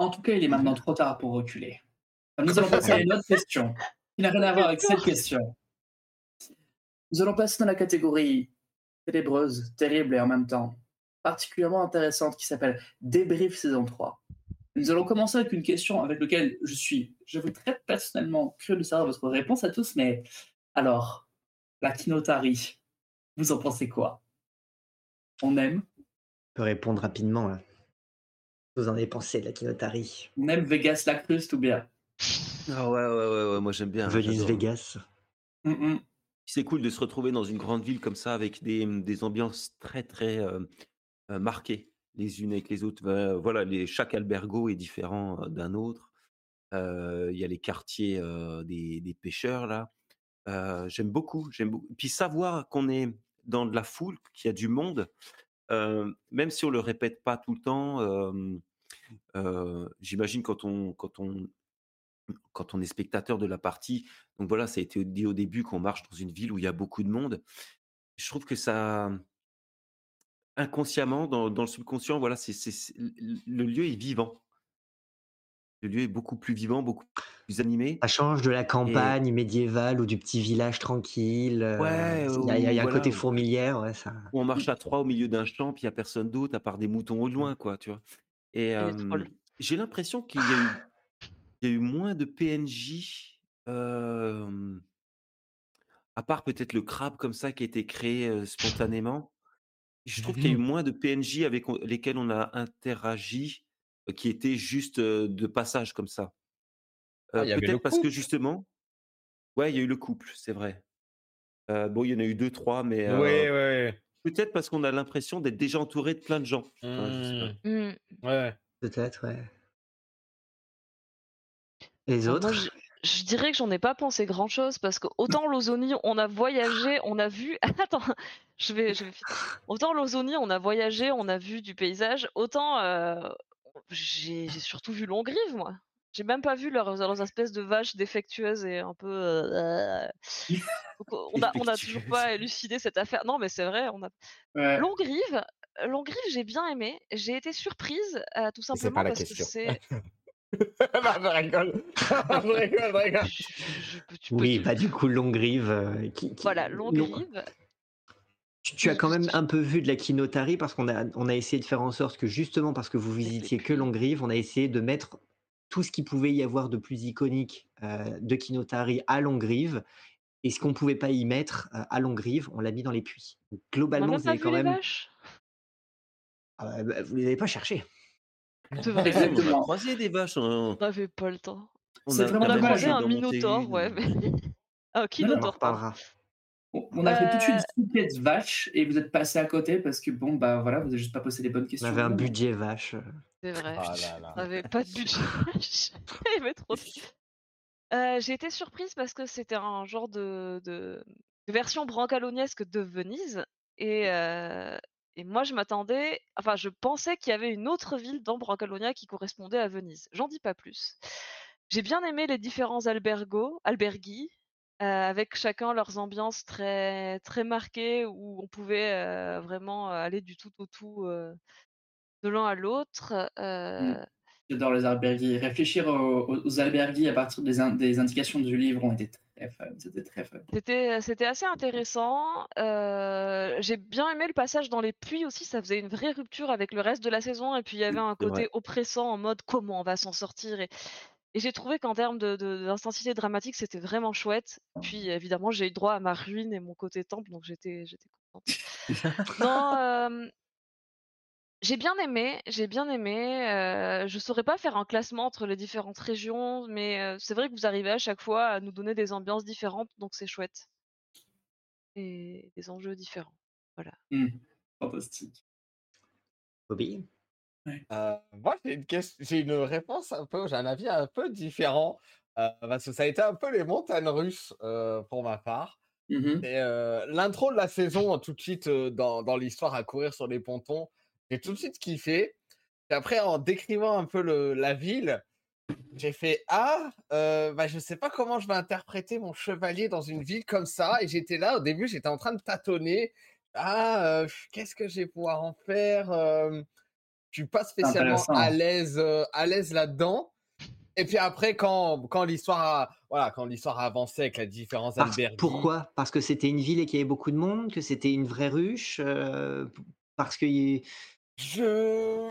En tout cas, il est maintenant trop tard pour reculer. Nous allons passer à une autre question, qui n'a rien à voir avec cette question. Nous allons passer dans la catégorie ténébreuse, terrible et en même temps particulièrement intéressante qui s'appelle Débrief saison 3. Nous allons commencer avec une question avec laquelle je suis, je veux très personnellement curieux de savoir votre réponse à tous, mais alors, la Kinotari, vous en pensez quoi? On aime? Je peux répondre rapidement là. Vous en avez pensé de la Kinotari? On aime Vegas Lacrust ou bien Ah ouais, ouais, ouais, ouais, moi j'aime bien. Venise. Vegas. Mm, mm. C'est cool de se retrouver dans une grande ville comme ça avec des, des ambiances très très euh, euh, marquées les unes avec les autres. Voilà, les, chaque albergo est différent euh, d'un autre. Euh, Il y a les quartiers euh, des, des pêcheurs là. Euh, j'aime beaucoup, j'aime beaucoup. Puis savoir qu'on est dans de la foule, qu'il y a du monde, même si on le répète pas tout le temps. J'imagine quand on quand on quand on est spectateur de la partie. Donc voilà, ça a été dit au début qu'on marche dans une ville où il y a beaucoup de monde. Je trouve que ça, inconsciemment, dans, dans le subconscient, voilà, c'est- le lieu est vivant. Le lieu est beaucoup plus vivant, beaucoup plus animé. Ça change de la campagne médiévale ou du petit village tranquille. euh, Ouais, Il y a, il y a- il y a un côté fourmilière. Ouais, ça... Où on marche à trois au milieu d'un champ, puis il n'y a personne d'autre, à part des moutons au loin, quoi, tu vois. Et euh, j'ai l'impression qu'il y a eu, il y a eu moins de PNJ, euh, à part peut-être le crabe comme ça qui a été créé euh, spontanément. Je trouve qu'il y a eu moins de PNJ avec lesquels on a interagi, euh, qui étaient juste euh, de passage comme ça. Ah, Euh, peut-être parce que couple? justement, ouais, il y a eu le couple, c'est vrai. Euh, bon, il y en a eu deux, trois, mais euh, Ouais, ouais. peut-être parce qu'on a l'impression d'être déjà entouré de plein de gens. Enfin. Mmh, Hmm. ouais. Peut-être, ouais. Les Alors autres? moi, je, je dirais que j'en ai pas pensé grand chose parce que autant l'Ozonie, on a voyagé, on a vu. Attends, je vais, je vais. finir. Autant l'Ozonie, on a voyagé, on a vu du paysage. Autant euh, j'ai j'ai surtout vu Longrive, moi. J'ai même pas vu leurs, leurs espèces de vaches défectueuses et un peu. euh, Donc, on a, on a toujours pas élucidé cette affaire. Non, mais c'est vrai. On a. Ouais. Longrive, Longrive, j'ai bien aimé. J'ai été surprise, euh, tout c'est simplement pas la parce question. que c'est. non, je rigole. je rigole, je rigole. Je- je- je peux- tu peux- Oui, tu- bah du coup, Longrive. euh, qui, qui- Voilà, Longrive. Tu, tu as quand même un peu vu de la Kinotari parce qu'on a, on a essayé de faire en sorte que justement parce que vous visitiez que. Longrive, on a essayé de mettre tout ce qu'il pouvait y avoir de plus iconique euh, de Kinotari à Longrive. Et ce qu'on pouvait pas y mettre euh, à Longrive, on l'a mis dans les puits. Donc, On n'a globalement, même vous pas avez quand les même. vaches? Ah, bah, vous les avez pas cherchés. C'est vrai. Ouais, on a Exactement. croisé des vaches. On, n'avait pas le temps. on C'est a, On croisé un minotaure, ouais. Mais... un Non, non, On en kinotaure, reparlera. On on a fait toute Euh, une souquette vache et vous êtes passé à côté parce que bon bah voilà, vous avez juste pas posé les bonnes On questions. avait un budget vache. C'est vrai. Ah là là. On n'avait pas de budget. J'aimais trop. Euh, J'ai été surprise parce que c'était un genre de, de, de version brancaloniesque de Venise. Et, euh, et moi, je m'attendais. Enfin, je pensais qu'il y avait une autre ville dans Brancalonia qui correspondait à Venise. J'en dis pas plus. J'ai bien aimé les différents albergos, alberghi, euh, avec chacun leurs ambiances très, très marquées où on pouvait euh, vraiment aller du tout au tout euh, de l'un à l'autre. Euh, J'adore les albergues. Réfléchir aux, aux- albergues à partir des, in- des indications du livre ont été très fun. C'était très fun. C'était, assez intéressant. Euh, j'ai bien aimé le passage dans les puits aussi. Ça faisait une vraie rupture avec le reste de la saison. Et puis il y avait un côté vrai. oppressant en mode comment on va s'en sortir. Et, et j'ai trouvé qu'en termes de, de- d'intensité dramatique, c'était vraiment chouette. Puis évidemment, j'ai eu droit à ma ruine et mon côté temple, donc j'étais, contente. Non, euh, j'ai bien aimé, j'ai bien aimé. euh, je saurais pas faire un classement entre les différentes régions, mais euh, c'est vrai que vous arrivez à chaque fois à nous donner des ambiances différentes, donc c'est chouette. Et des enjeux différents. Voilà. Hmm, Fantastique. Bobby? Euh, moi, j'ai une, ques- j'ai une réponse un peu, j'ai un avis un peu différent. euh, parce que ça a été un peu les montagnes russes euh, pour ma part. Et euh, l'intro de la saison, tout de suite dans, dans l'histoire à courir sur les pontons, j'ai tout de suite kiffé. Et après, en décrivant un peu le, la ville, j'ai fait Ah, bah, je sais pas comment je vais interpréter mon chevalier dans une ville comme ça. Et j'étais là, au début, j'étais en train de tâtonner. Ah, qu'est-ce que je vais pouvoir en faire je suis pas spécialement à l'aise euh, à l'aise là-dedans. Et puis après, quand, quand l'histoire a, voilà, quand l'histoire a avancé avec la différence alberghi, pourquoi? Parce que c'était une ville et qu'il y avait beaucoup de monde, que c'était une vraie ruche, euh, parce que y- je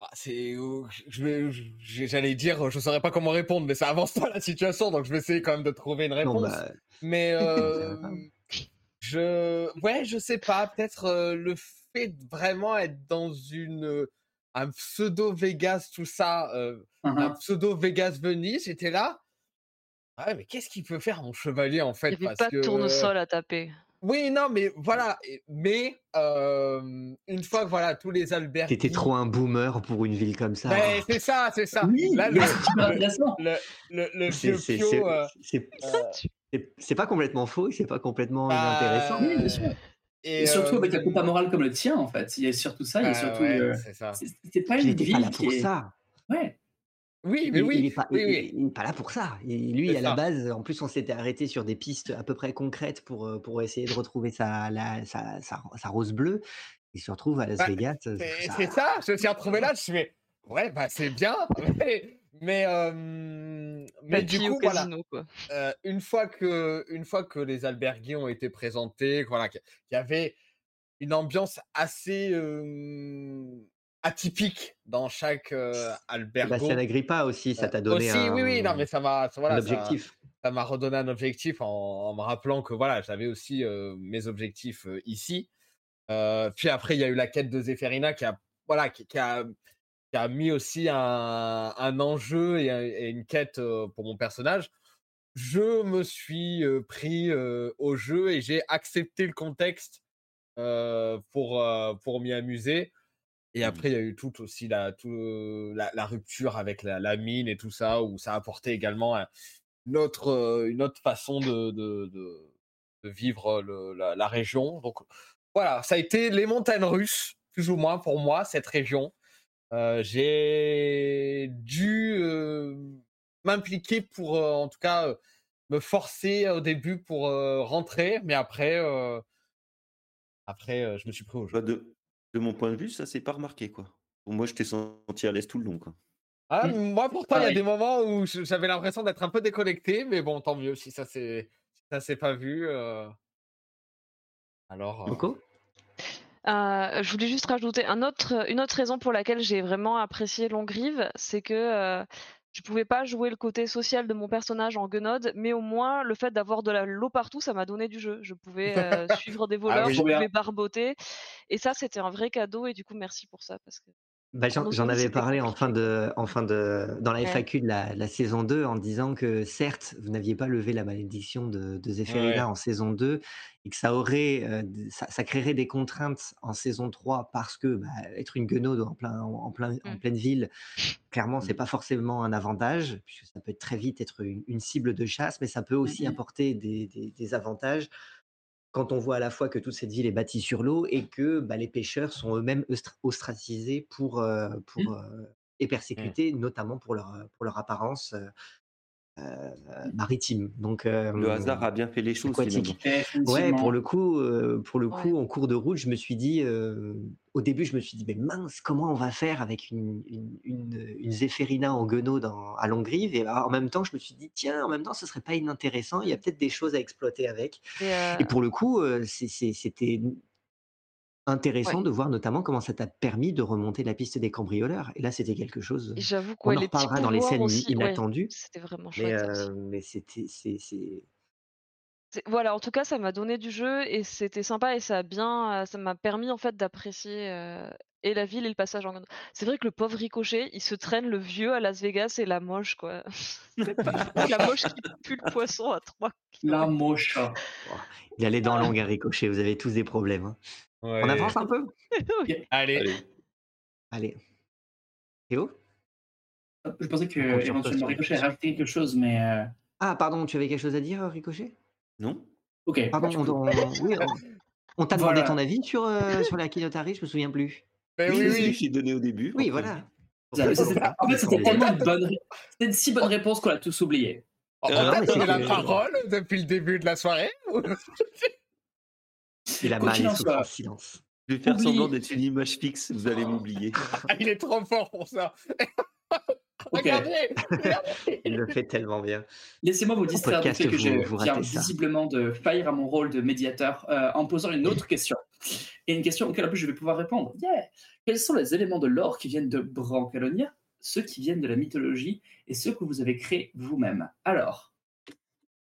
Ah, c'est euh, j'allais dire je saurais pas comment répondre mais ça avance pas la situation donc je vais essayer quand même de trouver une réponse. non, bah, mais euh, je ouais je sais pas peut-être euh, le fait vraiment être dans une un pseudo Vegas tout ça euh, un Mhm. pseudo Vegas Venise j'étais là ouais mais qu'est-ce qu'il peut faire mon chevalier en Il fait? n'y avait pas de tournesol à taper. oui non mais voilà mais euh, une fois que voilà tous les albergues T'étais trop un boomer pour une ville comme ça. Ben, c'est ça, c'est ça. Oui, Là, le, le, C'est- euh, euh, pas complètement faux, c'est pas complètement bah, inintéressant. Oui, bien sûr. Et, Et surtout avec un euh, compas moral comme le tien, en fait. Il y a surtout ça, il y a ah surtout. ouais, c'est pas Il une n'était ville pas là qui pour est. ça. Ouais. Oui, mais Il, oui, il est pas, oui, il- oui. il est pas là pour ça. Et lui, à la base, en plus, on s'était arrêté sur des pistes à peu près concrètes pour, euh, pour essayer de retrouver sa, la- sa, sa, sa rose bleue. Il se retrouve à Las Bah, Vegas. euh, C'est ça- je me suis retrouvé là, je me suis ouais, bah c'est bien, mais, mais, euh, mais du coup, voilà, casino, quoi. euh, une, fois que, une fois que les albergues ont été présentés, voilà, qu'il y avait une ambiance assez euh, atypique dans chaque euh, albergo. Sébastien Agrippa aussi, ça t'a donné Aussi, un, oui, oui, non, mais ça m'a, ça- voilà, un ça- objectif. ça m'a redonné un objectif en, en me rappelant que voilà, j'avais aussi euh, mes objectifs euh, ici. Euh, puis après, il y a eu la quête de Zéphérina qui a, voilà, qui, qui a, qui a mis aussi un, un enjeu et, un- et une quête pour mon personnage. Je me suis pris au jeu et j'ai accepté le contexte pour, pour m'y amuser. Et après, il y a eu tout aussi la, tout, la, la rupture avec la, la mine et tout ça, où ça a apporté également un- une, autre, une autre façon de, de, de, de vivre le- la, la région. Donc voilà, ça a été les montagnes russes, plus ou moins pour moi, cette région. Euh, J'ai dû euh, m'impliquer pour, euh, en tout cas, me forcer au début pour rentrer, mais après, après je me suis pris au jeu. Bah, de, de mon point de vue, ça s'est pas remarqué quoi. Pour moi, je t'ai senti à l'aise tout le long quoi. Ah, Mmh. moi, pourtant, il y a des moments où j'avais l'impression d'être un peu déconnecté, mais bon, tant mieux si ça s'est si ça s'est pas vu. Alors, Coco Euh, je voulais juste rajouter un autre, une autre raison pour laquelle j'ai vraiment apprécié Longrive, c'est que euh, je pouvais pas jouer le côté social de mon personnage en Guenode, mais au moins le fait d'avoir de la l'eau partout, ça m'a donné du jeu. Je pouvais euh, suivre des voleurs, oui. je pouvais barboter, et ça c'était un vrai cadeau. Et du coup, merci pour ça parce que Bah, J'en avais parlé en fin de, en fin de, dans la Ouais. FAQ de la, la saison 2 en disant que certes, vous n'aviez pas levé la malédiction de, de Ouais. en saison 2 et que ça, aurait, euh, ça, ça créerait des contraintes en saison 3 parce que bah, être une guenaude en, plein, en, plein, en Mm. pleine ville, clairement, c'est Mm. pas forcément un avantage puisque ça peut être très vite être une, une cible de chasse, mais ça peut aussi Mhm. apporter des, des- des avantages quand on voit à la fois que toute cette ville est bâtie sur l'eau et que bah, les pêcheurs sont eux-mêmes ostra- ostracisés pour, euh, pour, Mmh. euh, et persécutés, notamment pour leur, pour leur apparence euh, euh, maritime. Donc, Le euh, hasard a bien fait les choses. Ouais, pour le coup, euh, pour le Ouais. coup, en cours de route, je me suis dit, euh, au début, je me suis dit, mais mince, comment on va faire avec une, une, une, une Zéphérina en guenaude dans- à Longrive? Et en même temps, je me suis dit, tiens, en même temps, ce serait pas inintéressant. Il y a peut-être des choses à exploiter avec. Et, euh, Et pour le coup, euh, c'était intéressant Ouais. de voir notamment comment ça t'a permis de remonter la piste des cambrioleurs. Et là, c'était quelque chose. et j'avoue On que ouais, en reparlera dans les scènes aussi, ouais, inattendues. c'était vraiment chouette. euh, mais c'était, Voilà, en tout cas, ça m'a donné du jeu et c'était sympa et ça a bien, euh, ça m'a permis en fait d'apprécier euh, et la ville et le passage en. C'est vrai que le pauvre Ricochet, il se traîne le vieux à Las Vegas et la moche quoi. la moche qui pue le poisson à 3 La moche. il a les dents longues à ricocher. Vous avez tous des problèmes. hein. ouais. On avance un peu? Allez. Allez. Allez. Théo? Je pensais que éventuellement Ricochet a rajouté quelque chose, mais. euh, Ah, pardon, tu avais quelque chose à dire, Ricochet? Non Ok. Pardon, on, on- oui, on, on t'a Voilà. demandé ton avis sur, euh, sur la Kinotari, je me souviens plus. Mais Oui, oui, oui, oui. j'ai donné au début. Oui, en voilà. Ça, En fait, c'était tellement une bonne. ré- C'était une si bonne réponse qu'on a tous oublié. On Euh, t'a non, mais donné c'est la que- parole depuis le début de la soirée Et la malle en en silence. Je vais faire Oublie- semblant d'être une image fixe, vous allez m'oublier. Ah, il est trop fort pour ça. Regardez, regardez. Il le fait tellement bien. Laissez-moi vous distraire du fait que je vous visiblement de faillir à mon rôle de médiateur euh, en posant une autre question. Et une question auquel en plus je vais pouvoir répondre. Yeah. Quels sont les éléments de l'or qui viennent de Brancalonia, ceux qui viennent de la mythologie et ceux que vous avez créés vous-même? Alors,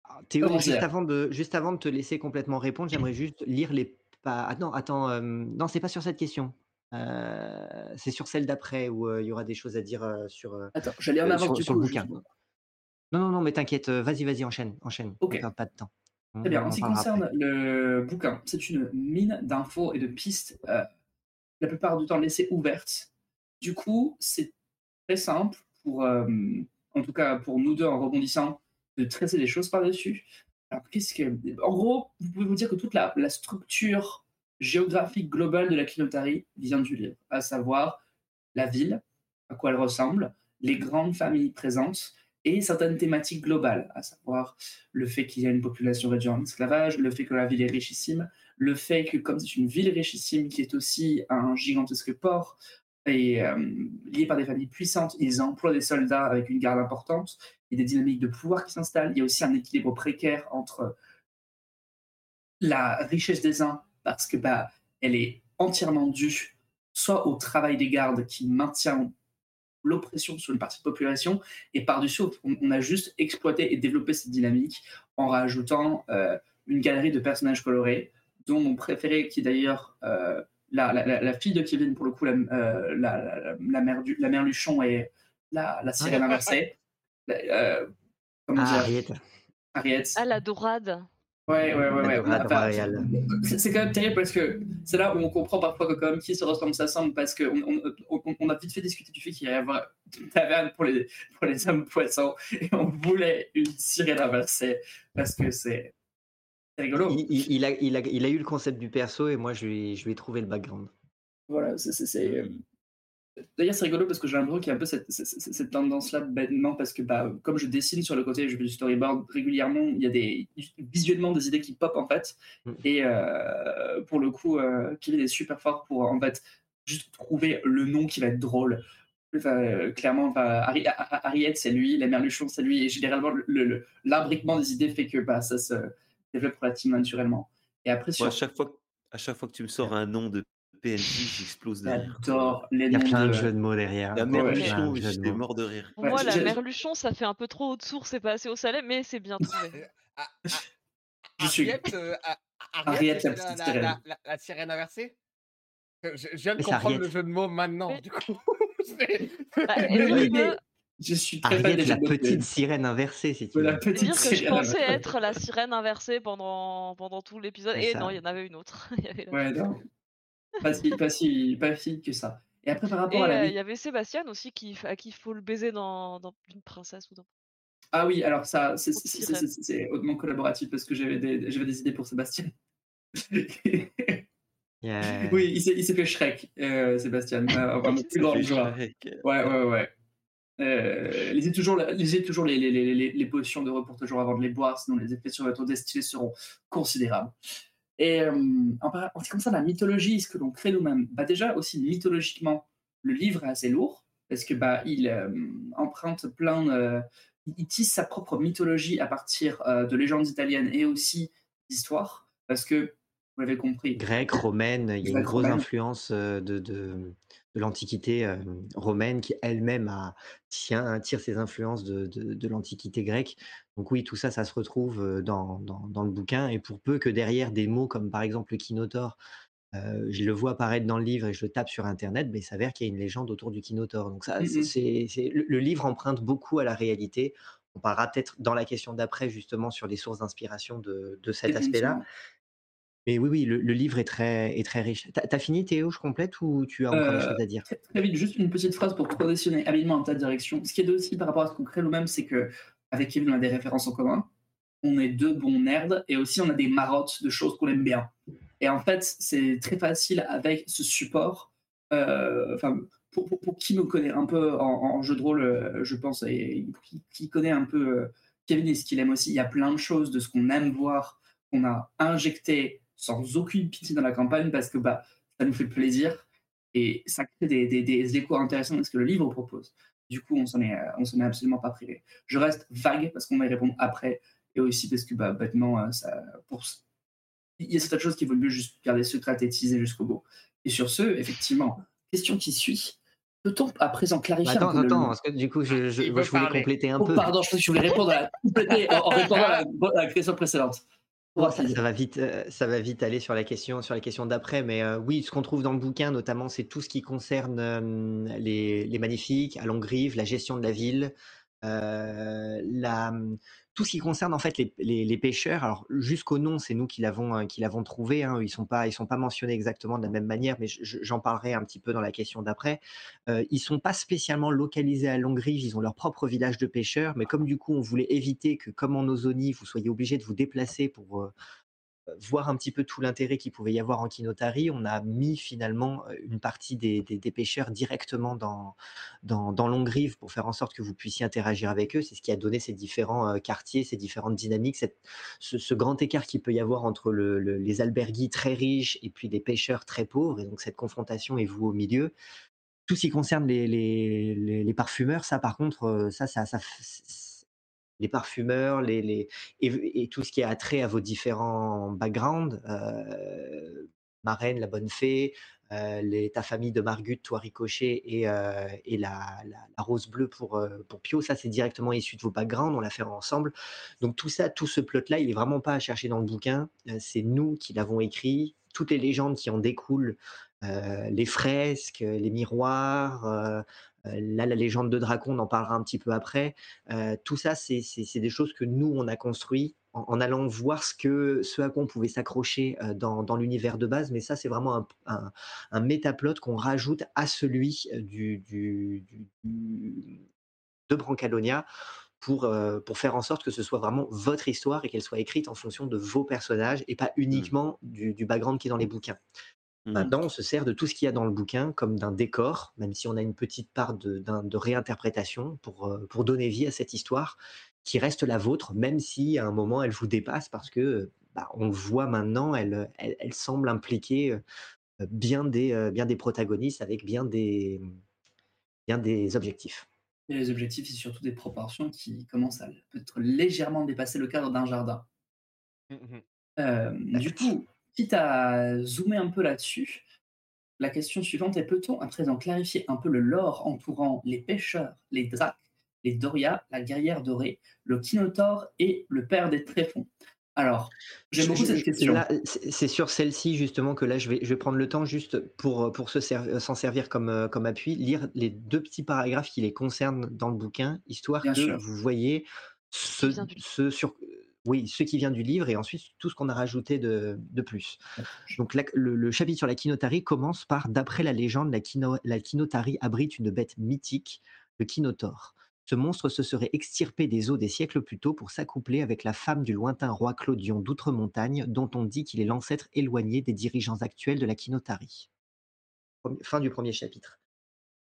Ah, Théo, juste dire avant, de, juste avant de te laisser complètement répondre, j'aimerais juste lire les. Pas... Ah non, attends, euh, non, c'est pas sur cette question. Euh, c'est sur celle d'après où euh, il y aura des choses à dire euh, sur, attends, j'allais en Euh, avant sur- du sur coup. le bouquin. justement. Non, non, non, mais t'inquiète, vas-y, vas-y, enchaîne, enchaîne. Ok. On perd pas de temps. On- Très bien. En ce qui concerne après. le bouquin, c'est une mine d'infos et de pistes, euh, la plupart du temps laissées ouvertes. Du coup, c'est très simple pour, euh, en tout cas pour nous deux en rebondissant, de tresser des choses par-dessus. Alors, qu'est-ce que. En gros, vous pouvez vous dire que toute la, la structure géographique globale de la Clinotari vient du livre, à savoir la ville, à quoi elle ressemble, les grandes familles présentes et certaines thématiques globales, à savoir le fait qu'il y a une population réduite en esclavage, le fait que la ville est richissime, le fait que comme c'est une ville richissime qui est aussi un gigantesque port et euh, lié par des familles puissantes, ils emploient des soldats avec une garde importante, il y a des dynamiques de pouvoir qui s'installent, il y a aussi un équilibre précaire entre la richesse des uns parce que bah, elle est entièrement due soit au travail des gardes qui maintient l'oppression sur une partie de la population, et par-dessus, on, on a juste exploité et développé cette dynamique en rajoutant euh, une galerie de personnages colorés, dont mon préféré, qui est d'ailleurs euh, la, la- fille de Kevin, pour le coup, la, euh, la, la- la mère, du, la mère Luchon et la, la sirène inversée. Euh, comment Ah, dire? Harriet. Harriet. Ah, la dorade. Ouais, ouais, ouais. ouais. Enfin, c'est quand même terrible parce que c'est là où on comprend parfois que quand même qui se ressemble s'assemble parce qu'on on, on, on a vite fait discuter du fait qu'il y avait une taverne pour les, pour les hommes poissons et on voulait une sirène inversée parce que c'est rigolo. Il, il- il a, il, a, il a eu le concept du perso et moi, je lui, je lui ai trouvé le background. Voilà, c'est- euh, D'ailleurs, c'est rigolo parce que j'ai l'impression qu'il y a un peu cette, cette- cette- cette tendance-là bêtement parce que bah, comme je dessine sur le côté, je fais du storyboard régulièrement, il y a des visuellement des idées qui pop en fait. Mm. Et euh, pour le coup, euh, Kevin est super fort pour en fait juste trouver le nom qui va être drôle. Enfin, euh, clairement, Harry- Harriet, c'est lui, la mère Luchon, c'est lui, et généralement, le- le- l'imbriquement des idées fait que bah, ça se développe relativement naturellement. Et après, sur Moi, à chaque fois, à chaque fois que tu me sors un nom de PNJ, j'explose de rire. J'adore les Il y a plein de de- jeux de mots derrière. La mère ouais. j'étais mort de rire. Pour moi, la j'ai- mère Luchon, ça fait un peu trop haute source et pas assez au salé, mais c'est bien trouvé. Ah, Je suis- Harriet, euh, ah, Harriet, Harriet, c'est la la, petite sirène. la- la- la sirène inversée? Je, je viens de c'est comprendre Harriet. le jeu de mots maintenant, Mais- du coup. C'est- Bah, oui, mais- Je suis très fan des la jeux de petite sirène inversée, si tu de la veux. petite dire que je pensais inversée. être la sirène inversée pendant, pendant tout l'épisode. C'est Et ça. non, il y en avait une autre. Il y avait Ouais, non. Pas si, pas, si, pas si que ça. Et après, par Et rapport à la il y avait Sébastien aussi qui, à qui il faut le baiser dans, dans une princesse ou dans. Ah oui, alors ça, c'est hautement collaboratif parce que j'avais des, j'avais des idées pour Sébastien. Oui, il s'est fait Shrek, euh, Sébastien. Euh, vraiment plus grand. Ouais, ouais, ouais. Euh, lisez toujours, lisez toujours les, les, les, les, les potions de repos toujours avant de les boire, sinon les effets sur votre destinée seront considérables. Et euh, en, par- en ce qui concerne la mythologie, ce que l'on crée nous-mêmes, bah déjà aussi mythologiquement, le livre est assez lourd parce que bah il euh, emprunte plein, il- il tisse sa propre mythologie à partir euh, de légendes italiennes et aussi d'histoires, parce que vous l'avez compris, Grecque, romaine, il y a une grosse romaine. influence euh, de, de, de l'Antiquité euh, romaine qui elle-même tient, tire ses influences de, de, l'Antiquité grecque. Donc oui, tout ça, ça se retrouve euh, dans, dans, dans le bouquin. Et pour peu que derrière des mots comme par exemple le Kinotaur, euh, je le vois apparaître dans le livre et je le tape sur Internet, mais il s'avère qu'il y a une légende autour du Kinotaur. Donc ça, Mhm. c'est, c'est- le, le livre emprunte beaucoup à la réalité. On parlera peut-être dans la question d'après justement sur les sources d'inspiration de, de cet aspect-là. Mais oui, oui, le, le livre est très, est très riche. T'as as fini Théo, je complète, ou tu as encore des Euh, choses à dire? Très, très vite, juste une petite phrase pour transitionner habilement en ta direction. Ce qui est aussi par rapport à ce qu'on crée nous-mêmes, c'est que avec Kevin, on a des références en commun. On est deux bons nerds et aussi on a des marottes de choses qu'on aime bien. Et en fait, c'est très facile avec ce support. euh, Enfin, pour, pour- pour qui me connaît un peu en, en jeu de rôle, euh, je pense, et qui, qui connaît un peu euh, Kevin et ce qu'il aime aussi, il y a plein de choses de ce qu'on aime voir qu'on a injecté sans aucune pitié dans la campagne parce que bah ça nous fait plaisir et ça crée des, des, des échos intéressants à ce que le livre propose. Du coup, on s'en est, on s'en est absolument pas privé. Je reste vague parce qu'on va y répondre après et aussi parce que bah, bêtement, ça, pour, il y a certaines choses qui vaut mieux juste garder secrètes et teaser jusqu'au bout. Et sur ce, effectivement, question qui suit. Peut-on à présent clarifier Attends, un peu le- attends, parce que du coup, je, je, voulais parler. compléter un Oh, peu. pardon, je voulais répondre à la, compléter en, en répondant à la, à la question précédente. Ça, va vite, euh, ça va vite aller sur la question, sur la question d'après, mais euh, oui, ce qu'on trouve dans le bouquin, notamment, c'est tout ce qui concerne euh, les, les magnifiques, à Longrive, la gestion de la ville, euh, la, tout ce qui concerne en fait les, pêcheurs. Alors jusqu'au nom, c'est nous qui l'avons, l'avons trouvé. Hein, ils sont pas, ils sont pas mentionnés exactement de la même manière, mais je- je- j'en parlerai un petit peu dans la question d'après. Euh, ils sont pas spécialement localisés à Longrive, ils ont leur propre village de pêcheurs, mais comme du coup on voulait éviter que, comme en Ozonie, vous soyez obligés de vous déplacer pour euh, voir un petit peu tout l'intérêt qu'il pouvait y avoir en Kinotari, on a mis finalement euh, une partie des, pêcheurs directement dans, dans, Longrive pour faire en sorte que vous puissiez interagir avec eux. C'est ce qui a donné ces différents euh, quartiers, ces différentes dynamiques, cette- ce, grand écart qu'il peut y avoir entre le- le- les albergues très riches et puis des pêcheurs très pauvres. Et donc cette confrontation est vous au milieu. Tout ce qui concerne les, les, parfumeurs, ça par contre, euh, ça, ça, ça, c'est- les parfumeurs, les, les, et, tout ce qui a trait à vos différents backgrounds, euh, Marraine, la bonne fée, euh, les, ta famille de Margut, toi Ricochet et, euh, et la, la, rose bleue pour, euh, pour Pio, ça c'est directement issu de vos backgrounds, on l'a fait ensemble. Donc tout ça, tout ce plot-là, il est vraiment pas à chercher dans le bouquin, c'est nous qui l'avons écrit, toutes les légendes qui en découlent, les fresques, les miroirs, euh, euh, là la légende de Dracon, on en parlera un petit peu après. Euh, tout ça, c'est des choses que nous, on a construit en, en allant voir ce, que, ce à quoi on pouvait s'accrocher euh, dans, dans l'univers de base. Mais ça, c'est vraiment un, un, un métaplot qu'on rajoute à celui euh, du, du, du- du- de Brancalonia pour, euh, pour faire en sorte que ce soit vraiment votre histoire et qu'elle soit écrite en fonction de vos personnages et pas uniquement du, du background qui est dans les bouquins. Mhm. Maintenant, on se sert de tout ce qu'il y a dans le bouquin comme d'un décor, même si on a une petite part de, réinterprétation pour, euh, pour donner vie à cette histoire qui reste la vôtre, même si à un moment elle vous dépasse parce que bah, on le voit maintenant, elle, elle, elle semble impliquer euh, bien des, euh, bien des protagonistes avec bien des, bien des objectifs. Et les objectifs, c'est surtout des proportions qui commencent à peut-être légèrement dépasser le cadre d'un jardin. Mhm. Euh, du coup, quitte à zoomer un peu là-dessus, la question suivante est peut-on à présent clarifier un peu le lore entourant les pêcheurs, les dracs, les Doria, la guerrière dorée, le Kinotaur et le père des tréfonds? Alors, j'aime beaucoup cette question. là, c'est sur celle-ci justement que là je vais, je vais prendre le temps juste pour, pour se ser- s'en servir comme, euh, comme appui, lire les deux petits paragraphes qui les concernent dans le bouquin, histoire Bien que sûr. vous voyez ce, ce sur, oui, ce qui vient du livre et ensuite tout ce qu'on a rajouté de, de plus. Donc la- le, le chapitre sur la Kinotari commence par D'après la légende, la, Kino- la Kinotari abrite une bête mythique, le Kinotaur. Ce monstre se serait extirpé des eaux des siècles plus tôt pour s'accoupler avec la femme du lointain roi Clodion d'Outre-Montagne, dont on dit qu'il est l'ancêtre éloigné des dirigeants actuels de la Kinotari. Premi- Fin du premier chapitre.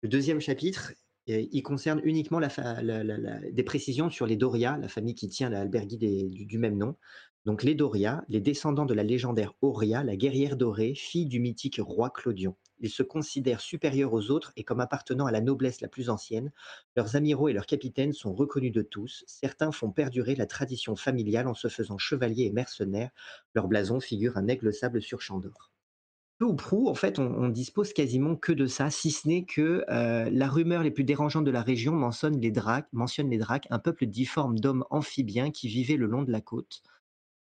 Le deuxième chapitre, il concerne uniquement la la- la- la- des précisions sur les Doria, la famille qui tient l'albergue du, du même nom. Donc les Doria, les descendants de la légendaire Auria, la guerrière dorée, fille du mythique roi Clodion. Ils se considèrent supérieurs aux autres et comme appartenant à la noblesse la plus ancienne. Leurs amiraux et leurs capitaines sont reconnus de tous. Certains font perdurer la tradition familiale en se faisant chevaliers et mercenaires. Leur blason figure un aigle sable sur champ d'or. Peu ou prou, en fait, on, on dispose quasiment que de ça, si ce n'est que euh, la rumeur les plus dérangeantes de la région mentionne les dracs, mentionne les dracs, un peuple difforme d'hommes amphibiens qui vivaient le long de la côte.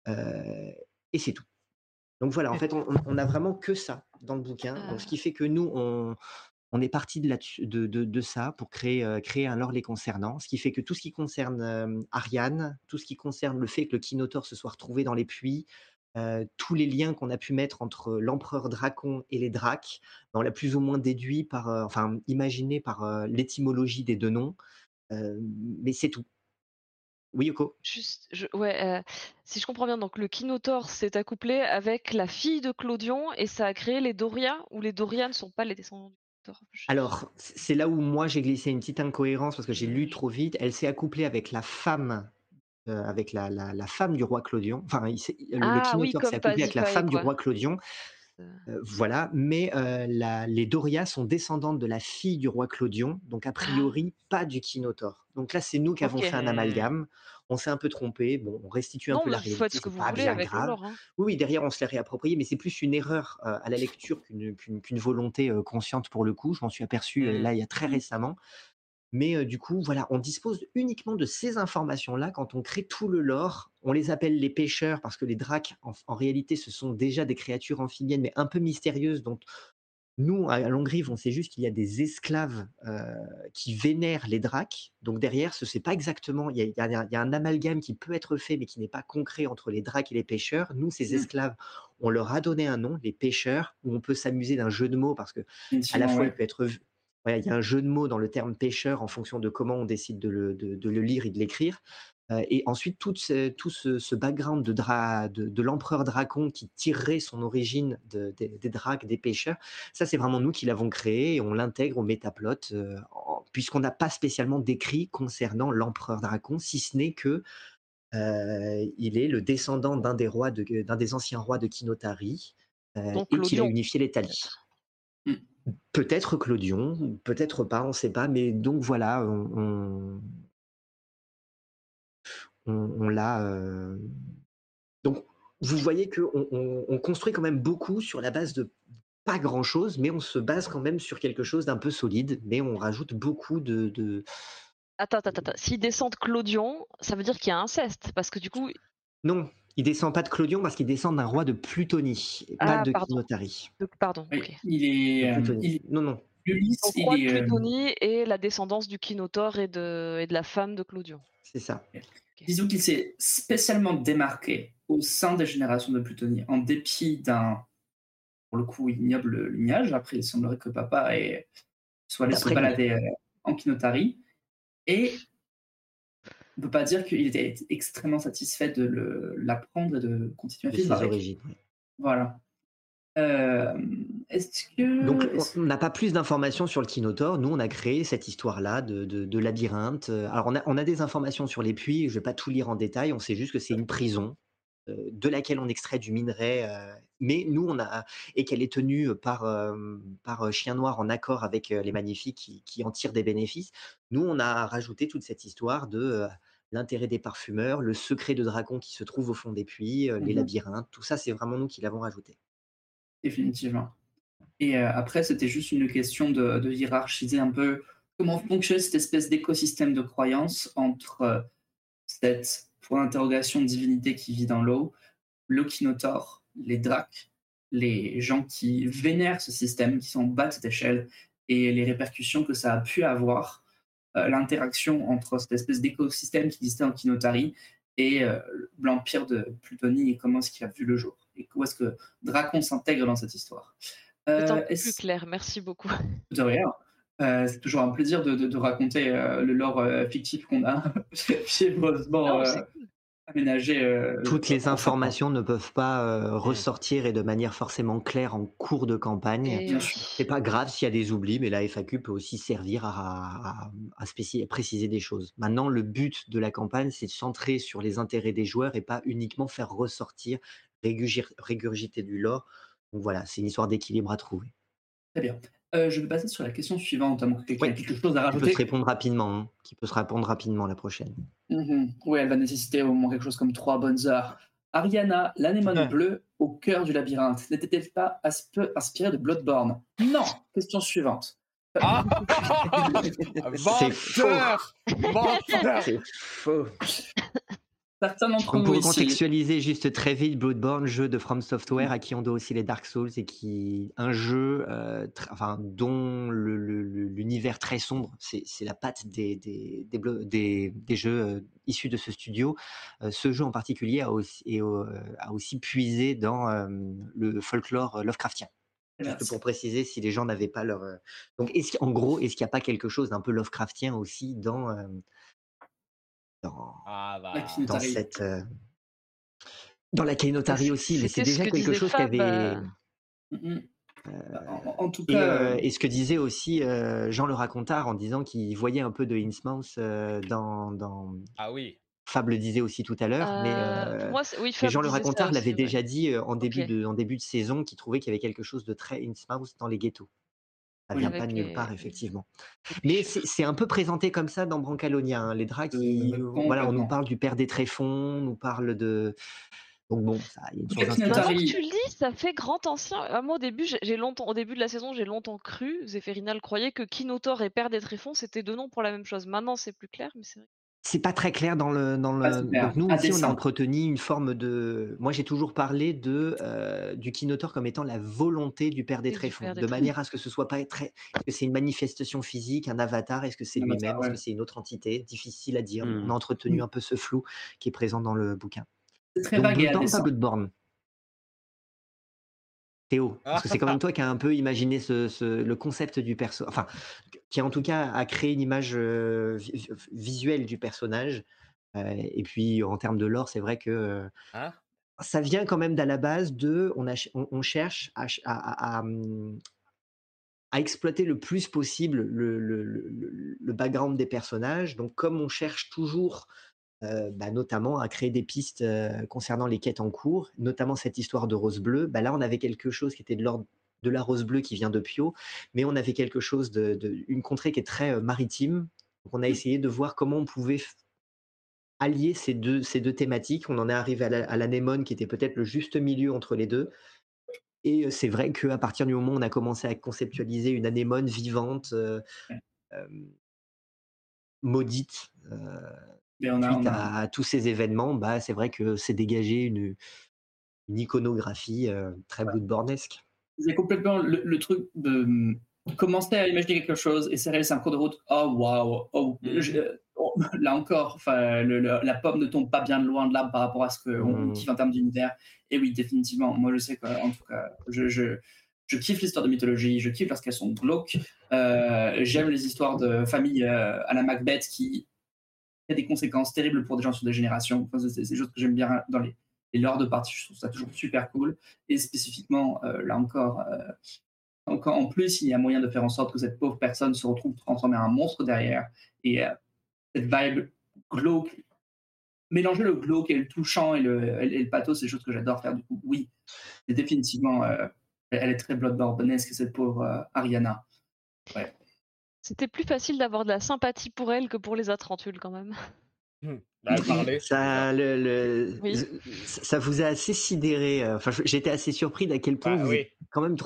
Euh, et c'est tout. Donc voilà, en fait, on, on- on a vraiment que ça dans le bouquin. Donc, ce qui fait que nous, on, on est parti de, là-dessus- de, de- de ça pour créer, euh, créer un lore les concernant. Ce qui fait que tout ce qui concerne euh, Ariane, tout ce qui concerne le fait que le Kinotaur se soit retrouvé dans les puits, euh, tous les liens qu'on a pu mettre entre l'empereur Dracon et les Dracs, ben, on l'a plus ou moins déduit par, euh, enfin, imaginé par euh, l'étymologie des deux noms. Mais c'est tout. Oui, Yoko? Juste, je, ouais, si je comprends bien, donc le Kinotaur s'est accouplé avec la fille de Clodion et ça a créé les Doria, ou les Doria ne sont pas les descendants du Kinotaur. Je- Alors, c'est là où moi j'ai glissé une petite incohérence parce que j'ai lu trop vite. Elle s'est accouplée avec la femme, euh, avec la, la- la femme du roi Clodion. Enfin, il s'est- le, le Ah oui, Kinotaur comme s'est accouplé avec la Pasiphae, femme du quoi. roi Clodion. Euh, voilà, mais euh, la- les Doria sont descendantes de la fille du roi Clodion, donc a priori pas du Kinotaur. Donc là, c'est nous qui avons fait un amalgame. On s'est un peu trompé. Bon, on restitue un Non, peu mais la vous réalité. ce que c'est vous pas voulez bien avec le grave. lore. hein. Oui, oui, derrière, on se l'est réapproprié, mais c'est plus une erreur euh, à la lecture qu'une qu'une- qu'une volonté euh, consciente pour le coup. Je m'en suis aperçu euh, Mm. là il y a très récemment. Mais euh, du coup, voilà, on dispose uniquement de ces informations-là quand on crée tout le lore. On les appelle les pêcheurs parce que les dracs, en, en réalité, ce sont déjà des créatures amphibiennes, mais un peu mystérieuses. Donc, nous, à Longrive, on sait juste qu'il y a des esclaves euh, qui vénèrent les dracs. Donc derrière, ce n'est pas exactement. Il y, a, y un- il y a un amalgame qui peut être fait, mais qui n'est pas concret entre les dracs et les pêcheurs. Nous, ces Mm. esclaves, on leur a donné un nom, les pêcheurs, où on peut s'amuser d'un jeu de mots parce que à la fois, ouais. il peut être ouais, il y a un jeu de mots dans le terme pêcheur en fonction de comment on décide de le, de- de le lire et de l'écrire. Euh, et ensuite, tout ce, tout ce, ce background de, dra- de, de l'empereur Dracon qui tirerait son origine de- des- dracs, des pêcheurs, ça, c'est vraiment nous qui l'avons créé et on l'intègre au métaplot, euh, puisqu'on n'a pas spécialement d'écrit concernant l'empereur Dracon, si ce n'est que euh, il est le descendant d'un des, rois d'un des anciens rois de Kinotari et qu'il a unifié l'Italie. Peut-être. Clodion, peut-être pas, on ne sait pas, mais donc voilà, on, on, on- on l'a. euh, Donc, vous voyez qu'on on, on construit quand même beaucoup sur la base de pas grand-chose, mais on se base quand même sur quelque chose d'un peu solide, mais on rajoute beaucoup de. de- Attends, attends, attends. S'ils descendent Clodion, ça veut dire qu'il y a inceste. Parce que du coup. Non, il descend pas de Clodion parce qu'il descend d'un roi de Plutonie, et pas Ah, de pardon. Kinotari. Pardon, Oui, il est. euh, Plutonie. il, Non, non. Ulysse, Donc, roi de est, euh, Plutonie et la descendance du Kinotaur et de, et de la femme de Clodion. C'est ça. Disons qu'il s'est spécialement démarqué au sein des générations de Plutonie, en dépit d'un, pour le coup, ignoble lignage. Après, il semblerait que papa ait, soit allé se D'après lui. balader euh, en Kinotari. Et on ne peut pas dire qu'il était extrêmement satisfait de l'apprendre et de continuer à vivre ses avec. origines. oui. Voilà. Euh, Est-ce que. Donc, on n'a pas plus d'informations sur le Kinotaur. Nous, on a créé cette histoire-là de, de- de labyrinthe. Alors, on a, on a des informations sur les puits. Je ne vais pas tout lire en détail. On sait juste que c'est une prison euh, de laquelle on extrait du minerai. euh, mais nous, on a et qu'elle est tenue par euh, par Chien Noir en accord avec les Magnifiques qui, qui en tirent des bénéfices. Nous, on a rajouté toute cette histoire de l'intérêt des parfumeurs, le secret de Dracon qui se trouve au fond des puits, euh, les Mhm. labyrinthes. Tout ça, c'est vraiment nous qui l'avons rajouté. Définitivement. Et euh, après, c'était juste une question de, de hiérarchiser un peu comment fonctionne cette espèce d'écosystème de croyance entre euh, cette point d'interrogation divinité qui vit dans l'eau, le Kinotaur, les Dracs, les gens qui vénèrent ce système, qui sont en bas de cette échelle, et les répercussions que ça a pu avoir, l'interaction entre cette espèce d'écosystème qui existait en Kinotari et euh, l'empire de Plutonie et comment est-ce qu'il a vu le jour, et où est-ce que Dracon s'intègre dans cette histoire. Euh, plus clair, merci beaucoup. de rien. Euh, c'est toujours un plaisir de, de- de raconter euh, le lore euh, fictif qu'on a fiévreusement Euh, aménagé. euh, Toutes les informations ne peuvent pas euh, ressortir et de manière forcément claire en cours de campagne. C'est pas grave s'il y a des oublis, mais la FAQ peut aussi servir à, à- à spéci- à préciser des choses. Maintenant, le but de la campagne, c'est de centrer sur les intérêts des joueurs et pas uniquement faire ressortir, régurgiter du lore. Donc voilà, c'est une histoire d'équilibre à trouver. Très bien. Euh, je vais passer sur la question suivante, à moins que quelqu'un ait Ouais. quelque chose à Qui peut se répondre rapidement, hein, qui peut se répondre rapidement la prochaine. Mhm. Oui, elle va nécessiter au moins quelque chose comme trois bonnes heures. Ariana, l'anémone bleue au cœur du labyrinthe, n'était-elle pas aspe- inspirée de Bloodborne? Non. Question suivante. Ah C'est faux. Faux. Certains d'entre Donc vous pour ici, contextualiser juste très vite, Bloodborne, jeu de From Software à qui on doit aussi les Dark Souls et qui un jeu euh, enfin, dont l'univers très sombre, c'est la patte des, des, des, blo- des- des jeux euh, issus de ce studio. Euh, ce jeu en particulier a aussi, et, a aussi puisé dans le folklore Lovecraftien. Juste pour préciser si les gens n'avaient pas leur. Donc, en gros, est-ce qu'il n'y a pas quelque chose d'un peu Lovecraftien aussi dans, dans, Ah bah. Dans cette. euh, Dans la Kainotari aussi, mais c'est déjà que quelque chose qui Fab, avait. euh, euh, En, en tout et, cas, et ce que disait aussi euh, Jean le Racontard en disant qu'il voyait un peu de Innsmouth euh, dans, dans, Ah oui. Fable le disait aussi tout à l'heure, mais, Euh, pour euh, moi, c'est- oui, mais Fab Jean Le Racontard l'avait aussi, ouais. déjà dit euh, en, début de, en début de saison qu'il trouvait qu'il y avait quelque chose de très Innsmouth dans les ghettos. Ça vient pas de nulle part, effectivement. Mais c'est un peu présenté comme ça dans Brancalonia. hein, Les draps qui. Euh, voilà, on nous parle du père des tréfonds, on nous parle de. Donc bon, ça, il y a une Pinot Maintenant que tu le dis, ça fait grand ancien. Ah, moi, au début, j'ai longtemps, au début de la saison, j'ai longtemps cru, Zépherinal croyait que Kinotor et Père des Tréfonds, c'était deux noms pour la même chose. Maintenant, c'est plus clair, mais c'est vrai. C'est pas très clair dans le. Dans Pas le... super. Donc nous aussi, on a entretenu une forme de. Moi, j'ai toujours parlé de euh, du Kinotor comme étant la volonté du père des du tréfonds, Père des de manière à ce que ce soit pas très. Est-ce que c'est une manifestation physique, un avatar Est-ce que c'est Un avatar, lui-même Est-ce ouais. que c'est une autre entité? Difficile à dire. Hmm. On a entretenu Mm. un peu ce flou qui est présent dans le bouquin. C'est très Donc vague et Bloodborne, pas indécent. Bloodborne. Théo, parce que c'est quand même toi qui a un peu imaginé ce, ce- le concept du perso, enfin, qui en tout cas a créé une image vi- vi- visuelle du personnage. Et puis en termes de lore, c'est vrai que Hein ça vient quand même d'à la base de, on, a, ch- on, on cherche à, ch- à- à- à, à exploiter le plus possible le, le- le- le- le background des personnages. Donc comme on cherche toujours euh, bah, notamment à créer des pistes euh, concernant les quêtes en cours, notamment cette histoire de rose bleue. Bah, là, on avait quelque chose qui était de l'ordre de la rose bleue qui vient de Pio, mais on avait quelque chose de, de- une contrée qui est très euh, maritime. Donc, on a essayé de voir comment on pouvait allier ces deux, ces deux thématiques. On en est arrivé à la- à l'anémone qui était peut-être le juste milieu entre les deux. Et c'est vrai qu'à partir du moment où on a commencé à conceptualiser une anémone vivante, euh, euh, maudite, euh, Mais on a, suite on a- à, tous ces événements, bah, c'est vrai que c'est dégagé une, une iconographie très bloodbornesque. C'est complètement le, le truc de hum, commencer à imaginer quelque chose et c'est réalisé un cours de route. Oh waouh, oh, Mhm. je- oh, là encore, enfin, la pomme ne tombe pas bien loin de l'arbre par rapport à ce qu'on Mhm. kiffe en termes d'univers. Et oui, définitivement, moi je sais qu'en tout cas, je, je, je kiffe l'histoire de mythologie, je kiffe lorsqu'elles sont glauques. Euh, J'aime les histoires de famille euh, à la Macbeth qui a des conséquences terribles pour des gens sur des générations. Enfin, c'est c'est des choses que j'aime bien dans les, les lores de partie. Je trouve ça toujours super cool. Et spécifiquement, euh, là encore, euh, encore, en plus, il y a moyen de faire en sorte que cette pauvre personne se retrouve transformée en un monstre derrière. Et euh, cette vibe glauque, mélanger le glauque et le touchant et le, et le pathos, c'est des choses que j'adore faire. Du coup, oui, c'est définitivement, euh, elle est très bloodborne-esque, cette pauvre euh, Ariana. C'était plus facile d'avoir de la sympathie pour elle que pour les Atrantules, quand même. Je Ça, le, le- Oui. ça vous a assez sidéré. euh, Enfin, j'étais assez surpris d'à quel point Bah vous, oui. quand même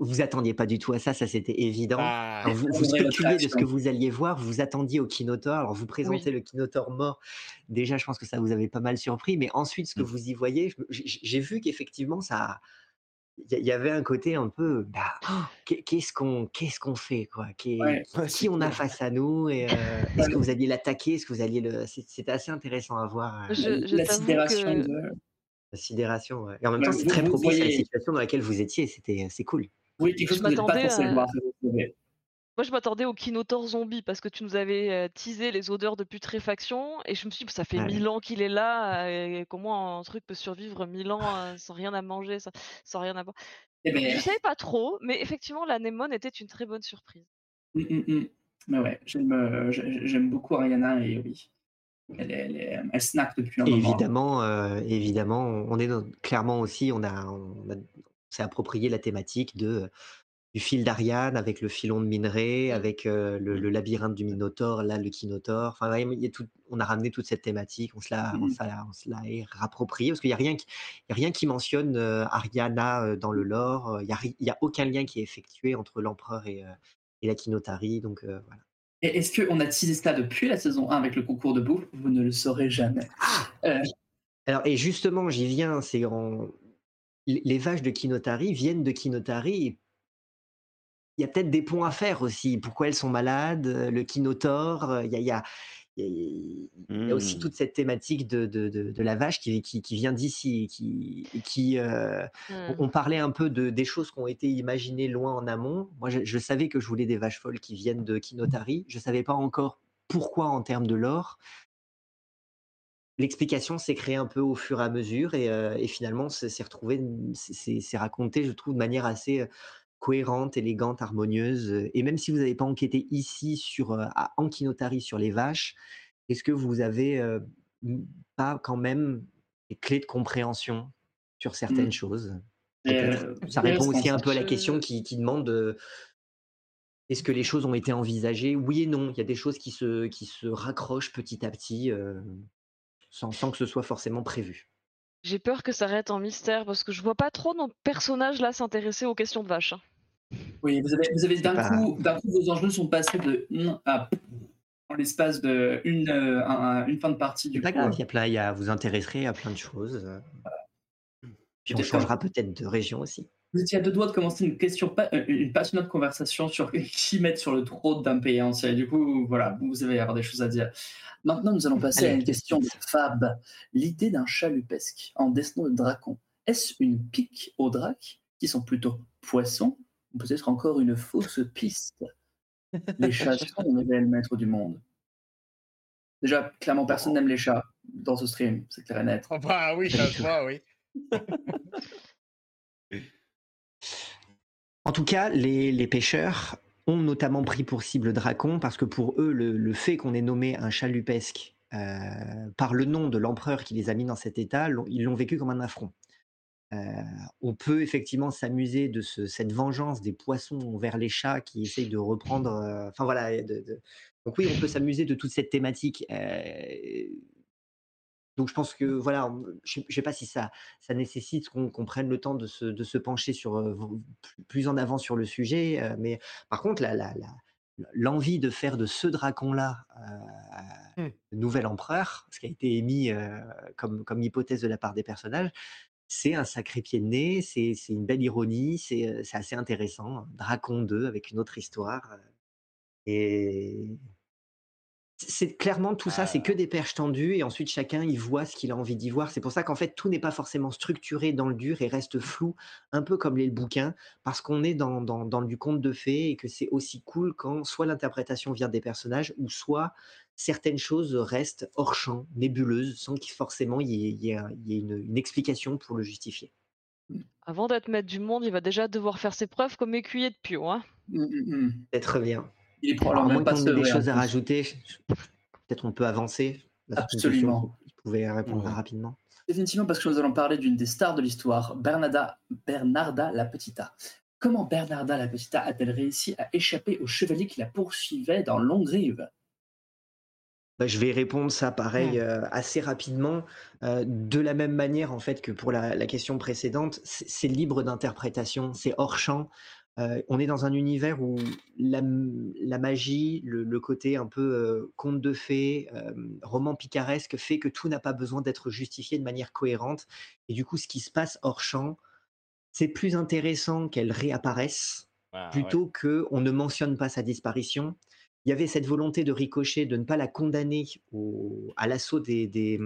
vous attendiez pas du tout à ça. Ça, c'était évident. Bah, Alors, vous, vous spéculiez de ce que vous alliez voir, vous vous attendiez au Kinotor. Alors, vous présentez le Kinotor mort. Déjà, je pense que ça vous avait pas mal surpris. Mais ensuite, ce que Mm. vous y voyez, j'ai vu qu'effectivement, ça. Il y, avait un côté un peu. Bah, qu'est- qu'est-ce qu'on qu'est-ce qu'on fait quoi? Ouais. qui- Qui on a face à nous et, euh, Est-ce que vous alliez l'attaquer? Est-ce que vous alliez le. c'est- C'était assez intéressant à voir. euh, Je- je la sidération que- de... la sidération. ouais. Et en même Ouais, temps, c'est très propice à la situation dans laquelle vous étiez. C'était, c'est cool. Oui, quelque Je chose que vous n'êtes pas à- voir. Moi, je m'attendais au Kinotor zombie parce que tu nous avais teasé les odeurs de putréfaction et je me suis dit, ça fait Ouais. mille ans qu'il est là, et comment un truc peut survivre mille ans sans rien à manger, sans, sans rien à boire? Eh ben, Je savais pas trop, mais effectivement, l'anémone était une très bonne surprise. Mm, mm, mm. Mais ouais, j'aime, euh, j'ai- j'aime beaucoup Ariana et oui, elle, snack depuis un moment. évidemment, euh, évidemment, on est dans- clairement aussi, on a, on a- on s'est approprié la thématique de du fil d'Ariane avec le filon de minerai, Mm. avec euh, le, le labyrinthe du Minotaure, là le Kinotaure. Enfin, ouais, il y a tout, on a ramené toute cette thématique, on se l'a, on se l'a- on se l'a rapproprié parce qu'il y a rien qui, y a rien qui mentionne euh, Ariana euh, dans le lore. Il y a, y a aucun lien qui est effectué entre l'empereur et, et la Kinotari. Donc voilà. Est-ce qu'on a teasé ça depuis la saison 1 avec le concours de bouffe? Vous ne le saurez jamais. Euh, Alors, et justement, j'y viens, c'est en... les vaches de Kinotari viennent de Kinotari. et y a peut-être des ponts à faire aussi. Pourquoi elles sont malades euh, Le Kinotor, euh, il y a, il y a- il y a- il y a aussi Hmm. toute cette thématique de, de, de- de la vache qui, qui, qui vient d'ici. Qui, qui, euh, Hmm. on, on parlait un peu de, des choses qui ont été imaginées loin en amont. Moi, je, je savais que je voulais des vaches folles qui viennent de Kinotari. Je ne savais pas encore pourquoi en termes de lore. L'explication s'est créée un peu au fur et à mesure et, euh, et finalement, c'est retrouvé, c'est- raconté, je trouve, de manière assez euh, cohérente, élégante, harmonieuse. euh, Et même si vous n'avez pas enquêté ici sur euh, à Ankinotari sur les vaches, est-ce que vous avez euh, pas quand même des clés de compréhension sur certaines Mmh. choses. Peut-être. heu, Ça répond aussi un peu à la question qui, qui demande euh, est-ce que les choses ont été envisagées? Oui et non. Il y a des choses qui se, qui se raccrochent petit à petit euh, sans, sans que ce soit forcément prévu. J'ai peur que ça reste en mystère parce que je vois pas trop nos personnages là s'intéresser aux questions de vaches. hein. Oui, vous avez, vous avez d'un pas- coup, d'un coup, vos enjeux sont passés de un à en l'espace de une, euh, un- un- une fin de partie du pas coup. grave, il y a vous intéresserez à plein de choses. euh. Puis on changera peut-être de région aussi. Vous étiez à deux doigts de commencer une question, euh, une passionnante conversation sur qui mettre sur le trône d'un pays entier. Du coup, voilà, vous allez avoir des choses à dire. Maintenant, nous allons passer Allez, à une question de. Fab. L'idée d'un chalupesque en destinant le dracon. Est-ce une pique aux dracs qui sont plutôt poissons peut-être encore une fausse piste Les chats sont les réels maîtres du monde. Déjà, clairement, personne n'aime les chats dans ce stream, c'est clair et net. Oh, bah oui, ça se voit, oui. En tout cas, les, les pêcheurs ont notamment pris pour cible Dracon parce que pour eux, le, le fait qu'on ait nommé un chalupesque euh, par le nom de l'empereur qui les a mis dans cet état, ils l'ont vécu comme un affront. Euh, on peut effectivement s'amuser de ce- cette vengeance des poissons vers les chats qui essayent de reprendre. euh, Enfin voilà. de- de- Donc oui, on peut s'amuser de toute cette thématique. euh, donc je pense que voilà, on- je ne sais pas si ça, ça nécessite qu'on prenne le temps de se, de se pencher sur euh, plus- en avant sur le sujet, euh, mais par contre l'envie de faire de ce dracon-là euh, Hmm. le nouvel empereur, ce qui a été émis euh, comme, comme hypothèse de la part des personnages, c'est un sacré pied de nez, c'est c'est une belle ironie, c'est euh, c'est assez intéressant. Dracon 2 avec une autre histoire. euh, Et c'est clairement tout ça, c'est que des perches tendues et ensuite chacun y voit ce qu'il a envie d'y voir. C'est pour ça qu'en fait tout n'est pas forcément structuré dans le dur et reste flou, un peu comme les bouquins, parce qu'on est dans, dans, dans du conte de fées et que c'est aussi cool quand soit l'interprétation vient des personnages ou soit certaines choses restent hors champ, nébuleuses, sans qu'il forcément il y ait, il y ait un- il y ait une, une explication pour le justifier. Avant d'être maître du monde, il va déjà devoir faire ses preuves comme écuyer de Pio. Hein. Hum. C'est très bien. Il est Alors, probablement même pas ait des en choses à rajouter, peut-être on peut avancer. Absolument. qui pouvait répondre Ouais. rapidement. Définitivement parce que nous allons parler d'une des stars de l'histoire, Bernarda, Bernarda la Petita. Comment Bernarda la Petita a-t-elle réussi à échapper aux chevaliers qui la poursuivaient dans Longrive Bah, je vais répondre ça pareil euh, assez rapidement. Euh, de la même manière en fait que pour la, la question précédente, c'est libre d'interprétation, c'est hors champ. Euh, on est dans un univers où la, la magie, le, le côté un peu conte de fées, roman picaresque fait que tout n'a pas besoin d'être justifié de manière cohérente. Et du coup, ce qui se passe hors champ, c'est plus intéressant qu'elle réapparaisse Ah, ouais. plutôt que on ne mentionne pas sa disparition. Il y avait cette volonté de Ricochet de ne pas la condamner au- à l'assaut des, des,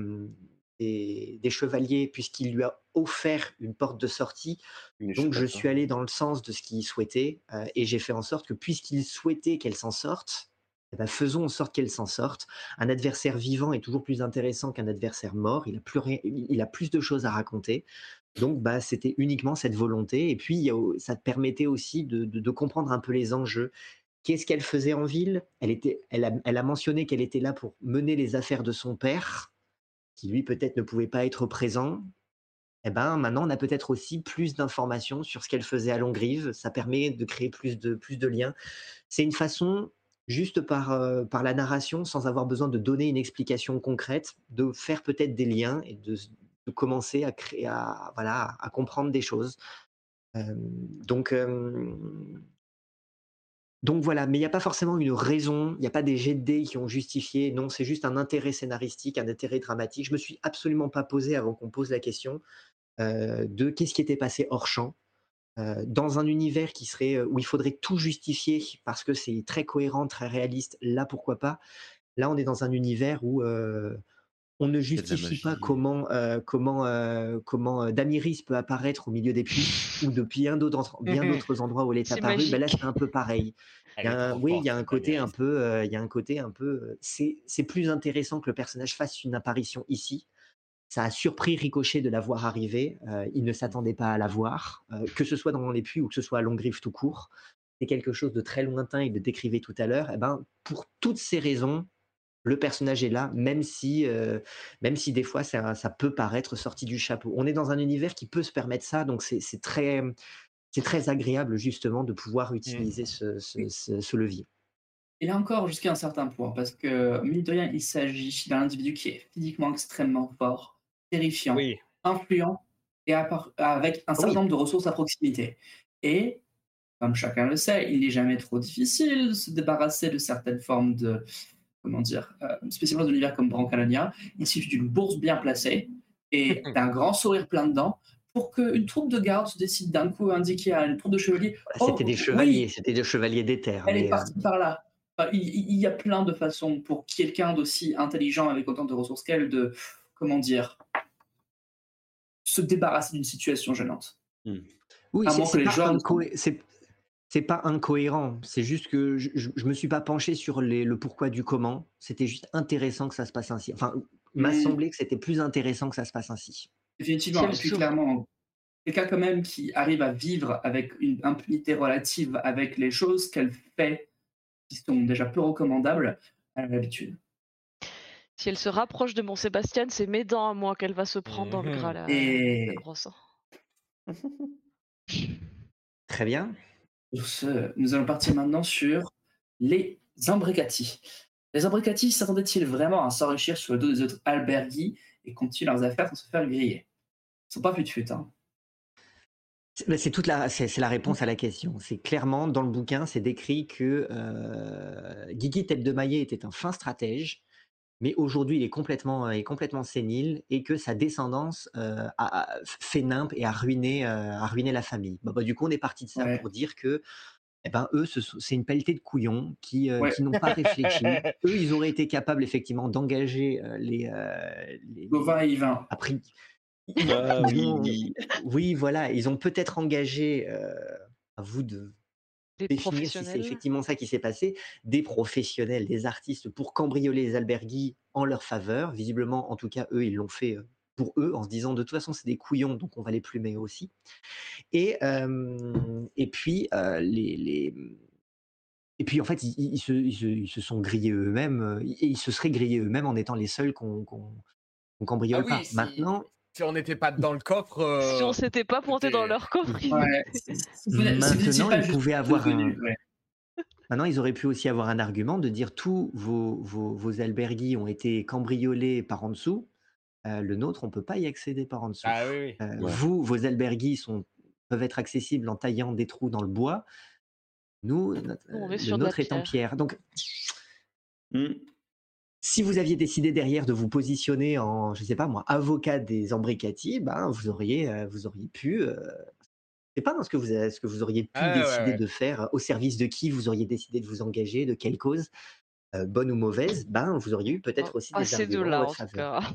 des- des chevaliers puisqu'il lui a offert une porte de sortie. Une Donc je suis allé dans le sens de ce qu'il souhaitait euh, et j'ai fait en sorte que puisqu'il souhaitait qu'elle s'en sorte, eh ben, faisons en sorte qu'elle s'en sorte. Un adversaire vivant est toujours plus intéressant qu'un adversaire mort. Il a plus, il a plus de choses à raconter. Donc bah, c'était uniquement cette volonté. Et puis ça te permettait aussi de, de- de comprendre un peu les enjeux. Qu'est-ce qu'elle faisait en ville? Elle, était, elle, a, elle a mentionné qu'elle était là pour mener les affaires de son père, qui lui peut-être ne pouvait pas être présent. Eh ben, maintenant, on a peut-être aussi plus d'informations sur ce qu'elle faisait à Longrive. Ça permet de créer plus de, plus de liens. C'est une façon, juste par, euh, par la narration, sans avoir besoin de donner une explication concrète, de faire peut-être des liens et de, commencer à créer, à, voilà, à comprendre des choses. Euh, donc, euh, donc voilà, mais il n'y a pas forcément une raison, il n'y a pas des jets de dés qui ont justifié. Non, c'est juste un intérêt scénaristique, un intérêt dramatique. Je me suis absolument pas posé avant qu'on pose la question euh, de qu'est-ce qui était passé hors champ. Euh, dans un univers qui serait où il faudrait tout justifier parce que c'est très cohérent, très réaliste, là pourquoi pas. Là, on est dans un univers où euh, on ne justifie pas comment euh, comment euh, comment euh, Damiris peut apparaître au milieu des puits ou de bien d'autres bien Mhm. d'autres endroits où elle est apparue. Ben là, c'est un peu pareil. Il y Elle a est un- trop oui, il y a un côté un peu, euh, il y a un côté un peu. C'est c'est plus intéressant que le personnage fasse une apparition ici. Ça a surpris Ricochet de la voir arriver. il ne s'attendait pas à la voir, que ce soit dans les puits ou que ce soit à Longrive tout court. C'est quelque chose de très lointain. Il le décrivait tout à l'heure. Eh ben, pour toutes ces raisons, le personnage est là, même si, euh, même si des fois ça, ça peut paraître sorti du chapeau. On est dans un univers qui peut se permettre ça, donc c'est très, c'est très agréable justement de pouvoir Mmh. utiliser ce, ce- ce- ce levier. Et là encore, jusqu'à un certain point, parce que, mine de rien, il s'agit d'un individu qui est physiquement extrêmement fort, terrifiant, Oui. influent et avec un certain Oui. nombre de ressources à proximité. Et, comme chacun le sait, il n'est jamais trop difficile de se débarrasser de certaines formes de, comment dire, euh, spécialement dans l'univers comme Brancalonia. Il suffit d'une bourse bien placée et d'un grand sourire plein dedans pour qu'une troupe de gardes se décide d'un coup à indiquer à une troupe de chevaliers Oh, C'était des oui, chevaliers, c'était des chevaliers d'éther. elle est mais, euh, partie par là. Il, y a plein de façons pour quelqu'un d'aussi intelligent avec autant de ressources qu'elle de, comment dire, se débarrasser d'une situation gênante. Oui, À c'est pas, incohé- c'est- pas incohérent. C'est juste que je, je, je me suis pas penché sur les, le pourquoi du comment. C'était juste intéressant que ça se passe ainsi. Enfin, il m'a Mm. semblé que c'était plus intéressant que ça se passe ainsi. Et puis souffle. clairement, quelqu'un quand même qui arrive à vivre avec une impunité relative avec les choses qu'elle fait, qui sont déjà peu recommandables, a l'habitude. Si elle se rapproche de mon Sébastien, c'est mes dents à moi qu'elle va se prendre dans le Mhm. gras, la, Et-. Très bien. Sur ce, nous allons partir maintenant sur les imbricati. Les imbricati s'attendaient-ils vraiment à s'enrichir sur le dos des autres alberghi et continuer leurs affaires sans se faire griller? Ils sont pas plus de fut, hein. C'est toute la, c'est c'est la réponse à la question. C'est clairement dans le bouquin, c'est décrit que euh, Guigui Tête de Maillet était un fin stratège, mais aujourd'hui il est complètement, est complètement sénile et que sa descendance euh, a, a fait nimpe et a ruiné, euh, a ruiné la famille. Bah, bah, du coup, on est parti de ça Ouais. pour dire que eh ben, eux, ce c'est une pelletée de couillons qui, euh, Ouais. qui n'ont pas réfléchi. eux, ils auraient été capables effectivement d'engager euh, les, euh, les, Gauvin et Yvain. après, oui. oui, voilà, ils ont peut-être engagé, euh, à vous de Des définir si c'est effectivement ça qui s'est passé, des professionnels, des artistes pour cambrioler les albergues en leur faveur. Visiblement, en tout cas, eux, ils l'ont fait euh, pour eux en se disant de toute façon, c'est des couillons, donc on va les plumer aussi. Et, euh, et puis, euh, les, les- Et puis, en fait, ils, ils se, ils se- ils se sont grillés eux-mêmes, euh, et ils se seraient grillés eux-mêmes en étant les seuls qu'on qu'on cambriole Ah pas. oui, Maintenant, si on n'était pas dans le coffre. Si euh, on s'était pas pointé dans leur coffre, ils Ouais, si- si si Maintenant, ils pouvaient avoir un- ouais. Maintenant, ils auraient pu aussi avoir un argument de dire tous vos, vos, vos albergues ont été cambriolés par en dessous. Euh, le nôtre, on peut pas y accéder par en dessous. Ah oui, oui. Euh, Ouais. Vous, vos albergues sont, peuvent être accessibles en taillant des trous dans le bois. Nous, notre, on le nôtre est en pierre. pierre. Donc, Mm. Si vous aviez décidé derrière de vous positionner en, je sais pas moi, avocat des embricati, ben, vous auriez, euh, vous auriez pu. Euh, sais pas dans ce que vous, ce que vous auriez pu Ah décider ouais. de faire, euh, au service de qui vous auriez décidé de vous engager, de quelle cause, euh, bonne ou mauvaise, ben, vous auriez eu peut-être aussi pas des arguments en tout faveur. cas.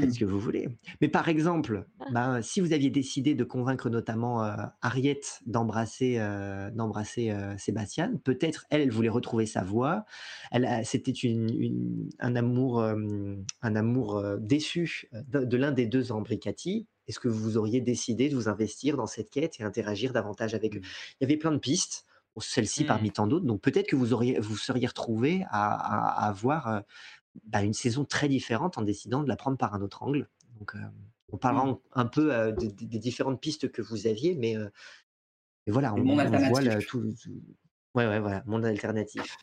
Faites ce que vous voulez. Mais par exemple, Ah. ben, si vous aviez décidé de convaincre notamment euh, Harriet d'embrasser euh, d'embrasser euh, Sébastien, peut-être elle, elle voulait retrouver sa voix. Elle, a- c'était une, une- un amour, euh, un amour euh, déçu de, de l'un des deux embricati. Est-ce que vous auriez décidé de vous investir dans cette quête et interagir davantage avec eux Il y avait plein de pistes. Celle-ci Mm. parmi tant d'autres. Donc peut-être que vous auriez, vous seriez retrouvé à, à- à avoir euh, bah, une saison très différente en décidant de la prendre par un autre angle. Donc, euh, on parlera Mm. un peu de- de- des différentes pistes que vous aviez, mais, mais voilà, Le on, monde on voit alternatif. là, tout, tout- Ouais, ouais, voilà, monde alternatif.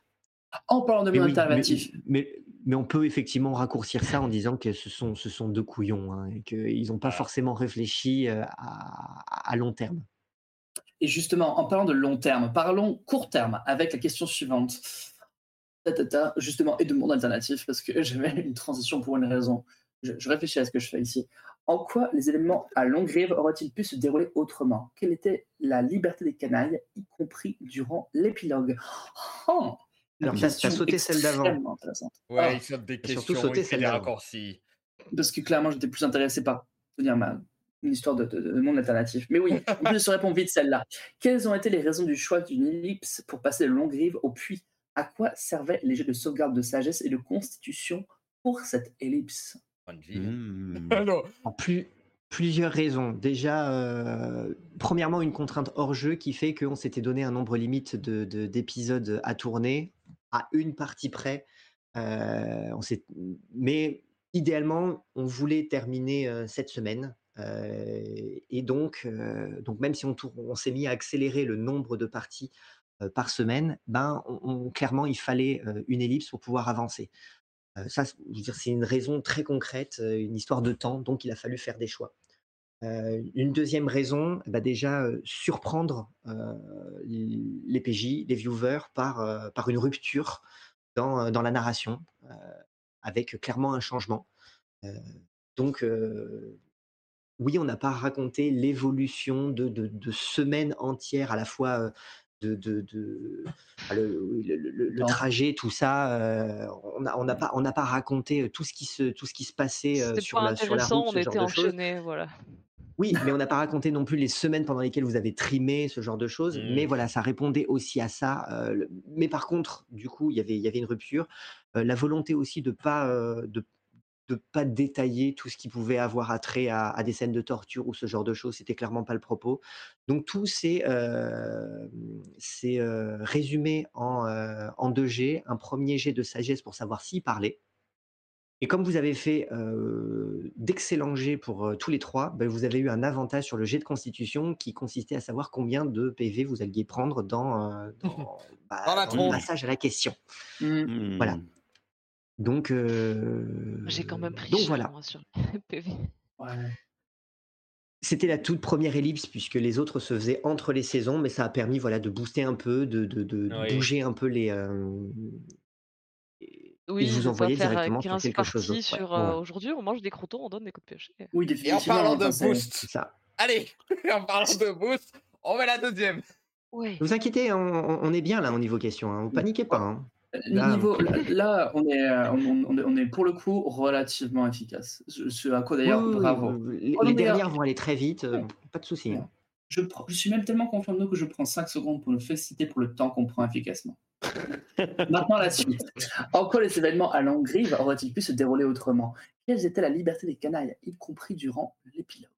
En parlant de monde oui, alternatif, mais, mais on peut effectivement raccourcir ça en disant que ce sont, ce sont deux couillons hein, et qu'ils n'ont pas forcément réfléchi à, à long terme. Et justement, en parlant de long terme, parlons court terme avec la question suivante. Justement, et de monde alternatif, parce que j'avais une transition pour une raison. Je, je réfléchis à ce que je fais ici. En quoi les éléments à longue rive auraient-ils pu se dérouler autrement? Quelle était la liberté des canailles, y compris durant l'épilogue? Oh Alors, t'as question sauté celle d'avant. Ouais, Ah. il saute des questions, sauter il fait des celle-là. raccourcis. parce que clairement j'étais plus intéressé par tenir ma une histoire de, de- de monde alternatif. Mais oui, en plus se répond vite celle-là. Quelles ont été les raisons du choix d'une ellipse pour passer de longue rive au puits? À quoi servaient les jeux de sauvegarde de sagesse et de constitution pour cette ellipse? Mm. Plus, plusieurs raisons. Déjà, euh, premièrement, une contrainte hors jeu qui fait qu'on s'était donné un nombre limite de- de- d'épisodes à tourner à une partie près. on mais idéalement, on voulait terminer cette semaine. et donc, donc, même si on, on s'est mis à accélérer le nombre de parties par semaine, ben, clairement, il fallait une ellipse pour pouvoir avancer. ça, c'est une raison très concrète, une histoire de temps, donc il a fallu faire des choix. une deuxième raison, bah déjà surprendre les PJ, les viewers par, par une rupture dans, dans la narration, avec clairement un changement. donc oui, on n'a pas raconté l'évolution de, de, de, semaines entières à la fois de, de, le, trajet, tout ça. on n'a on pas, on pas raconté tout ce qui se, tout ce qui se passait sur, la, sur la route. On était enchaînés, voilà. Oui, mais on n'a pas raconté non plus les semaines pendant lesquelles vous avez trimé, ce genre de choses. Mais mmh. voilà, ça répondait aussi à ça. mais par contre, du coup, y il y avait une rupture. la volonté aussi de pas de de pas détailler tout ce qui pouvait avoir attrait à, à, des scènes de torture ou ce genre de choses. C'était clairement pas le propos. Donc tout s'est euh, euh, résumé en, euh, en deux G. Un premier jet de sagesse pour savoir s'il parlait. Et comme vous avez fait d'excellents jets pour tous les trois, ben, vous avez eu un avantage sur le jet de constitution qui consistait à savoir combien de PV vous alliez prendre dans, dans, bah, dans, le passage à la question. Mmh. Voilà. Donc, j'ai quand même pris donc voilà. sur PV. C'était la toute première ellipse puisque les autres se faisaient entre les saisons, mais ça a permis voilà de booster un peu, de, de, de bouger un peu les. Oui, vous envoyez directement sur quelque chose Sur, Aujourd'hui, on mange des croutons, on donne des coups de pioche. Oui, Et en parlant de boost, ça. allez, en parlant de boost, on met la deuxième. Ouais. Vous inquiétez, on, on, est bien là au niveau question, hein. vous paniquez pas. Hein. Là, niveau, là, on, est, euh, on, on, est pour le coup relativement efficace. Ce à quoi d'ailleurs, bravo. Les, oh, dernières vont aller très vite, euh, pas de souci. Hein. Je, je, suis même tellement confiant de nous que je prends 5 secondes pour nous féliciter pour le temps qu'on prend efficacement. Maintenant, la suite. En quoi les événements à Langrive auraient-ils pu se dérouler autrement? Quelle était la liberté des canailles, y compris durant l'épilogue?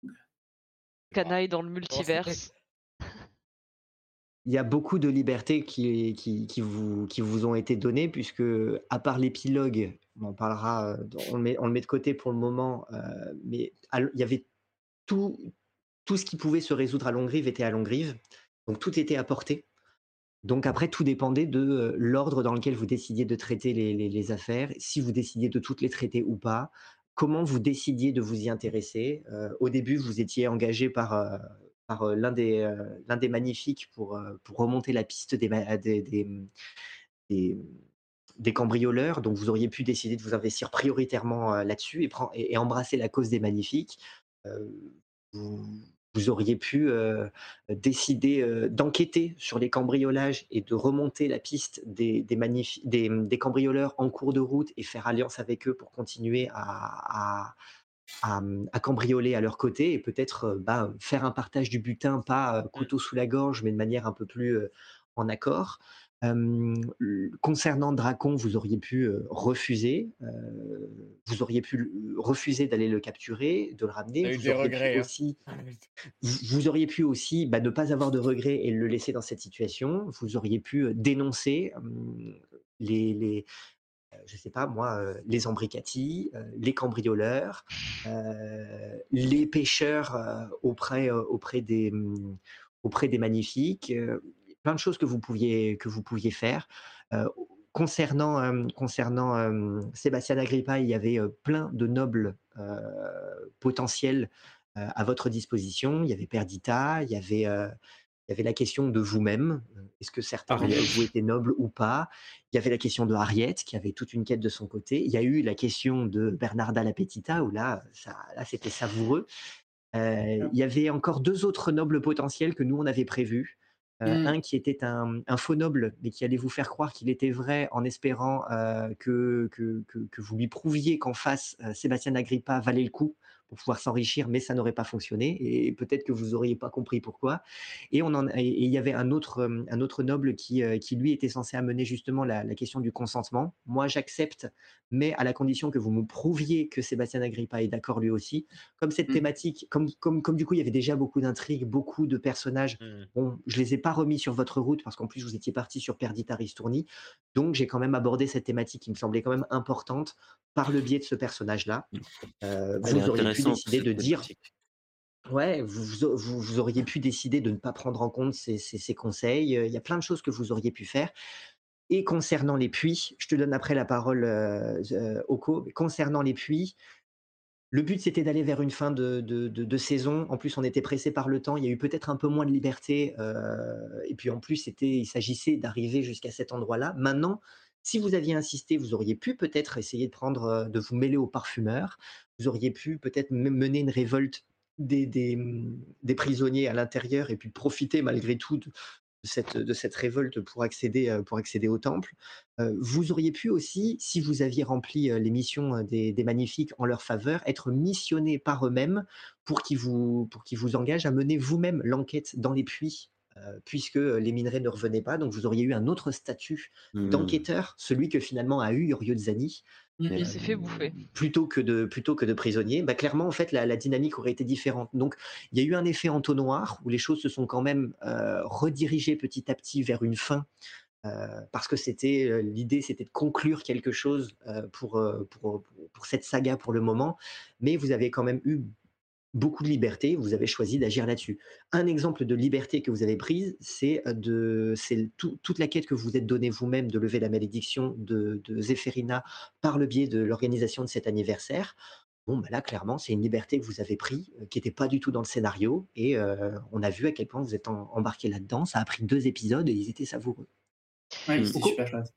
Canailles dans le multiverse il y a beaucoup de libertés qui, vous, ont été données, puisque, à part l'épilogue, on en parlera, on le, met, on le met de côté pour le moment, euh, mais il y avait tout, ce qui pouvait se résoudre à Longrive était à Longrive, donc tout était apporté. Donc après, tout dépendait de euh, l'ordre dans lequel vous décidiez de traiter les, affaires, si vous décidiez de toutes les traiter ou pas, comment vous décidiez de vous y intéresser. Euh, au début, vous étiez engagé par, par l'un des, magnifiques pour, remonter la piste des, des, cambrioleurs. Donc vous auriez pu décider de vous investir prioritairement là-dessus et, embrasser la cause des magnifiques. Vous, auriez pu décider d'enquêter sur les cambriolages et de remonter la piste des, des, cambrioleurs en cours de route et faire alliance avec eux pour continuer à à, cambrioler à leur côté et peut-être bah, faire un partage du butin, pas mmh. couteau sous la gorge, mais de manière un peu plus en accord. concernant Dracon, vous auriez pu refuser, vous auriez pu refuser d'aller le capturer, de le ramener. Vous auriez, pu hein. aussi, vous, auriez pu aussi bah, ne pas avoir de regrets et le laisser dans cette situation. Vous auriez pu dénoncer les, les, je sais pas moi, les embricatis, les cambrioleurs, les pêcheurs auprès, auprès, des, mmh, auprès des magnifiques, plein de choses que vous pouviez, que vous pouviez faire. concernant concernant Sébastien Agrippa, il y avait plein de nobles potentiels à votre disposition. Il y avait Perdita, il y avait il y avait la question de vous-même. Est-ce que certains d'entre vous étaient nobles ou pas? Il y avait la question de Harriet, qui avait toute une quête de son côté. Il y a eu la question de Bernarda la Petita, où là, ça, là c'était savoureux. Euh, il y avait encore deux autres nobles potentiels que nous, on avait prévus. Euh, mmh. Un qui était un, faux noble, mais qui allait vous faire croire qu'il était vrai en espérant euh, que, que, que, vous lui prouviez qu'en face, Sébastien Agrippa valait le coup pour pouvoir s'enrichir, mais ça n'aurait pas fonctionné. Et peut-être que vous auriez pas compris pourquoi. Et on en, et il y avait un autre, euh, un autre noble qui, euh, qui lui était censé amener justement la, la question du consentement. Moi, j'accepte, mais à la condition que vous me prouviez que Sébastien Agrippa est d'accord lui aussi. Comme cette Mm. thématique, comme, comme, comme du coup il y avait déjà beaucoup d'intrigues, beaucoup de personnages, Mmh. bon, je les ai pas remis sur votre route parce qu'en plus vous étiez parti sur Perdita Ristourni. Donc j'ai quand même abordé cette thématique qui me semblait quand même importante par le biais de ce personnage-là. Euh, vous auriez pu intéressante, décider de dire. Ouais, vous, vous, vous- auriez pu décider de ne pas prendre en compte ces, ces- ces conseils. Il y a plein de choses que vous auriez pu faire. Et concernant les puits, je te donne après la parole, euh, Oko. Concernant les puits, le but c'était d'aller vers une fin de, de- de- de saison. En plus, on était pressé par le temps. Il y a eu peut-être un peu moins de liberté. euh, et puis en plus, c'était, il s'agissait d'arriver jusqu'à cet endroit-là. Maintenant, si vous aviez insisté, vous auriez pu peut-être essayer de prendre, de vous mêler aux parfumeurs. Vous auriez pu peut-être mener une révolte des, hum, des prisonniers à l'intérieur et puis profiter malgré tout de, cette, de cette révolte pour accéder, pour accéder au temple. Vous auriez pu aussi, si vous aviez rempli les missions des, des magnifiques en leur faveur, être missionné par eux-mêmes pour qu'ils vous, pour qu'ils vous engagent à mener vous-même l'enquête dans les puits. Euh, puisque les minerais ne revenaient pas, donc vous auriez eu un autre statut Mmh. d'enquêteur, celui que finalement a eu Yorio Zani, Mm. Il s'est fait bouffer. plutôt que de plutôt que de prisonnier, bah clairement en fait la, la dynamique aurait été différente. Donc il y a eu un effet entonnoir où les choses se sont quand même euh, redirigées petit à petit vers une fin. euh, parce que c'était euh, l'idée, c'était de conclure quelque chose euh, pour, euh, pour, pour, pour cette saga pour le moment, mais vous avez quand même eu beaucoup de liberté, vous avez choisi d'agir là-dessus. Un exemple de liberté que vous avez prise, c'est euh, de c'est tout- toute la quête que vous êtes donnée vous-même de lever la malédiction de, de Zéphérina par le biais de l'organisation de cet anniversaire. Bon, bah là, clairement, c'est une liberté que vous avez prise, euh, qui n'était pas du tout dans le scénario, et euh, on a vu à quel point vous êtes en- embarqué là-dedans. Ça a pris deux épisodes et ils étaient savoureux. Ouais, Mm. Oko super chouette.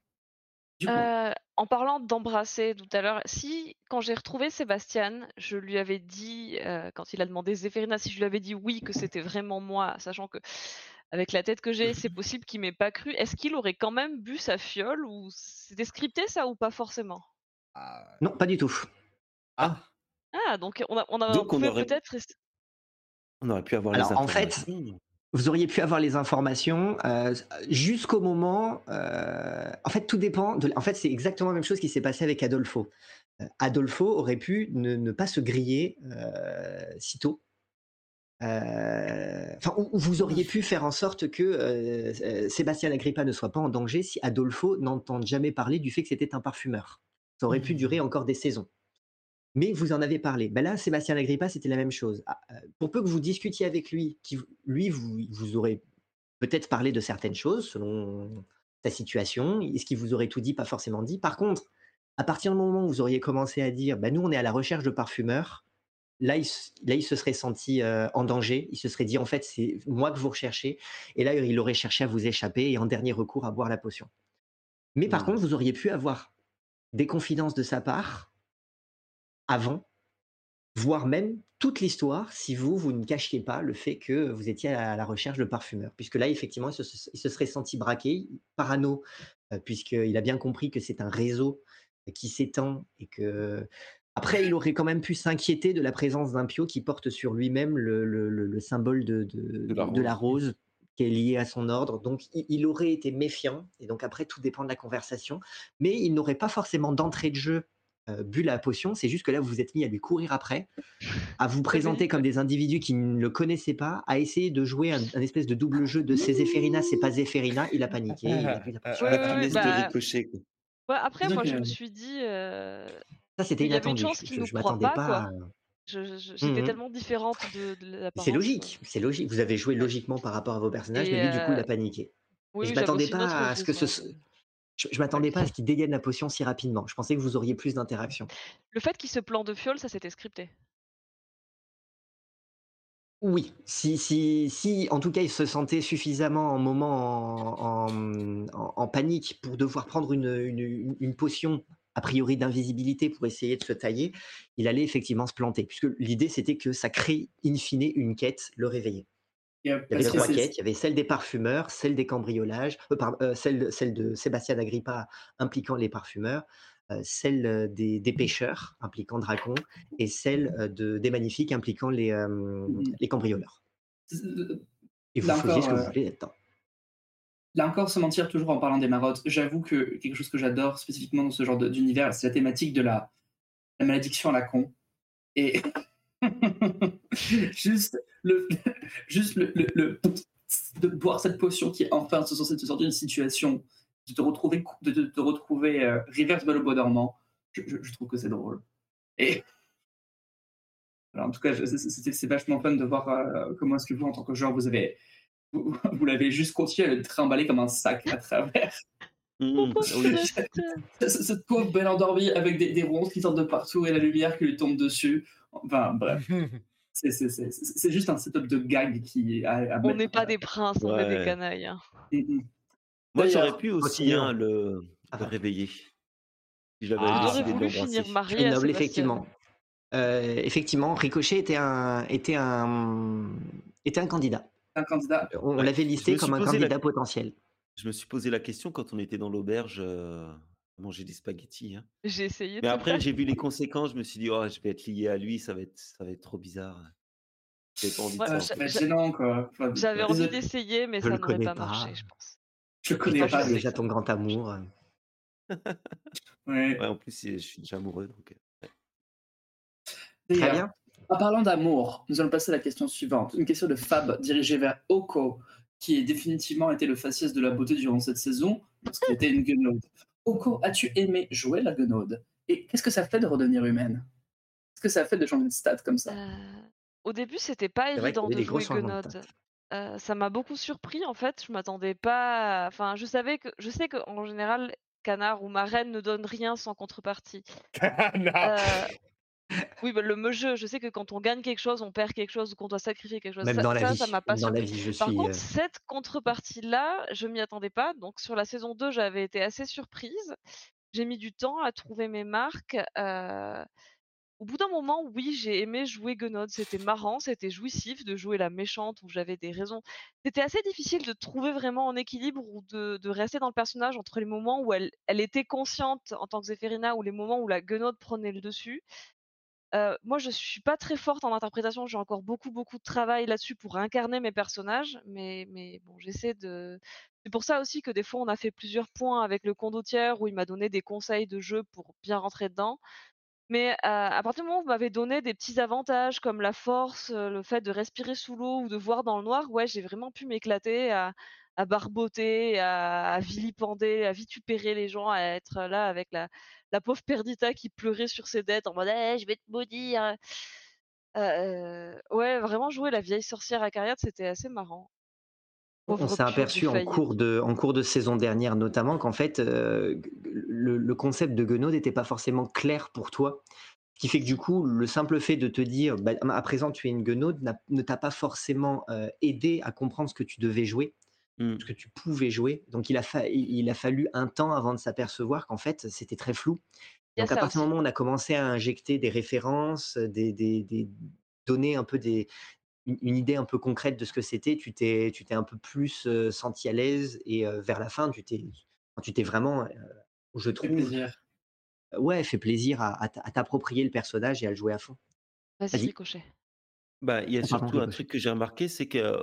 Du coup, Euh, en parlant d'embrasser tout à l'heure, si quand j'ai retrouvé Sébastien, je lui avais dit, euh, quand il a demandé Zéphérina, si je lui avais dit oui, que c'était vraiment moi, sachant que avec la tête que j'ai, c'est possible qu'il m'ait pas cru, est-ce qu'il aurait quand même bu sa fiole ou c'était scripté ça ou pas forcément? Ah, Non, pas du tout. ah, Ah, donc on, a, on, a, Donc, on aurait- peut-être On aurait pu avoir Alors, les en fait. Vous auriez pu avoir les informations euh, jusqu'au moment. euh, en fait, tout dépend. De, en fait, c'est exactement la même chose qui s'est passé avec Adolfo. Euh, Adolfo aurait pu ne, ne pas se griller sitôt. Euh, Enfin, ou- ou vous auriez pu faire en sorte que Sébastien Agrippa ne soit pas en danger si Adolfo n'entende jamais parler du fait que c'était un parfumeur. Ça aurait pu Mhm. durer encore des saisons. Mais vous en avez parlé. Ben là, Sébastien Agrippa, c'était la même chose. Ah, euh, Pour peu que vous discutiez avec lui, qui, lui, vous, vous aurez peut-être parlé de certaines choses selon sa situation. Est-ce qu'il vous aurait tout dit, pas forcément dit? Par contre, à partir du moment où vous auriez commencé à dire, ben nous, on est à la recherche de parfumeurs, là, il, là, il se serait senti euh, en danger. Il se serait dit, en fait, c'est moi que vous recherchez. Et là, il aurait cherché à vous échapper et en dernier recours à boire la potion. Mais par Hmm. contre, vous auriez pu avoir des confidences de sa part avant, voire même toute l'histoire, si vous, vous ne cachiez pas le fait que vous étiez à la recherche de parfumeurs. Puisque là, effectivement, il se, il se serait senti braqué, parano, euh, puisqu'il a bien compris que c'est un réseau qui s'étend et que... Après, il aurait quand même pu s'inquiéter de la présence d'un pio qui porte sur lui-même le, le- le- le symbole de, de- De la de la rose. rose qui est lié à son ordre. Donc, il, il aurait été méfiant. Et donc, après, tout dépend de la conversation. Mais il n'aurait pas forcément d'entrée de jeu euh, bu la potion. C'est juste que là, vous vous êtes mis à lui courir après, à vous présenter comme ouais. des individus qui ne le connaissaient pas, à essayer de jouer un, un espèce de double jeu de c'est Zéphérina, c'est pas Zéphérina. Il a paniqué, il a bu la potion. Oui, oui, oui, Finesse bah, ouais, après, moi, je me suis dit, euh, Ça, c'était avait une inattendu. chance Je, je m'attendais pas, pas. je- je- j'étais tellement différente de, de C'est l'apparence. logique, c'est logique. Vous avez joué logiquement par rapport à vos personnages, Et, mais lui, du coup, il euh, a paniqué. Oui, Et je m'attendais pas à ce que ce, je, je m'attendais pas à ce qu'il dégaine la potion si rapidement. Je pensais que vous auriez plus d'interactions. Le fait qu'il se plante de fiole, ça c'était scripté. Oui, si, si, si en tout cas il se sentait suffisamment en moment en, en- panique pour devoir prendre une, une- une- une potion a priori d'invisibilité pour essayer de se tailler, il allait effectivement se planter, puisque l'idée c'était que ça crée in fine une quête, le réveiller. Il y avait c'est- quêtes, il y avait celle des parfumeurs, celle des cambriolages, euh, pardon, euh, celle, de, celle de Sébastien Agrippa impliquant les parfumeurs, euh, celle des, des pêcheurs impliquant Dracon et celle de, des magnifiques impliquant les, Mhm. les cambrioleurs. Et vous Là faisiez ce que encore, vous voulez là-dedans. Là encore, se mentir toujours en parlant des marottes, j'avoue que quelque chose que j'adore spécifiquement dans ce genre d'univers, c'est la thématique de la, la malédiction à la con. Et juste le, juste le, le- le- de boire cette potion qui est enfin censée te sortir d'une situation, de te retrouver, de, de te retrouver euh, reverse balle au bois dormant, je, je- je trouve que c'est drôle. Et alors, en tout cas, c'est- vachement fun de voir euh, comment est-ce que vous, en tant que joueur, vous avez vous, vous l'avez juste continué à le trimballer comme un sac à travers. Mon Mmh, pauvre oui. Cette pauvre belle endormie avec des, des ronces qui sortent de partout et la lumière qui lui tombe dessus. Enfin, bref, c'est- juste un setup de gag qui est à, à On n'est pas des princes, on est des canailles. hein. Mm, mm. Moi, j'aurais pu aussi hein, le, Ah le réveiller. Si j'avais Ah. J'aurais décidé de voulu finir marié noble, Sébastien. effectivement. Euh, effectivement, Ricochet était un, était un, était un candidat. un candidat. On, Ouais. l'avait listé comme un la- candidat potentiel. Je me suis posé la question quand on était dans l'auberge euh, manger des spaghettis. hein. J'ai essayé de Mais après, j'ai vu les conséquences. Je me suis dit, oh, je vais être lié à lui, ça va être, ça va être trop bizarre. J'avais pas envie de Ouais, gênant, quoi. Enfin, J'avais envie d'essayer, mais Je ça n'aurait pas pas. marché, je pense. Je connais pas. déjà ton grand amour. Ouais. Ouais, en plus, je suis déjà amoureux. Donc... euh, Très D'ailleurs, bien. En parlant d'amour, nous allons passer à la question suivante. Une question de Fab dirigée vers Oko, qui a définitivement été le faciès de la beauté durant cette saison, lorsqu'il était une guenaude. Oko, as-tu aimé jouer la guenaude? Et qu'est-ce que ça fait de redevenir humaine? Qu'est-ce que ça fait de changer de stat comme ça? Euh, au début, c'était pas évident de jouer changements de Gnode. stats. Euh, ça m'a beaucoup surpris en fait. Je m'attendais pas. à- Enfin, je savais que, je sais qu'en général, Canard ou Marraine ne donne rien sans contrepartie. Canard. Euh, Oui, bah, le me jeu, je sais que quand on gagne quelque chose, on perd quelque chose ou qu'on doit sacrifier quelque chose. Même Ça, dans la ça, vie. ça m'a pas dans la vie, je Par suis. contre, euh, cette contrepartie-là, je m'y attendais pas. Donc sur la saison 2, j'avais été assez surprise. J'ai mis du temps à trouver mes marques. euh, Au bout d'un moment, oui, j'ai aimé jouer Gunod. C'était marrant, c'était jouissif de jouer la méchante où j'avais des raisons. C'était assez difficile de trouver vraiment un équilibre ou de, de rester dans le personnage entre les moments où elle, elle était consciente en tant que Zéphérina ou les moments où la Gunod prenait le dessus. Moi, je suis pas très forte en interprétation. J'ai encore beaucoup, beaucoup de travail là-dessus pour incarner mes personnages. Mais, bon, j'essaie de. C'est pour ça aussi que des fois, on a fait plusieurs points avec le condottière où il m'a donné des conseils de jeu pour bien rentrer dedans. Mais à partir du moment où vous m'avez donné des petits avantages comme la force, le fait de respirer sous l'eau ou de voir dans le noir, ouais, j'ai vraiment pu m'éclater à, à barboter, à, à vilipender, à vitupérer les gens, à être là avec la, la pauvre Perdita qui pleurait sur ses dettes en mode Eh, je vais te maudire. Euh, ouais, vraiment jouer la vieille sorcière à carrière, c'était assez marrant. On s'est aperçu en cours, de, en cours de saison dernière notamment qu'en fait euh, le, le concept de Guenaude n'était pas forcément clair pour toi. Ce qui fait que du coup, le simple fait de te dire bah, à présent tu es une Guenaude n'a- ne t'a pas forcément euh, aidé à comprendre ce que tu devais jouer, Ce que tu pouvais jouer. Donc il a, fa- il a fallu un temps avant de s'apercevoir qu'en fait c'était très flou. Donc à partir du moment où on a commencé à injecter des références, des, des, des donner un peu des, une, idée un peu concrète de ce que c'était, tu t'es, tu t'es un peu plus euh, senti à l'aise et euh, vers la fin, tu t'es, tu t'es vraiment, euh, je fait plaisir. ouais, fait plaisir à, t'approprier le personnage et à le jouer à fond. Vas-y. Ricochet. Bah, il y a Ah, pardon, surtout un truc que j'ai remarqué, c'est que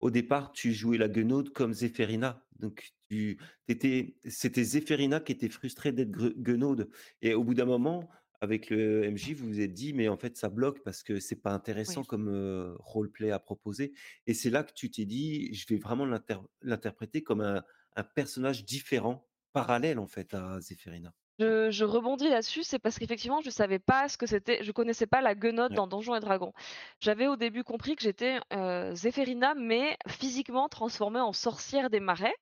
au départ, tu jouais la guenaude comme Zéphérina. Donc, tu, t'étais, c'était Zéphérina qui était frustrée d'être guenaude. Et au bout d'un moment, avec le MJ, vous vous êtes dit, mais en fait, ça bloque parce que c'est pas intéressant Oui. comme euh, roleplay à proposer. Et c'est là que tu t'es dit, je vais vraiment l'inter- l'interpréter comme un, un personnage différent, parallèle en fait à Zéphérina. Je, je rebondis là-dessus, c'est parce qu'effectivement, je savais pas ce que c'était, je connaissais pas la guenote Ouais. dans Donjons et Dragons. J'avais au début compris que j'étais euh, Zéphérina, mais physiquement transformée en sorcière des marais,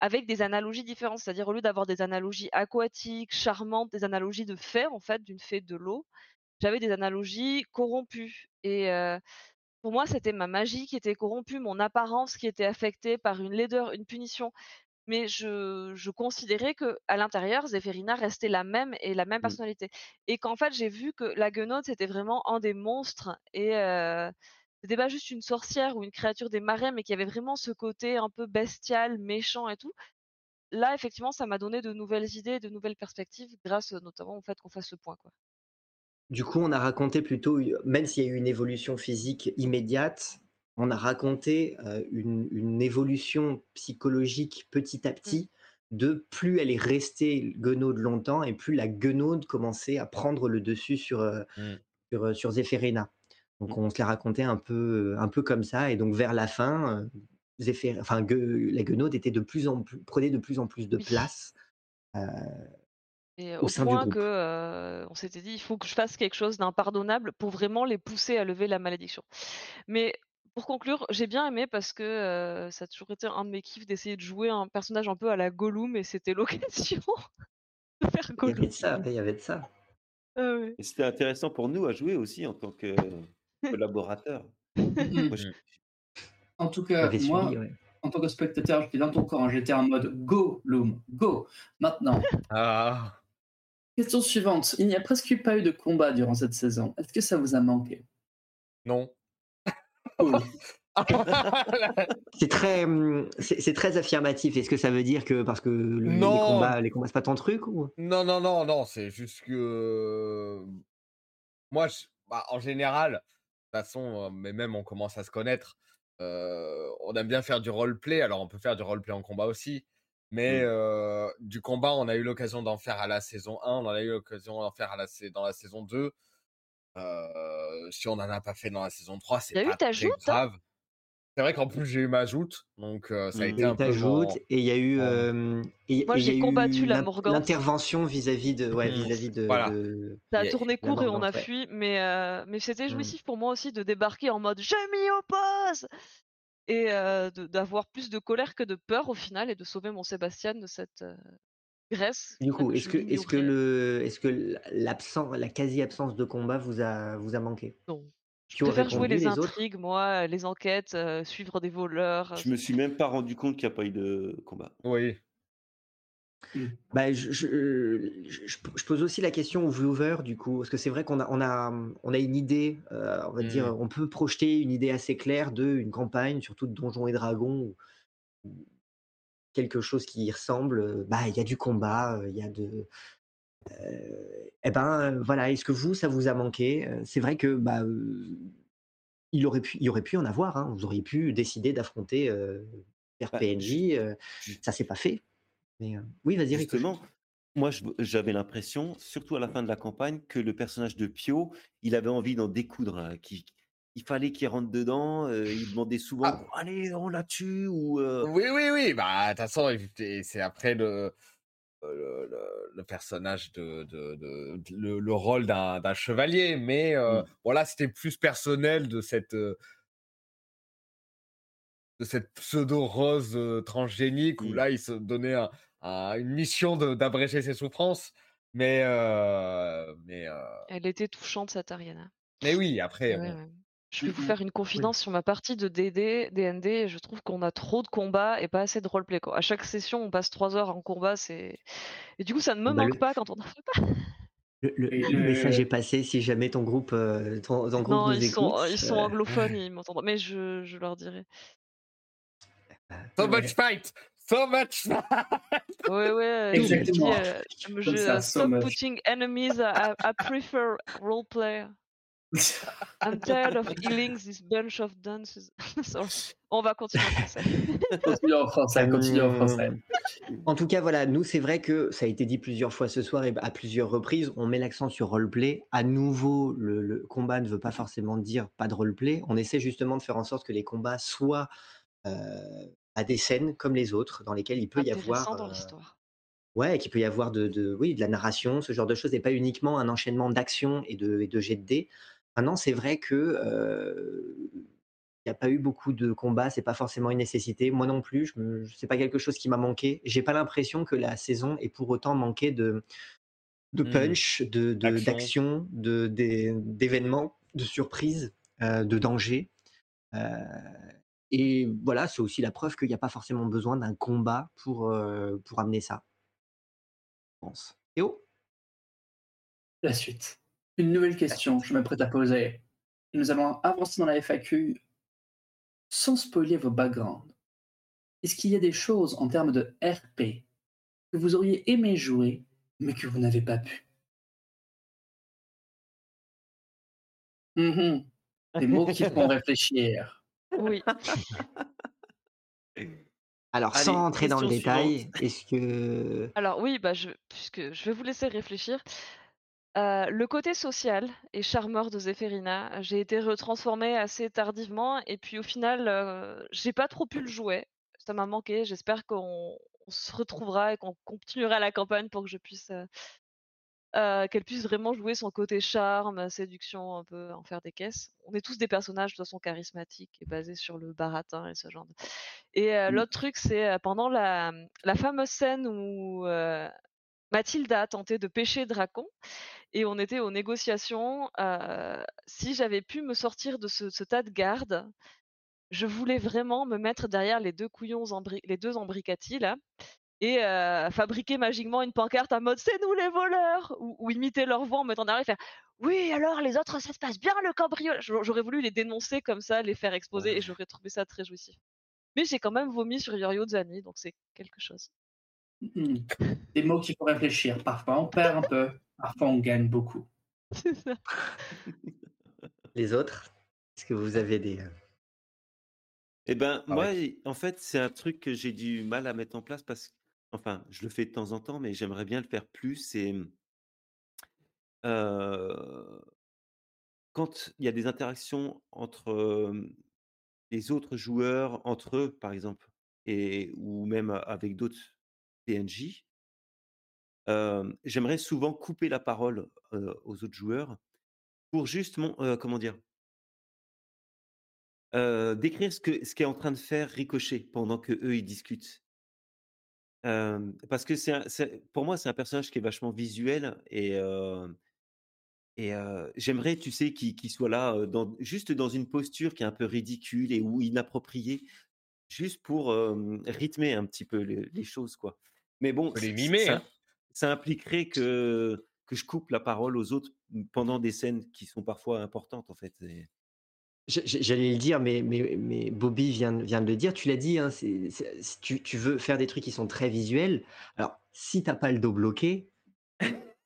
avec des analogies différentes. C'est-à-dire, au lieu d'avoir des analogies aquatiques, charmantes, des analogies de fée, en fait, d'une fée de l'eau, j'avais des analogies corrompues. Et euh, pour moi, c'était ma magie qui était corrompue, mon apparence qui était affectée par une laideur, une punition mais je, je considérais que à l'intérieur, Zéphérina restait la même et la même Mm. personnalité. Et qu'en fait, j'ai vu que la guenaude, c'était vraiment un des monstres et, euh, c'était pas juste une sorcière ou une créature des marais, mais qu'il y avait vraiment ce côté un peu bestial, méchant et tout. Là, effectivement, ça m'a donné de nouvelles idées, de nouvelles perspectives, grâce notamment au fait qu'on fasse ce point, quoi. Du coup, on a raconté plutôt, même s'il y a eu une évolution physique immédiate, on a raconté euh, une, une évolution psychologique petit à Mmh. petit de plus elle est restée guenaude longtemps et plus la guenaude commençait à prendre le dessus sur, euh, Mmh. sur, sur Zéphérina. Donc Mmh. on se l'a raconté un peu, un peu comme ça. Et donc vers la fin, Zéphér- enfin, Gue- la guenaude était de plus en plus, prenait de plus en plus de Oui. place. euh, Et Au au sein du point groupe. que euh, on s'était dit, il faut que je fasse quelque chose d'impardonnable pour vraiment les pousser à lever la malédiction. Mais pour conclure, j'ai bien aimé parce que euh, ça a toujours été un de mes kiffs d'essayer de jouer un personnage un peu à la Gollum et c'était l'occasion de faire il y Gollum. avait de ça, il y avait de ça. Ah ouais. Et c'était intéressant pour nous à jouer aussi en tant que collaborateur. Mhm. Moi, je- En tout cas, moi, suivi, ouais. en tant que spectateur, j'étais dans ton camp, j'étais en mode go, Loom, go. Maintenant, Ah. question suivante. Il n'y a presque pas eu de combat durant cette saison. Est-ce que ça vous a manqué? Non. C'est très, hum, c'est c'est très affirmatif. Est-ce que ça veut dire que parce que le- les combats, les combats, c'est pas ton truc ou? Non, non, non, non, c'est juste que moi, je- bah, en général, de toute façon, euh, mais même on commence à se connaître, euh, on aime bien faire du roleplay, alors on peut faire du roleplay en combat aussi, mais Mm. euh, du combat, on a eu l'occasion d'en faire à la saison 1, on en a eu l'occasion d'en faire à la, dans la saison 2. Si on n'en a pas fait dans la saison 3, c'est pas ta très joute, hein? grave. C'est vrai qu'en plus, j'ai eu ma joute, donc euh, ça a Mm. Il été y a un eu peu joute et il y a eu, euh, et, Moi, et il y j'ai a eu combattu la Morgante. l'intervention vis-à-vis de, ouais, Mm. vis-à-vis de, Voilà. de- Ça a tourné court et on a fui, mais, euh, mais c'était Mm. jouissif pour moi aussi de débarquer en mode je m'y oppose et euh, de- d'avoir plus de colère que de peur au final et de sauver mon Sébastien de cette Grèce. Du coup, est-ce que, est-ce que l'ignorais. le, est-ce que l'absence, la quasi-absence de combat vous a, vous a manqué? Non. Je préfère jouer les intrigues, moi, les enquêtes, euh, suivre des voleurs. Je me suis même pas rendu compte qu'il n'y a pas eu de combat. Oui. Bah, je, je, je- je pose aussi la question aux viewers, du coup, parce que c'est vrai qu'on a, on a, on a une idée, euh, on va dire, on peut projeter une idée assez claire de une campagne, surtout de Donjons et Dragons, ou quelque chose qui y ressemble. Bah, il y a du combat, il y a de. Eh ben, voilà, est-ce que vous, ça vous a manqué C'est vrai que bah, il aurait pu, il aurait pu en avoir. hein, Vous auriez pu décider d'affronter euh, Bah, PNJ. ju- ça s'est pas fait. Mais euh, oui, vas-y, Rico. Justement, moi j'avais l'impression, surtout à la fin de la campagne, que le personnage de Pio, il avait envie d'en découdre. hein, qu'il- il fallait qu'il rentre dedans. euh, il demandait souvent Ah. Allez, on la tue ou. euh, Oui, oui, oui. Bah, de toute façon, c'est après le, le, le- le personnage de, de, de- le, le rôle d'un d'un chevalier, mais euh, Mm. voilà, c'était plus personnel de cette euh, de cette pseudo rose euh, transgénique où Mm. là, il se donnait un- un- une mission de- d'abréger ses souffrances. Mais euh, mais euh, Elle était touchante, cette Ariana. mais oui, après. Ouais, bon. ouais. Je vais vous faire une confidence sur ma partie de DD, DND. Je trouve qu'on a trop de combats et pas assez de roleplay. Quoi. À chaque session, on passe trois heures en combat. C'est et du coup, ça ne me Bah, manque le- pas quand on en fait pas. Le, message est passé si jamais ton groupe, euh, ton, ton groupe Non, nous ils écoute. sont, ils sont euh, anglophones, ils m'entendront. Mais je, je leur dirai. So Ouais. much fight! So much fight! Ouais, ouais. Exactement. euh, je- Comme ça, so stop much. putting enemies. I, I prefer roleplay. I'm tired of healing this bunch of dunces. Sorry. On va continuer en français. continue en français, continue en français. Euh, En tout cas, voilà, nous, c'est vrai que ça a été dit plusieurs fois ce soir et à plusieurs reprises, on met l'accent sur roleplay. À nouveau, le, le combat ne veut pas forcément dire pas de roleplay. On essaie justement de faire en sorte que les combats soient euh, à des scènes comme les autres, dans lesquelles il peut y Intéressant avoir. dans euh, l'histoire. Ouais, qu'il peut y avoir de, de- oui, de la narration, ce genre de choses, et pas uniquement un enchaînement d'actions et de, et de jets de dés. Maintenant, c'est vrai que il n'y a pas eu beaucoup de combats, c'est pas forcément une nécessité. Moi non plus, je me, c'est pas quelque chose qui m'a manqué. J'ai pas l'impression que la saison ait pour autant manqué de, de Hmm. punch, de, de- Action. d'action, de, des- d'événements, de surprises, euh, de dangers. Euh, et voilà, c'est aussi la preuve qu'il n'y a pas forcément besoin d'un combat pour, euh, pour amener ça. Je pense. Théo La suite. Une nouvelle question, je m'apprête à poser. nous allons avancer dans la FAQ sans spoiler vos backgrounds. Est-ce qu'il y a des choses en termes de RP que vous auriez aimé jouer, mais que vous n'avez pas pu? Mhm. Des mots qui font réfléchir. Oui. Alors, Allez, sans rentrer dans le détail, est-ce que... Alors oui, bah je, puisque je vais vous laisser réfléchir. Le côté social et charmeur de Zéphérina, j'ai été retransformée assez tardivement et puis au final, j'ai pas trop pu le jouer. Ça m'a manqué. J'espère qu'on on se retrouvera et qu'on continuera la campagne pour que je puisse qu'elle puisse vraiment jouer son côté charme, séduction, un peu en faire des caisses. On est tous des personnages de toute façon charismatiques et basés sur le baratin et ce genre de. Et euh, Mm. l'autre truc, c'est pendant la, la fameuse scène où Mathilda a tenté de pêcher Dracon et on était aux négociations. euh, si j'avais pu me sortir de ce, ce tas de gardes, je voulais vraiment me mettre derrière les deux couillons, les deux embricati là, et euh, fabriquer magiquement une pancarte en mode c'est nous les voleurs ou, ou imiter leur voix en mettant derrière et faire oui alors les autres ça se passe bien le cambriolage. J'aurais voulu les dénoncer comme ça, les faire exposer Ouais. et j'aurais trouvé ça très jouissif. Mais j'ai quand même vomi sur Yorio Zani donc c'est quelque chose. Des mots qui font réfléchir. Parfois on perd un peu, parfois on gagne beaucoup. C'est ça. Les autres Est-ce que vous avez des... euh, Eh ben, Ah moi, ouais. en fait, c'est un truc que j'ai du mal à mettre en place parce que, enfin, je le fais de temps en temps, mais j'aimerais bien le faire plus. C'est euh, quand il y a des interactions entre euh, les autres joueurs, entre eux, par exemple, et ou même avec d'autres J'aimerais souvent couper la parole aux autres joueurs pour juste, mon, comment dire, décrire ce que ce qu'est en train de faire Ricochet pendant que eux ils discutent. Parce que c'est pour moi, c'est un personnage qui est vachement visuel et et j'aimerais, tu sais, qu'il qu'il soit là, juste dans une posture qui est un peu ridicule et ou inappropriée, juste pour, rythmer un petit peu les les choses, quoi. Mais bon, les mimer, ça hein. ça impliquerait que que je coupe la parole aux autres, pendant des scènes qui sont parfois importantes, en fait et J'allais le dire, mais, mais, mais Bobby vient, de- vient de le dire. Tu l'as dit, hein, si tu, tu veux faire des trucs qui sont très visuels. Alors, si t'as pas le dos bloqué,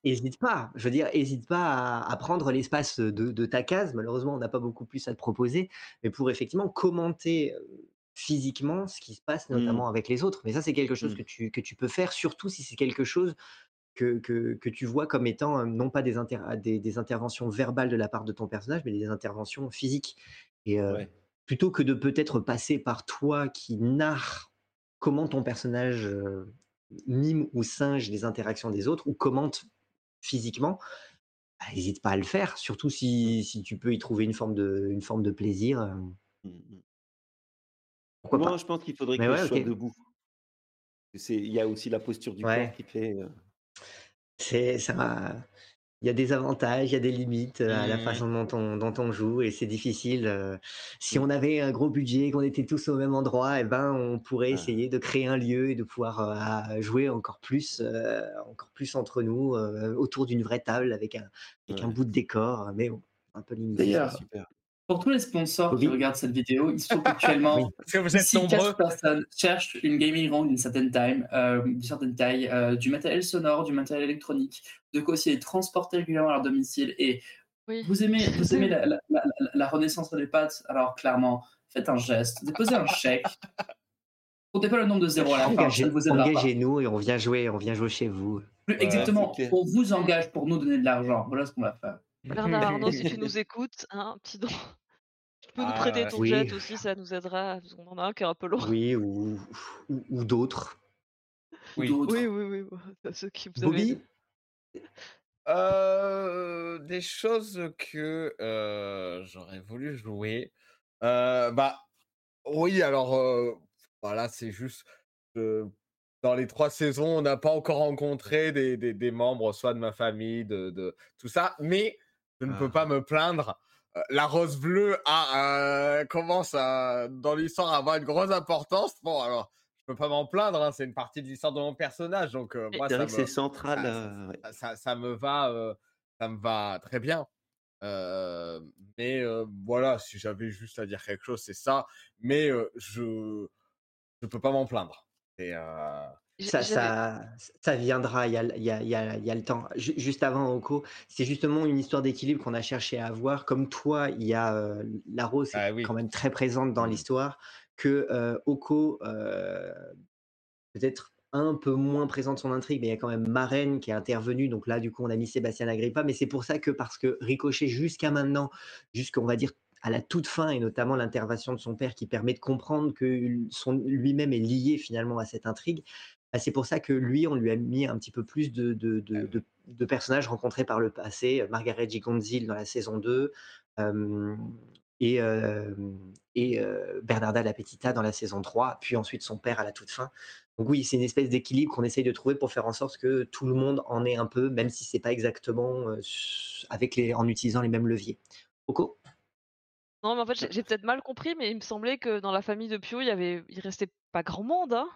hésite pas. Je veux dire, hésite pas à, à prendre l'espace de, de ta case. Malheureusement, on n'a pas beaucoup plus à te proposer, mais pour effectivement commenter euh, physiquement ce qui se passe, Mmh. notamment avec les autres. Mais ça, c'est quelque chose Mmh. que tu, que tu peux faire, surtout si c'est quelque chose que, que, que tu vois comme étant euh, non pas des, inter- des, des interventions verbales de la part de ton personnage, mais des interventions physiques. Et euh, Ouais. plutôt que de peut-être passer par toi qui narre comment ton personnage euh, mime ou singe les interactions des autres ou commente physiquement, bah, n'hésite pas à le faire, surtout si, si tu peux y trouver une forme de, une forme de plaisir. Mmh mh. Pourquoi pas? je pense qu'il faudrait que ouais, je sois debout. Il y a aussi la posture du Ouais. corps qui fait, heu C'est ça. Il y a des avantages, il y a des limites euh, à la Mmh. façon dont on, dont on joue et c'est difficile. euh, si Mmh. on avait un gros budget, qu'on était tous au même endroit, et ben on pourrait Ah. essayer de créer un lieu et de pouvoir euh, jouer encore plus, euh, encore plus entre nous euh, autour d'une vraie table avec un, avec un Ouais. bout de décor. Mais bon, un peu limité. D'ailleurs, super. Pour tous les sponsors qui regardent cette vidéo, il se trouve Oui. qu'actuellement, Est-ce que vous êtes nombreux personnes cherchent une gaming room d'une certaine taille, euh, d'une certaine taille euh, du matériel sonore, du matériel électronique, de quoi aussi les transporter régulièrement à leur domicile. Et Oui. vous aimez, vous aimez la, la- la- la- la renaissance des pattes, alors clairement, faites un geste, déposez un chèque. Comptez pas le nombre de zéros à la fin, Engagez- pas. Engagez-nous et on vient jouer, on vient jouer chez vous. Exactement, on vous engage pour nous donner de l'argent. Voilà ce qu'on va faire. Bernard Arnault, si tu nous écoutes, hein, un petit don. Tu peux nous Ah, prêter ton Oui. jet aussi, ça nous aidera. Parce qu'on en a un qui est un peu lourd. Oui, ou, ou, ou d'autres. Ou Oui. Oui, oui, oui. oui. Ceux qui vous Bobby? avez. Euh, des choses que euh, j'aurais voulu jouer. Euh, bah oui, alors euh, voilà, c'est juste dans les trois saisons, on n'a pas encore rencontré des, des, des membres, soit de ma famille, de, de tout ça, mais je ne peux Ah. pas me plaindre. Euh, La rose bleue a, euh, commence à, dans l'histoire à avoir une grosse importance. Bon, alors, je peux pas m'en plaindre, hein, c'est une partie de l'histoire de mon personnage, donc euh, moi, C'est ça vrai que me, c'est central, ça, heu, ouais. ça, ça- ça me va, euh, ça me va très bien. Euh, mais euh, voilà, si j'avais juste à dire quelque chose, c'est ça. Mais euh, je je peux pas m'en plaindre. Et, euh, Ça, ça, ça viendra, il y a, il y a- il y a- il y a le temps. Ju- Juste avant, Oko, c'est justement une histoire d'équilibre qu'on a cherché à avoir. Comme toi, il y a euh, la rose est Ah oui. quand même très présente dans Mhm. l'histoire, que euh, Oko, euh, peut-être un peu moins présente son intrigue, mais il y a quand même Marraine qui est intervenue. Donc là, du coup, on a mis Sébastien Agrippa. Mais c'est pour ça que, parce que Ricochet, jusqu'à maintenant, jusqu'on va dire à la toute fin, et notamment l'intervention de son père qui permet de comprendre que son- lui-même est lié finalement à cette intrigue, bah, c'est pour ça que lui, on lui a mis un petit peu plus de, de, de- Ah oui. de- de personnages rencontrés par le passé. Margaret Gigonzil dans la saison 2 euh, et, euh, et euh, Bernarda La Petita dans la saison 3, puis ensuite son père à la toute fin. Donc oui, c'est une espèce d'équilibre qu'on essaye de trouver pour faire en sorte que tout le monde en ait un peu, même si c'est pas exactement euh, avec les, en utilisant les mêmes leviers. Oko Non, mais en fait, j'ai j'ai peut-être mal compris, mais il me semblait que dans la famille de Pio, il y avait, il restait pas grand monde, hein.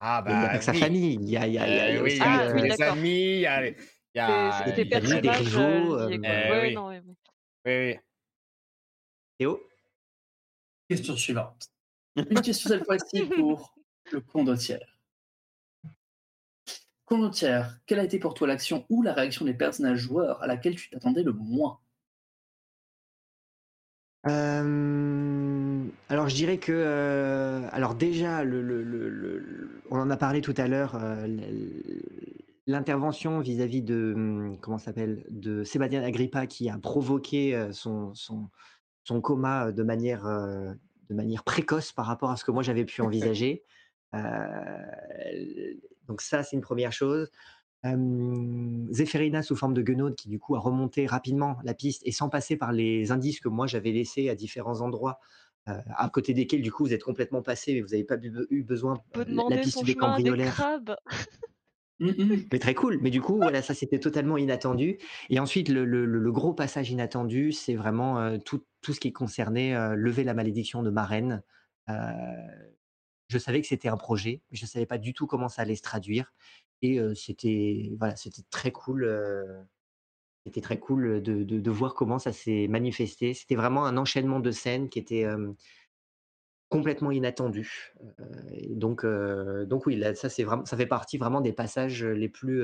Ah Il a bah pas que sa oui. famille, il y a, il y a- il y a- il y a Euh, oui, aussi il y a Ah, euh, oui, les d'accord. amis, il y a il y a il y a des personnages euh, rivaux, euh. Eh Ouais, oui. non. Oui, oui. Théo? Question suivante. Une question cette fois-ci pour le condottière. Condottière, quelle a été pour toi l'action ou la réaction des personnages joueurs à laquelle tu t'attendais le moins? Euh, alors je dirais que, euh, alors déjà, le, le- le- le- le- on en a parlé tout à l'heure, euh, l'intervention vis-à-vis de, hum, comment s'appelle, de Sébastien Agrippa qui a provoqué euh, son, son, son coma de manière, de manière précoce par rapport à ce que moi j'avais pu envisager. Donc ça, c'est une première chose. Euh, Zéphérina sous forme de guenaude qui du coup a remonté rapidement la piste et sans passer par les indices que moi j'avais laissés à différents endroits, à côté desquels du coup vous êtes complètement passé et vous n'avez pas bu- eu besoin euh, la piste des des cambriolaires. crabes. Hum, hum. Mais très cool. Mais du coup, voilà, ça c'était totalement inattendu. Et ensuite, le, le- le- le gros passage inattendu, c'est vraiment euh, tout, tout ce qui concernait euh, lever la malédiction de Marraine. Euh, je savais que c'était un projet, mais je ne savais pas du tout comment ça allait se traduire. Et euh, c'était voilà, c'était très cool. C'était très cool de, de- voir comment ça s'est manifesté. C'était vraiment un enchaînement de scènes qui était complètement inattendu. Donc, donc oui, là, ça c'est vraiment, ça fait partie vraiment des passages les plus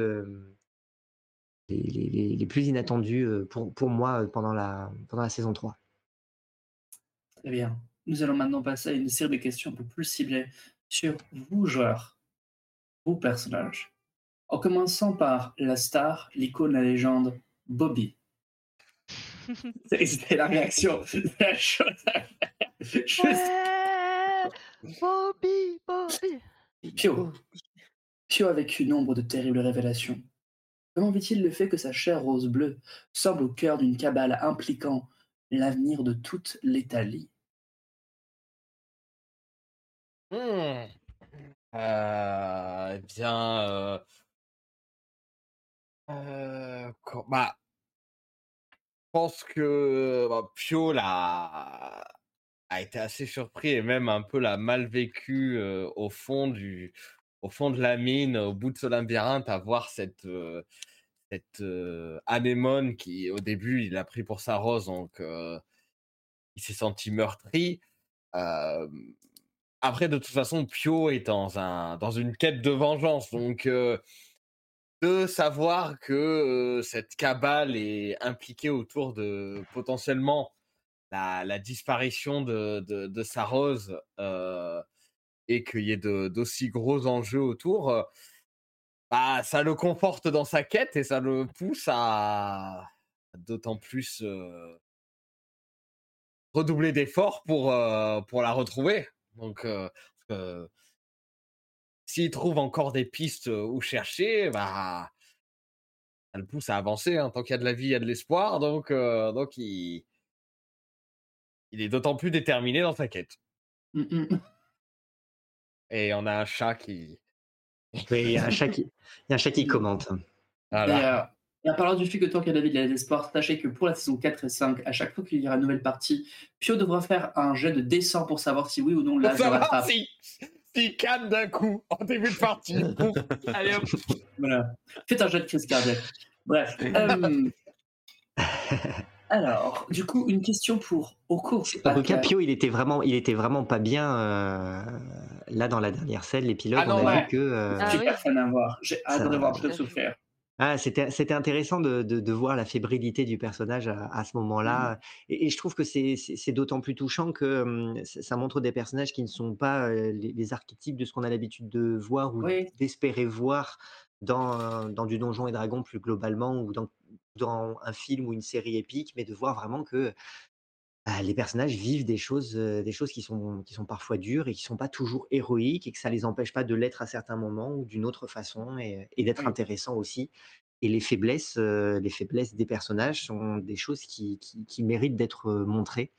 les, les- plus inattendus pour, pour moi pendant la, pendant la saison 3. Très bien. Nous allons maintenant passer à une série de questions un peu plus ciblées sur vous, joueurs, vous, personnages. En commençant par la star, l'icône, la légende, Bobby. C'était la réaction. La chose à faire. Juste Ouais Bobby, Bobby. Pio. Pio avec une ombre de terribles révélations. Comment vit-il le fait que sa chère rose bleue semble au cœur d'une cabale impliquant l'avenir de toute l'Italie? Hmm. Euh, eh bien, euh, euh, bah, je pense que bah, Pio l'a a été assez surpris et même un peu l'a mal vécu au fond du au fond de la mine, au bout de ce labyrinthe, à voir cette cette anémone qui au début il a pris pour sa rose donc il s'est senti meurtri. Après, de toute façon, Pio est dans, un, dans une quête de vengeance. Donc, de savoir que cette cabale est impliquée autour de potentiellement la, disparition de, sa rose et qu'il y ait d'aussi gros enjeux autour, bah, ça le conforte dans sa quête et ça le pousse à d'autant plus redoubler d'efforts pour, pour la retrouver. Donc, s'il trouve encore des pistes où chercher, bah, ça le pousse à avancer. hein. Tant qu'il y a de la vie, il y a de l'espoir. Donc, euh, donc il, il est d'autant plus déterminé dans sa quête. Hum, hum. Et on a un chat qui. Oui, il y a un chat qui, il y a un chat qui commente. Voilà. Et, euh, et en parlant du fait que tant qu'il y a David, il y a l'espoir, sachez que pour la saison 4 et 5, à chaque fois qu'il y aura une nouvelle partie, Pio devra faire un jet de descend pour savoir si oui ou non le savoir rattrape. si, si calme d'un coup en début de partie. Allez hop. Voilà. Faites un jet de crise cardiaque. Bref. euh, Alors, du coup, une question pour Oko. En tout cas, Pio, il était vraiment, il était vraiment pas bien euh, là dans la dernière scène, l'épilogue. Ah non, on a ouais. vu que. euh, Ah J'ai oui. fan à voir. J'ai adoré voir fait. souffrir. Ah, c'était c'était intéressant de, de, de voir la fébrilité du personnage à, à ce moment-là. Et, et je trouve que c'est c'est- c'est d'autant plus touchant que hum, ça ça montre des personnages qui ne sont pas euh, les, les archétypes de ce qu'on a l'habitude de voir ou Oui. d'espérer voir dans, dans du Donjon et Dragon plus globalement ou dans, dans un film ou une série épique, mais de voir vraiment que bah, les personnages vivent des choses, des choses qui sont, qui sont parfois dures et qui sont pas toujours héroïques et que ça les empêche pas de l'être à certains moments ou d'une autre façon et, et d'être Oui. intéressants aussi. Et les faiblesses, les faiblesses des personnages sont des choses qui, qui, qui méritent d'être montrées.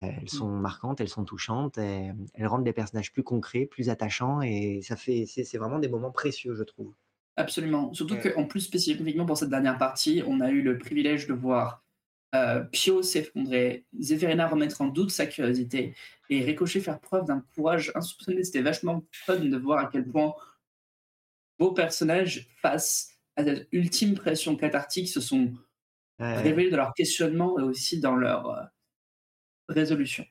Elles sont marquantes, elles sont touchantes, elles rendent les personnages plus concrets, plus attachants et ça fait, c'est c'est vraiment des moments précieux, je trouve. Absolument. Surtout qu'en plus, spécifiquement pour cette dernière partie, on a eu le privilège de voir euh, Pio s'effondrer, Zéphirina remettre en doute sa curiosité et Ricochet faire preuve d'un courage insoupçonné. C'était vachement fun de voir à quel point vos personnages, face à cette ultime pression cathartique, se sont Ouais. révélés dans leur questionnement et aussi dans leur euh, résolution.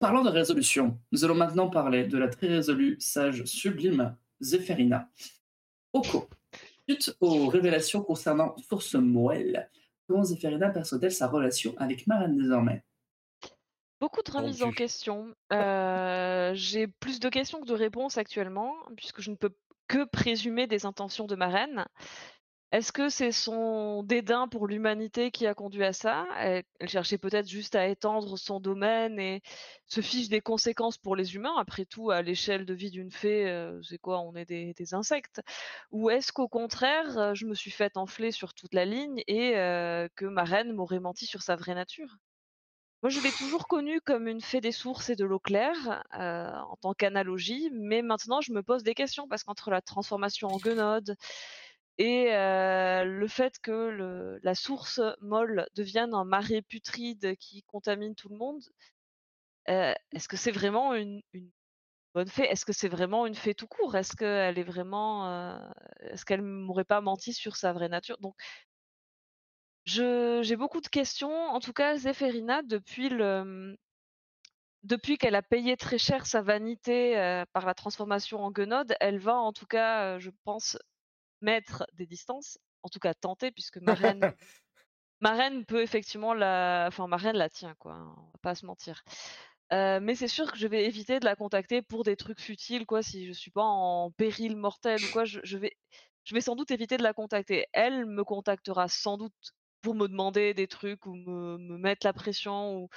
Parlant de résolution, nous allons maintenant parler de la très résolue, sage, sublime Zéphirina. Oko, suite aux révélations concernant Source Moelle, comment Zéphirina perçoit-elle sa relation avec Marraine désormais? Beaucoup de remises en question. Euh, J'ai plus de questions que de réponses actuellement, puisque je ne peux que présumer des intentions de ma reine. Est-ce que c'est son dédain pour l'humanité qui a conduit à ça? Elle, cherchait peut-être juste à étendre son domaine et se fiche des conséquences pour les humains. Après tout, à l'échelle de vie d'une fée, euh, c'est quoi? On est des, insectes. Ou est-ce qu'au contraire, euh, je me suis fait enfler sur toute la ligne et euh, que ma reine m'aurait menti sur sa vraie nature? Moi, je l'ai toujours connue comme une fée des sources et de l'eau claire, en tant qu'analogie, mais maintenant, je me pose des questions parce qu'entre la transformation en guenode et euh, le fait que le- la source molle devienne un marais putride qui contamine tout le monde, euh, est-ce que c'est vraiment une, bonne fée? Est-ce que c'est vraiment une fée tout court? Est-ce qu'elle est vraiment, euh, est-ce qu'elle m'aurait pas menti sur sa vraie nature? Donc, j'ai beaucoup de questions. En tout cas, Zéphérina, depuis le, depuis qu'elle a payé très cher sa vanité par la transformation en guenode, elle va en tout cas, je pense, mettre des distances, en tout cas tenter, puisque ma reine, ma reine peut effectivement la, enfin ma reine la tient quoi, hein, on va pas se mentir. Euh, mais c'est sûr que je vais éviter de la contacter pour des trucs futiles quoi, si je suis pas en péril mortel ou quoi, je, je vais, je vais sans doute éviter de la contacter. Elle me contactera sans doute pour me demander des trucs ou me, me mettre la pression ou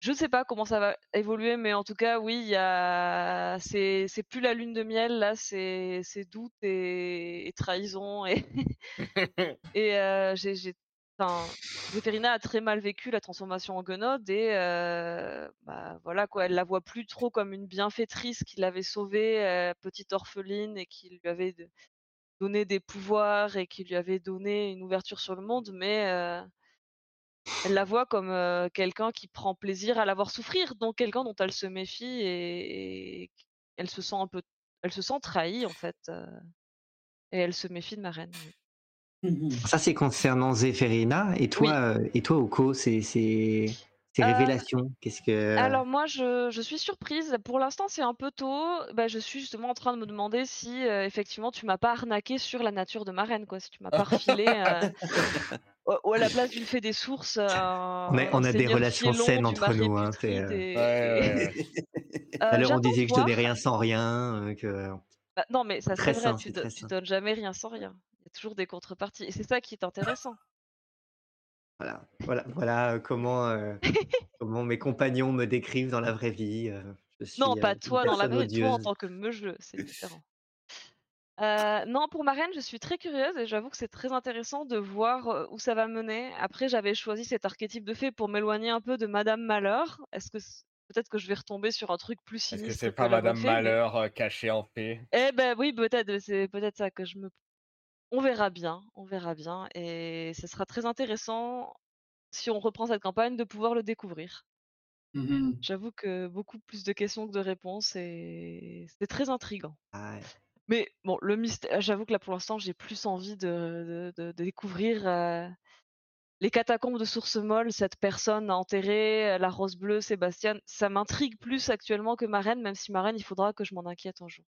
je ne sais pas comment ça va évoluer, mais en tout cas, oui, il y a, c'est, c'est plus la lune de miel là, c'est, c'est doute et, et trahison et et euh, j'ai, j'ai, enfin, Zéphérina a très mal vécu la transformation en guenode et euh, bah voilà quoi, elle la voit plus trop comme une bienfaitrice qui l'avait sauvée, euh, petite orpheline et qui lui avait donné des pouvoirs et qui lui avait donné une ouverture sur le monde, mais euh, elle la voit comme euh, quelqu'un qui prend plaisir à la voir souffrir, donc quelqu'un dont elle se méfie et, et elle se sent un peu, elle se sent trahie en fait, euh, et elle se méfie de ma reine. Mhm. Ça, c'est concernant Zéphérina. Et toi, euh, et toi Oko, c'est c'est- ces Euh, révélations Qu'est-ce que. Alors moi, je, je suis surprise. Pour l'instant, c'est un peu tôt. Bah, je suis justement en train de me demander si euh, effectivement tu m'as pas arnaqué sur la nature de ma reine, quoi. Si tu m'as pas refilé euh, ou- ou à la place d'une fée des sources. on a, on a des relations saines entre nous. Hein, c'est, euh, Ouais, ouais, ouais. Tout à l'heure, on disait que je donnais rien sans rien. euh, que... Bah, non, mais ça c'est vrai. sain, tu, donnes jamais rien sans rien. Il y a toujours des contreparties. Et c'est ça qui est intéressant. Voilà, voilà, voilà comment, euh, comment mes compagnons me décrivent dans la vraie vie. euh, je suis, Non, euh, pas une toi dans la personne vraie vie, toi en odieuse. tant que meujeu, c'est différent. Euh, non, pour ma reine, je suis très curieuse et j'avoue que c'est très intéressant de voir euh, où ça va mener. Après, j'avais choisi cet archétype de fée pour m'éloigner un peu de Madame Malheur. Est-ce que c- peut-être que je vais retomber sur un truc plus Est-ce sinistre que c'est pas la Madame bonne fée, mais- Malheur euh, cachée en fée? Eh ben oui, peut-être, c'est peut-être ça que je me. On verra bien, on verra bien, et ce sera très intéressant si on reprend cette campagne de pouvoir le découvrir. Mhm. J'avoue que beaucoup plus de questions que de réponses et c'est très intriguant. Ah, ouais. Mais bon, le mystère, j'avoue que là pour l'instant j'ai plus envie de, de, de- de découvrir euh, les catacombes de Source Molle, cette personne enterrée, la rose bleue, Sébastien, ça m'intrigue plus actuellement que ma reine, même si ma reine, il faudra que je m'en inquiète un jour.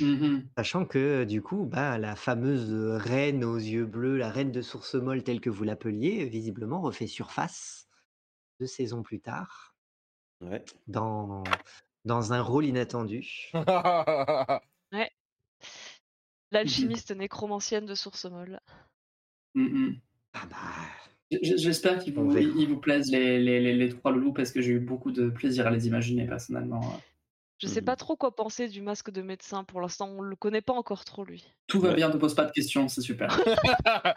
Mhm. Sachant que du coup, bah, la fameuse reine aux yeux bleus, la reine de Source Molle telle que vous l'appeliez, visiblement refait surface deux saisons plus tard Ouais. dans, dans un rôle inattendu. Ouais. L'alchimiste nécromancienne de Source Molle. Mhm. Ah bah, J- J'espère qu'ils On vous, verra. ils vous plaisent les, les, les, les trois loulous parce que j'ai eu beaucoup de plaisir à les imaginer personnellement. Je sais Mhm. pas trop quoi penser du masque de médecin pour l'instant, on le connaît pas encore trop lui. Tout va bien, ne pose pas de questions, c'est super.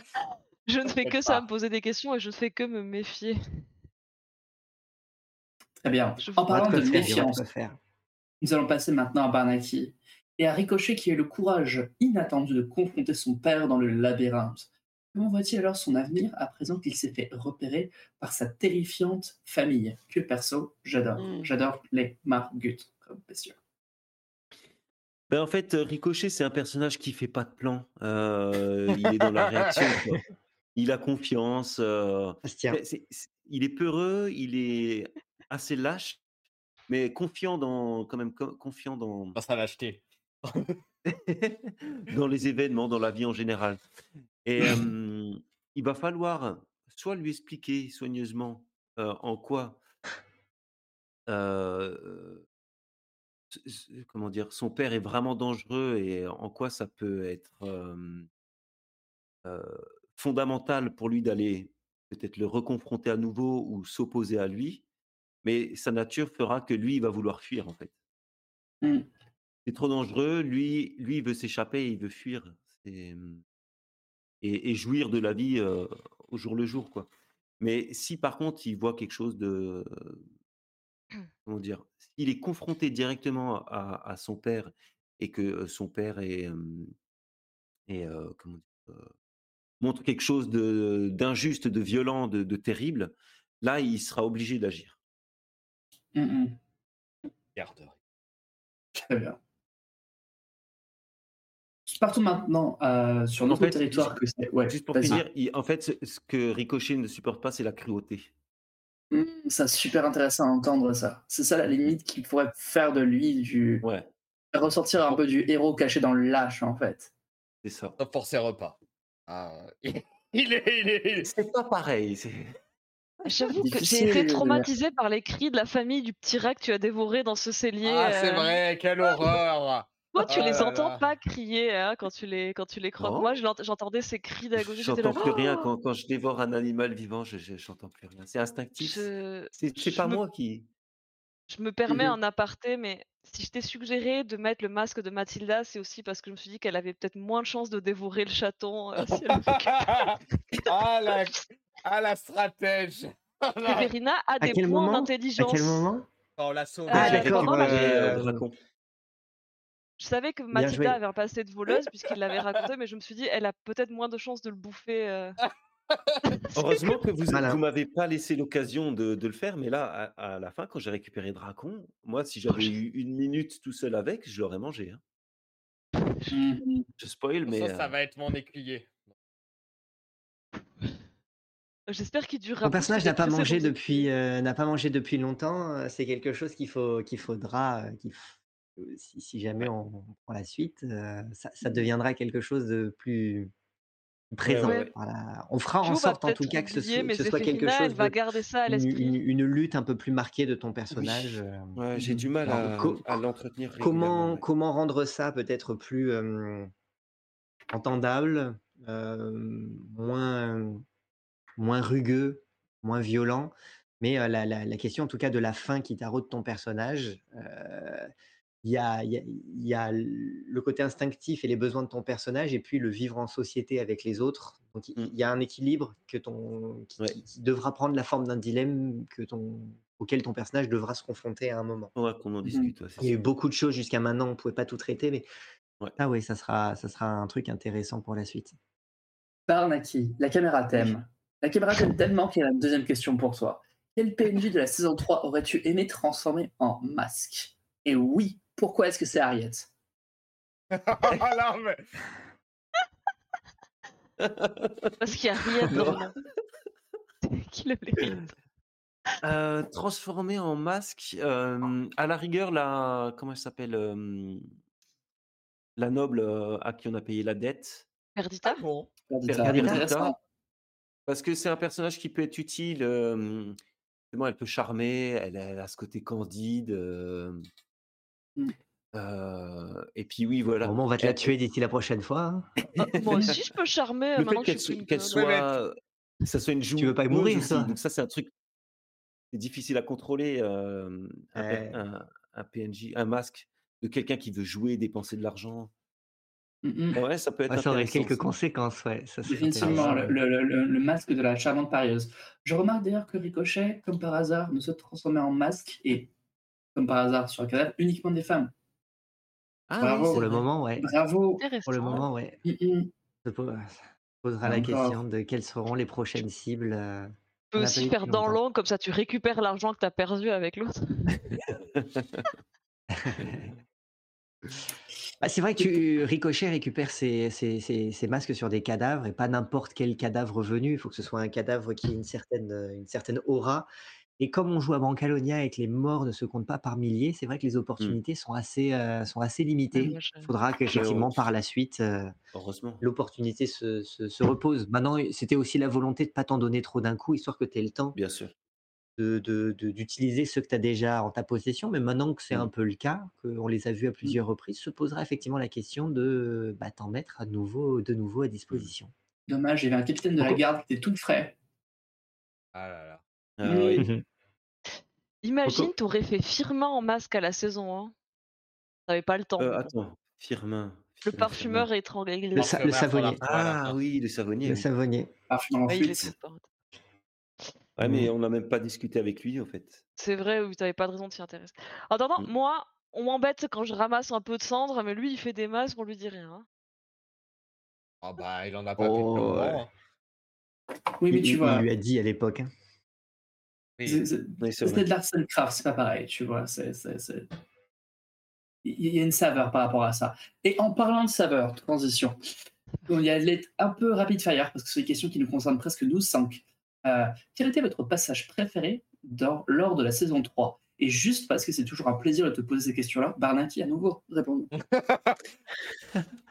Je ne fais que ça, me poser des questions et je ne fais que me méfier. Très bien. Je En parlant de méfiance, nous allons passer maintenant à Barnaki et à Ricochet qui a eu le courage inattendu de confronter son père dans le labyrinthe. Comment voit-il alors son avenir à présent qu'il s'est fait repérer par sa terrifiante famille Que perso, j'adore. Mm. J'adore les Margut Ben, en fait, Ricochet, c'est un personnage qui fait pas de plan. Euh, il est dans la réaction. quoi. Il a confiance. euh, il est peureux, il est assez lâche, mais confiant dans, quand même, co- confiant dans, Dans sa lâcheté. dans les événements, dans la vie en général. Et euh, il va falloir soit lui expliquer soigneusement euh, en quoi, euh, comment dire, son père est vraiment dangereux et en quoi ça peut être euh, euh, fondamental pour lui d'aller peut-être le reconfronter à nouveau ou s'opposer à lui. Mais sa nature fera que lui, il va vouloir fuir en fait. Mm. C'est trop dangereux. Lui, lui, il veut s'échapper, il veut fuir. C'est- Et, et jouir de la vie euh, au jour le jour, quoi. Mais si par contre il voit quelque chose de, comment dire, s'il est confronté directement à, à son père et que son père est, euh, est, euh, comment dire, euh, montre quelque chose de d'injuste, de violent, de, de terrible, là il sera obligé d'agir. Mm, mm. Garde. Très bien. Partons maintenant euh, sur En notre fait, territoire que c'est. Ouais, Juste pour vas-y. finir, il- en fait, ce, ce que Ricochet ne supporte pas, c'est la cruauté. Mm, ça, c'est super intéressant à entendre ça. C'est ça la limite qui pourrait faire de lui du. Ouais, ressortir un peu du héros caché dans le lâche en fait. c'est ça. Sauf pour ses repas. Ah, il est. Il est, C'est pas pareil. c'est- J'avoue que j'ai été traumatisée par les cris de la famille du petit rat que tu as dévoré dans ce cellier. Ah, c'est euh. vrai, quelle horreur Toi, tu les là entends là. pas crier hein, quand tu les quand tu les croques. Moi, j'entendais ces cris là. J'entends plus rien Oh quand, quand je dévore un animal vivant, je je- j'entends plus rien. C'est instinctif. Je, C'est pas me- moi qui. je me permets Mhm. un aparté, mais si je t'ai suggéré de mettre le masque de Mathilda, c'est aussi parce que je me suis dit qu'elle avait peut-être moins de chances de dévorer le chaton euh, si elle le ah, la... ah, la stratège Séverina a à des quel points moment? À d'intelligence. quel moment? Oh, la sauve. Ah, Ah, d'accord. euh. Je savais que. Mathilda avait un passé de voleuse puisqu'il l'avait raconté, mais je me suis dit, elle a peut-être moins de chances de le bouffer. euh. Heureusement que vous vous m'avez pas laissé l'occasion de, de le faire, mais là, à, à la fin, quand j'ai récupéré Dracon, moi, si j'avais je- eu une minute tout seul avec, je l'aurais mangé. hein. Mm. Je spoil, mais. Ça, ça euh, va être mon écuyer. J'espère qu'il durera. Plus personnage que n'a pas mangé depuis euh, n'a pas mangé depuis longtemps. euh, C'est quelque chose qu'il faut qu'il faudra euh, qu'il euh, si, si jamais on, on prend la suite, euh, ça, ça deviendra quelque chose de plus présent. ouais, ouais. Voilà. On fera en va sorte en peut-être tout cas que ce, soit- mais que ce soit quelque elle chose va de garder ça à une, l'esprit. une- une lutte un peu plus marquée de ton personnage. euh, ouais, j'ai du mal Alors, à, co- à l'entretenir comment, régulièrement. ouais. comment rendre ça peut-être plus entendable, euh, moins, moins rugueux, moins violent. Mais la, la- la question en tout cas de la fin qui taraude ton personnage, il y, a, il y le côté instinctif et les besoins de ton personnage et puis le vivre en société avec les autres. Donc il il y a un équilibre que ton, qui, Ouais. devra prendre la forme d'un dilemme que ton, auquel ton personnage devra se confronter à un moment. Faudra qu'on en discute. ouais, c'est Il y a eu beaucoup de choses jusqu'à maintenant, on ne pouvait pas tout traiter, mais Ouais. ah oui, ça sera, ça sera un truc intéressant pour la suite. Barnaki, la caméra t'aime. La caméra t'aime tellement qu'il y a la deuxième question pour toi. Quel PNJ de la saison 3 aurais-tu aimé transformer en masque? Et oui, pourquoi est-ce que c'est Harriet? Non, mais... Parce qu'il n'y a rien qui le. Euh, transformé en masque, euh, à la rigueur, la comment elle s'appelle euh, La noble euh, à qui on a payé la dette. Perdita Ah bon? Perdita. Parce que c'est un personnage qui peut être utile. euh, elle peut charmer, elle, a- elle a ce côté candide. Euh, Mm. euh, et puis oui, voilà. Moment, on va te la Elle- tuer d'ici la prochaine fois. hein. Ah, Moi aussi, je peux charmer euh, le maintenant fait qu'elle soit, Ouais, ça soit une joueuse veux pas y mourir, toi. Donc ça, c'est un truc c'est difficile à contrôler. euh, un, per- Ouais. un- un PNJ, un masque de quelqu'un qui veut jouer, dépenser de l'argent. Mm, mm. Ouais, ça peut être Ouais, ça aurait quelques ça. conséquences, ouais. Ça Définitivement, intéressant. le, le- le- le masque de la charmante parieuse. Je remarque d'ailleurs que Ricochet, comme par hasard, ne se transformait en masque et, comme par hasard, sur un cadavre, uniquement des femmes. Ah Bravo. oui, Pour le moment, ouais. Bravo. Pour le moment, ouais. Mm, mm. Se po- se posera la question de quelles seront les prochaines cibles. euh, Tu peux aussi faire dans l'angle, comme ça tu récupères l'argent que tu as perdu avec l'autre. Bah, c'est vrai que tu- Ricochet récupère ses, ses- ses- ses masques sur des cadavres et pas n'importe quel cadavre venu. Il faut que ce soit un cadavre qui ait une certaine, une certaine aura. Et comme on joue à Brancalonia et que les morts ne se comptent pas par milliers, c'est vrai que les opportunités sont, assez, euh, sont assez limitées. moi, je- Il faudra qu'effectivement, par la suite, euh, Heureusement. l'opportunité se, se- se repose. Maintenant, c'était aussi la volonté de ne pas t'en donner trop d'un coup, histoire que tu aies le temps Bien sûr. de- de- de- d'utiliser ceux que tu as déjà en ta possession. Mais maintenant que c'est Mm. un peu le cas, qu'on les a vus à plusieurs reprises, se posera effectivement la question de bah, t'en mettre à nouveau, de nouveau à disposition. Dommage, il y avait un capitaine de la garde qui était tout frais. Ah là là. Ah oui. Imagine, Pourquoi t'aurais fait Firmin en masque à la saison 1. T'avais pas le temps. Euh, attends, Firmin. Le Firmin, parfumeur Firmin. étranglé. Le, sa- le Parfumeur, savonnier. Ah oui, le savonnier. Le oui. savonnier. Parfum en fort. Ouais, mais Mm. on n'a même pas discuté avec lui en fait. C'est vrai, oui, t'avais pas de raison de t'y intéresser. En attendant, Mm. moi, on m'embête quand je ramasse un peu de cendre, mais lui, il fait des masques, on lui dit rien. hein. Ah bah, il en a pas fait Oh, ouais. moment. Oui, mais il, tu il vois, lui a dit à l'époque. hein. Oui. c'est- c'est- Oui, c'est c'était de l'Arsène Craft, c'est pas pareil, tu vois. c'est- c'est- c'est- Il y a une saveur par rapport à ça. Et en parlant de saveur, transition, on y allait un peu rapide fire parce que c'est une question qui nous concerne presque nous cinq. Euh, quel était votre passage préféré dans- lors de la saison 3 Et juste parce que c'est toujours un plaisir de te poser ces questions-là, Barnaki, à nouveau, réponds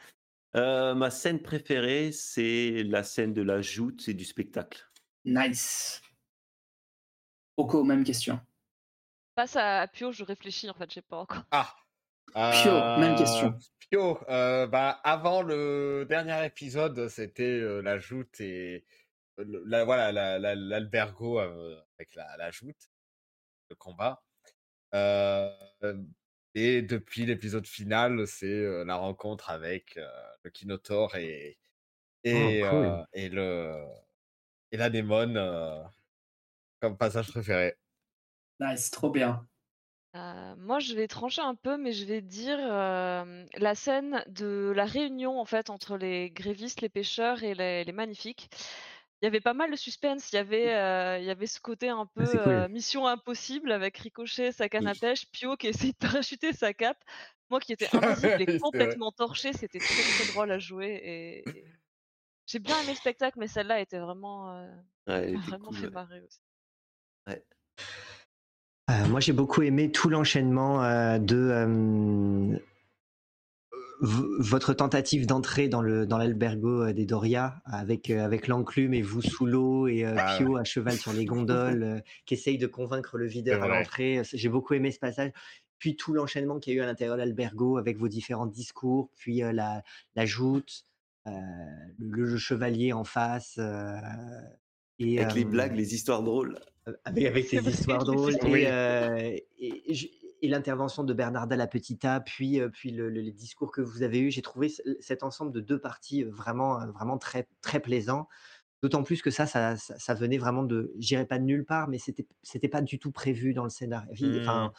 Euh, ma scène préférée, c'est la scène de la joute et du spectacle. Nice. Oko, même question. Passe à, Pio, je réfléchis, en fait, j'ai pas encore. Ah. Pio, même Euh, question. Pio, euh, bah, avant le dernier épisode, c'était euh, la joute et euh, le- la, voilà la- la- l'albergo euh, avec la, la joute, le combat. Euh, et depuis l'épisode final, c'est euh, la rencontre avec euh, le Kinotaur et et, Oh, cool. euh, et le et la démon euh, comme passage préféré. Nice, trop bien. Euh, moi, je vais trancher un peu, mais je vais dire euh, la scène de la réunion en fait entre les grévistes, les pêcheurs et les, les magnifiques. Il y avait pas mal de suspense. Il y avait, euh, il y avait ce côté un peu Ah, cool. euh, mission impossible avec Ricochet, sa canne à pêche, Pio qui essaie de parachuter sa cape, moi qui étais invisible et complètement torché. C'était très très drôle à jouer et, et j'ai bien aimé le spectacle, mais celle-là était vraiment, euh, Ouais, vraiment cool, fait ouais. marrer aussi. Euh, moi, j'ai beaucoup aimé tout l'enchaînement euh, de euh, votre tentative d'entrer dans le dans l'albergo euh, des Doria avec avec l'enclume et vous sous l'eau et Ah Pio à cheval sur les gondoles qui essaye de convaincre le videur à l'entrée. J'ai beaucoup aimé ce passage. Puis tout l'enchaînement qu'il y a eu à l'intérieur de l'albergo avec vos différents discours, puis la, la joute, le, le chevalier en face. Et, Avec les blagues, les histoires drôles. avec, avec ces histoires les drôles et, euh, et, et je- et l'intervention de Bernarda la Petita, puis, euh, puis le, le- les discours que vous avez eus, j'ai trouvé ce- cet ensemble de deux parties euh, vraiment, vraiment très, très plaisant. D'autant plus que ça, ça, ça, ça venait vraiment de, je dirais pas de nulle part, mais c'était, c'était pas du tout prévu dans le scénario. Enfin,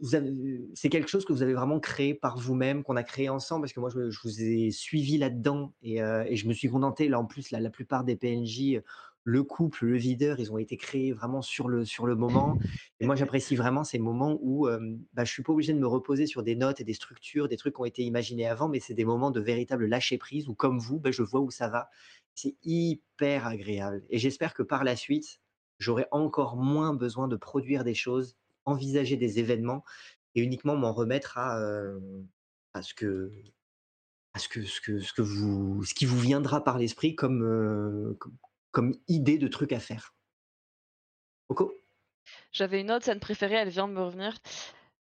vous avez- c'est quelque chose que vous avez vraiment créé par vous-même, qu'on a créé ensemble, parce que moi, je, je vous ai suivi là-dedans et, euh, et je me suis contenté. Là, en plus, la, la plupart des PNJ, le couple, le videur, ils ont été créés vraiment sur le, sur le moment. Et moi, j'apprécie vraiment ces moments où euh, bah, je suis pas obligé de me reposer sur des notes et des structures, des trucs qui ont été imaginés avant, mais c'est des moments de véritable lâcher prise où, comme vous, bah, je vois où ça va. c'est hyper agréable. Et j'espère que par la suite, j'aurai encore moins besoin de produire des choses, envisager des événements et uniquement m'en remettre à, euh, à ce que à ce que ce que ce que vous ce qui vous viendra par l'esprit comme, euh, comme idée de trucs à faire. Coco? J'avais une autre scène préférée, elle vient de me revenir.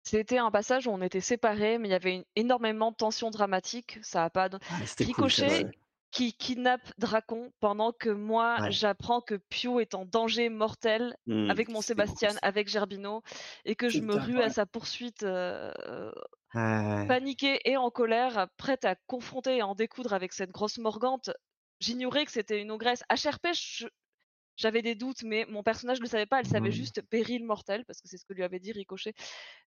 C'était un passage où on était séparés, mais il y avait une- énormément de tension dramatique. Ça a pas. Ah, cool Ricochet aussi. qui kidnappe Dracon pendant que moi Ouais. j'apprends que Pio est en danger mortel Mmh, avec mon cool, Sébastien, avec Gerbino, et que je me rue à sa poursuite euh, euh, Ouais. paniquée et en colère, prête à confronter et en découdre avec cette grosse morgante. J'ignorais que c'était une ogresse. HRP, j'avais des doutes, mais mon personnage ne le savait pas. Elle savait Mmh. juste péril mortel, parce que c'est ce que lui avait dit Ricochet.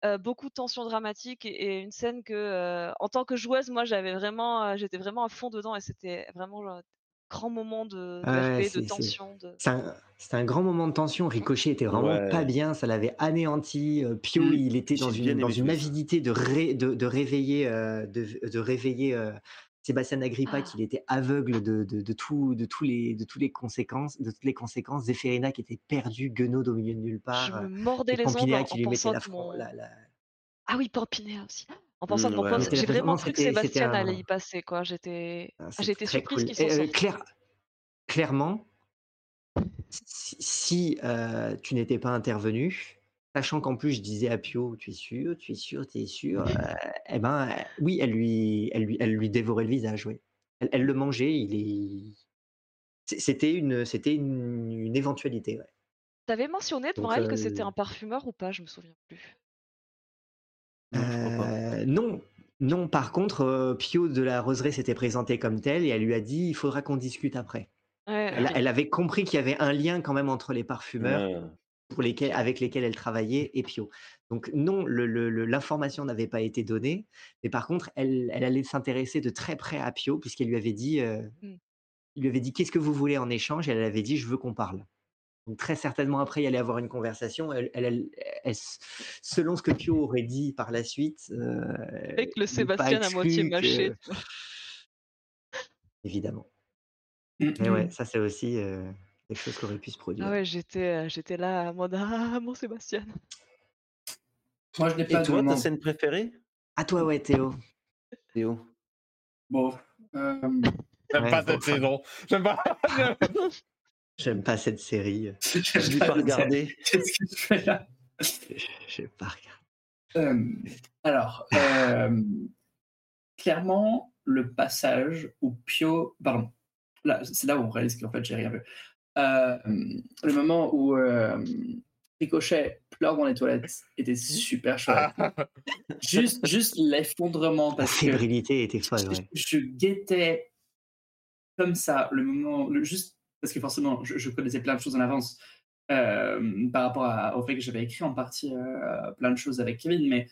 Euh, beaucoup de tensions dramatiques et, et une scène que, euh, en tant que joueuse, moi, j'avais vraiment, euh, j'étais vraiment à fond dedans et c'était vraiment genre, un grand moment de, de RP, de c'est c'est tension. De... un c'était un grand moment de tension. Ricochet était vraiment pas bien, ça l'avait anéanti. Pio, Mmh. il était dans une dans une avidité de ré de réveiller, de réveiller, Sébastien Agrippa Ah, qu'il était aveugle de de de tout de tous les de tous les conséquences de toutes les conséquences. Zéphirina qui était perdue, Guenaude au milieu de nulle je part, me heu, mordais les ongles Pampinéa en, qui en lui mettait pensant la mon. la la Ah oui, Pampinéa aussi. En pensant Mmh, que mon ouais, j'ai vraiment cru que Sébastien allait y passer, quoi. J'étais, ah, ah, surprise cool. heu, sortent. clair clairement si si, heu, tu n'étais pas intervenu, sachant qu'en plus je disais à Pio: «Tu es sûr? Tu es sûr? Tu es sûr?» heu, et ben, oui, elle lui elle lui elle lui dévorait le visage, oui. Elle elle le mangeait, il est c'était une c'était une une éventualité, ouais. T'avais mentionné devant Donc elle que c'était un parfumeur ou pas? Je me souviens plus. Non, non, non, par contre, Pio de la Roseraie s'était présenté comme tel et elle lui a dit: «Il faudra qu'on discute après». Ouais, Elle avait compris qu'il y avait un lien quand même entre les parfumeurs Ah. Pour lesquels Ok. avec lesquels elle travaillait et Pio. Donc non, le le le l'information n'avait pas été donnée, mais par contre, elle elle allait s'intéresser de très près à Pio puisqu'elle lui avait dit, heu, Hmm. il lui avait dit: «Qu'est-ce que vous voulez en échange?» et elle avait dit: «Je veux qu'on parle». Donc très certainement après, il allait avoir une conversation. Elle elle elle elle s selon ce que Pio aurait dit par la suite, heu, Avec le Sébastien à moitié mâché, que évidemment. Mmh Mais ouais, mh. ça c'est aussi, heu, quelque chose qui aurait pu se Ah produire. ouais, j'étais, j'étais là, ah mon Sébastien. Moi, je n'ai Et pas de toi, ta scène préférée, À toi, ouais, Théo. Théo? Bon, J'aime Ouais, pas cette enfin, saison. J'aime pas. j'aime pas cette série, Je l'ai pas regardé. Qu'est-ce que tu fais là? j'ai pas regardé. Alors, clairement, le passage où Pio pardon, là, c'est là où on réalise qu'en fait, j'ai rien vu. Hem, le moment où, hem, Ricochet pleure dans les toilettes était super chouette. Ah, Juste juste l'effondrement La parce que fébrilité était folle, je ouais. je guettais comme ça le moment le juste parce que forcément, je je connaissais plein de choses en avance, hem, par rapport à au fait que j'avais écrit en partie, plein de choses avec Kevin, mais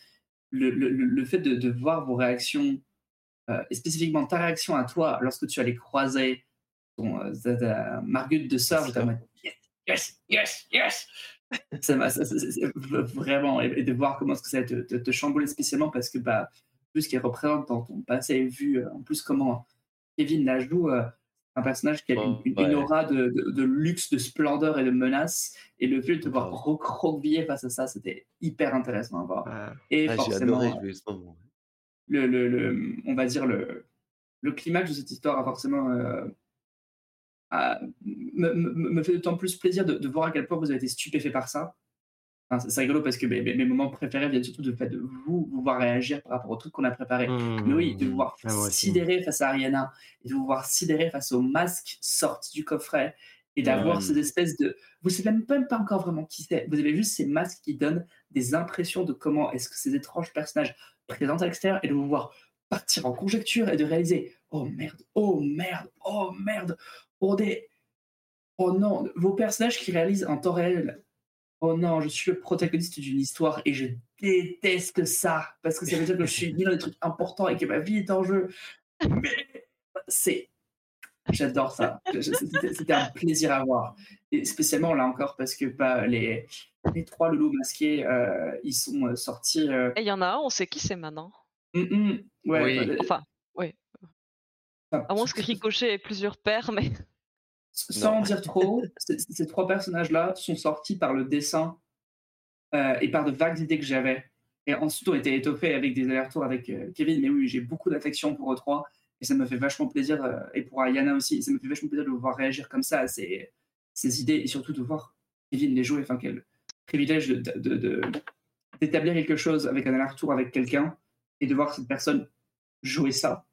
le le le le fait de de voir vos réactions, et spécifiquement ta réaction à toi lorsque tu allais croiser ton, ta ta Marguerite de sœur, j'étais en «Yes, yes, yes, yes!» ça m'a vraiment et et de voir comment est-ce que ça te te te chambouler spécialement parce que, bah, vu ce qu'elle représente dans ton passé, vu, heu, en plus comment Kevin la joue, un personnage qui a une une une Ouais. aura de de de luxe, de splendeur et de menace et le fait de te voir recroqueviller face à ça, c'était hyper intéressant à voir Ouais. et Ah, forcément, adoré ce le le le, on va dire le le climax de cette histoire a forcément, me fait d'autant plus plaisir de de voir à quel point vous avez été stupéfait par ça. C'est rigolo parce que mes moments préférés viennent surtout du fait de vous, vous voir réagir par rapport au truc qu'on a préparé. Mais oui, de vous Mmh. voir Ah, sidérer face à Ariana et de vous voir sidérer face au masque sorti du coffret et d'avoir Ouais. ces espèces de... Vous ne savez même pas, pas encore vraiment qui c'est. Vous avez juste ces masques qui donnent des impressions de comment est-ce que ces étranges personnages présentent à l'extérieur et de vous voir partir en conjecture et de réaliser « Oh merde, oh merde, oh merde, oh des... Oh non, vos personnages qui réalisent en temps réel Oh non, je suis le protagoniste d'une histoire et je déteste ça parce que ça veut dire que je suis mis dans des trucs importants et que ma vie est en jeu. Mais c'est. J'adore ça. C'était un plaisir à voir. Et spécialement là encore parce que bah, les, les trois loulous masqués, euh, ils sont euh, sortis. euh, Et il y en a un, on sait qui c'est maintenant. hum, hum, ouais, Oui. bah, Enfin, oui. À moins que Ricochet ait plusieurs pères, mais Sans Non. dire trop, ces trois personnages-là sont sortis par le dessin euh, et par de vagues idées que j'avais. Et ensuite ont été étoffés avec des allers-retours avec euh, Kevin. Mais oui, j'ai beaucoup d'affection pour eux trois. Et ça me fait vachement plaisir, euh, et pour Ayana aussi, ça me fait vachement plaisir de voir réagir comme ça à ces, ces idées et surtout de voir Kevin les jouer. Enfin, quel privilège de- de- de- d'établir quelque chose avec un aller-retour avec quelqu'un et de voir cette personne jouer ça.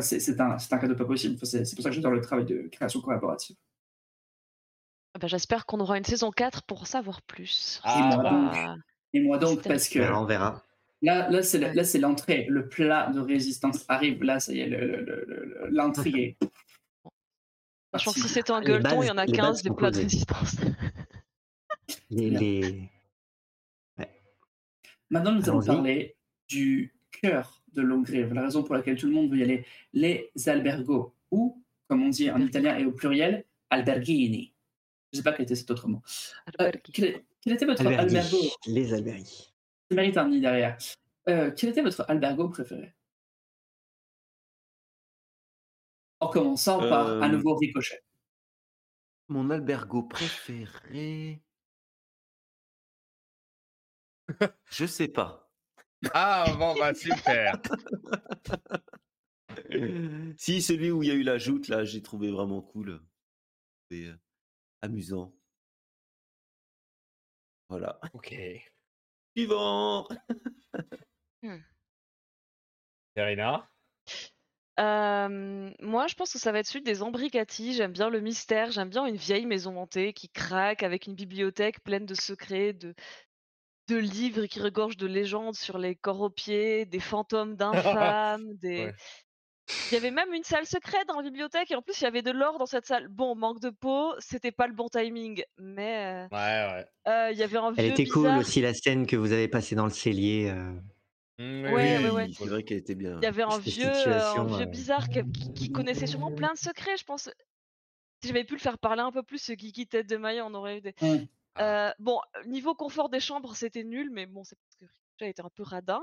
C'est un, cadeau pas possible. Enfin, c'est pour ça que j'adore le travail de création collaborative. Ah bah, J'espère qu'on aura une saison 4 pour en savoir plus. Ah, Et moi bah. donc, et moi donc C'était- parce que Alors, on verra. là, là c'est l'entrée. Le plat de résistance arrive. Là, ça y est, le- le- le- le- l'intrigue. est Sachant que si c'est un gueuleton, il y en a les 15 bases des plats de résistance. Les, Maintenant, nous allons parler du cœur de Longrive, la raison pour laquelle tout le monde veut y aller, les albergos, ou, comme on dit en italien et au pluriel, alberghini. Je ne sais pas quel était cet autre mot. Euh, quel, était votre Alberghi, albergo? les alberghi. Il mérite un nid derrière. Euh, quel était votre albergo préféré? En commençant par Euh, un nouveau ricochet. Mon albergo préféré. Je sais pas. Ah, bon, bah super. si, celui où il y a eu la joute, là, j'ai trouvé vraiment cool. Et euh, amusant. Voilà. Ok. Suivant Serena Euh, moi, je pense que ça va être celui des Ambricati. J'aime bien le mystère. J'aime bien une vieille maison hantée qui craque avec une bibliothèque pleine de secrets, de, de livres qui regorgent de légendes sur les corps aux pieds, des fantômes d'infâmes. des... Ouais. Il y avait même une salle secrète dans la bibliothèque et en plus, il y avait de l'or dans cette salle. Bon, manque de peau, c'était pas le bon timing, mais Ouais, ouais. euh, euh, il y avait un vieux Elle était cool aussi la scène que vous avez passée dans le cellier. euh, Mm, Ouais, ouais, Oui, ouais. c'est vrai qu'elle était bien. Il y avait un vieux, euh, un situation, vieux bizarre qui, connaissait sûrement plein de secrets, je pense. Si j'avais pu le faire parler un peu plus, ce Kiki tête de maillot, on aurait eu des. Ah. Euh, bon, niveau confort des chambres, c'était nul, mais bon, c'est parce que Ricochet était un peu radin.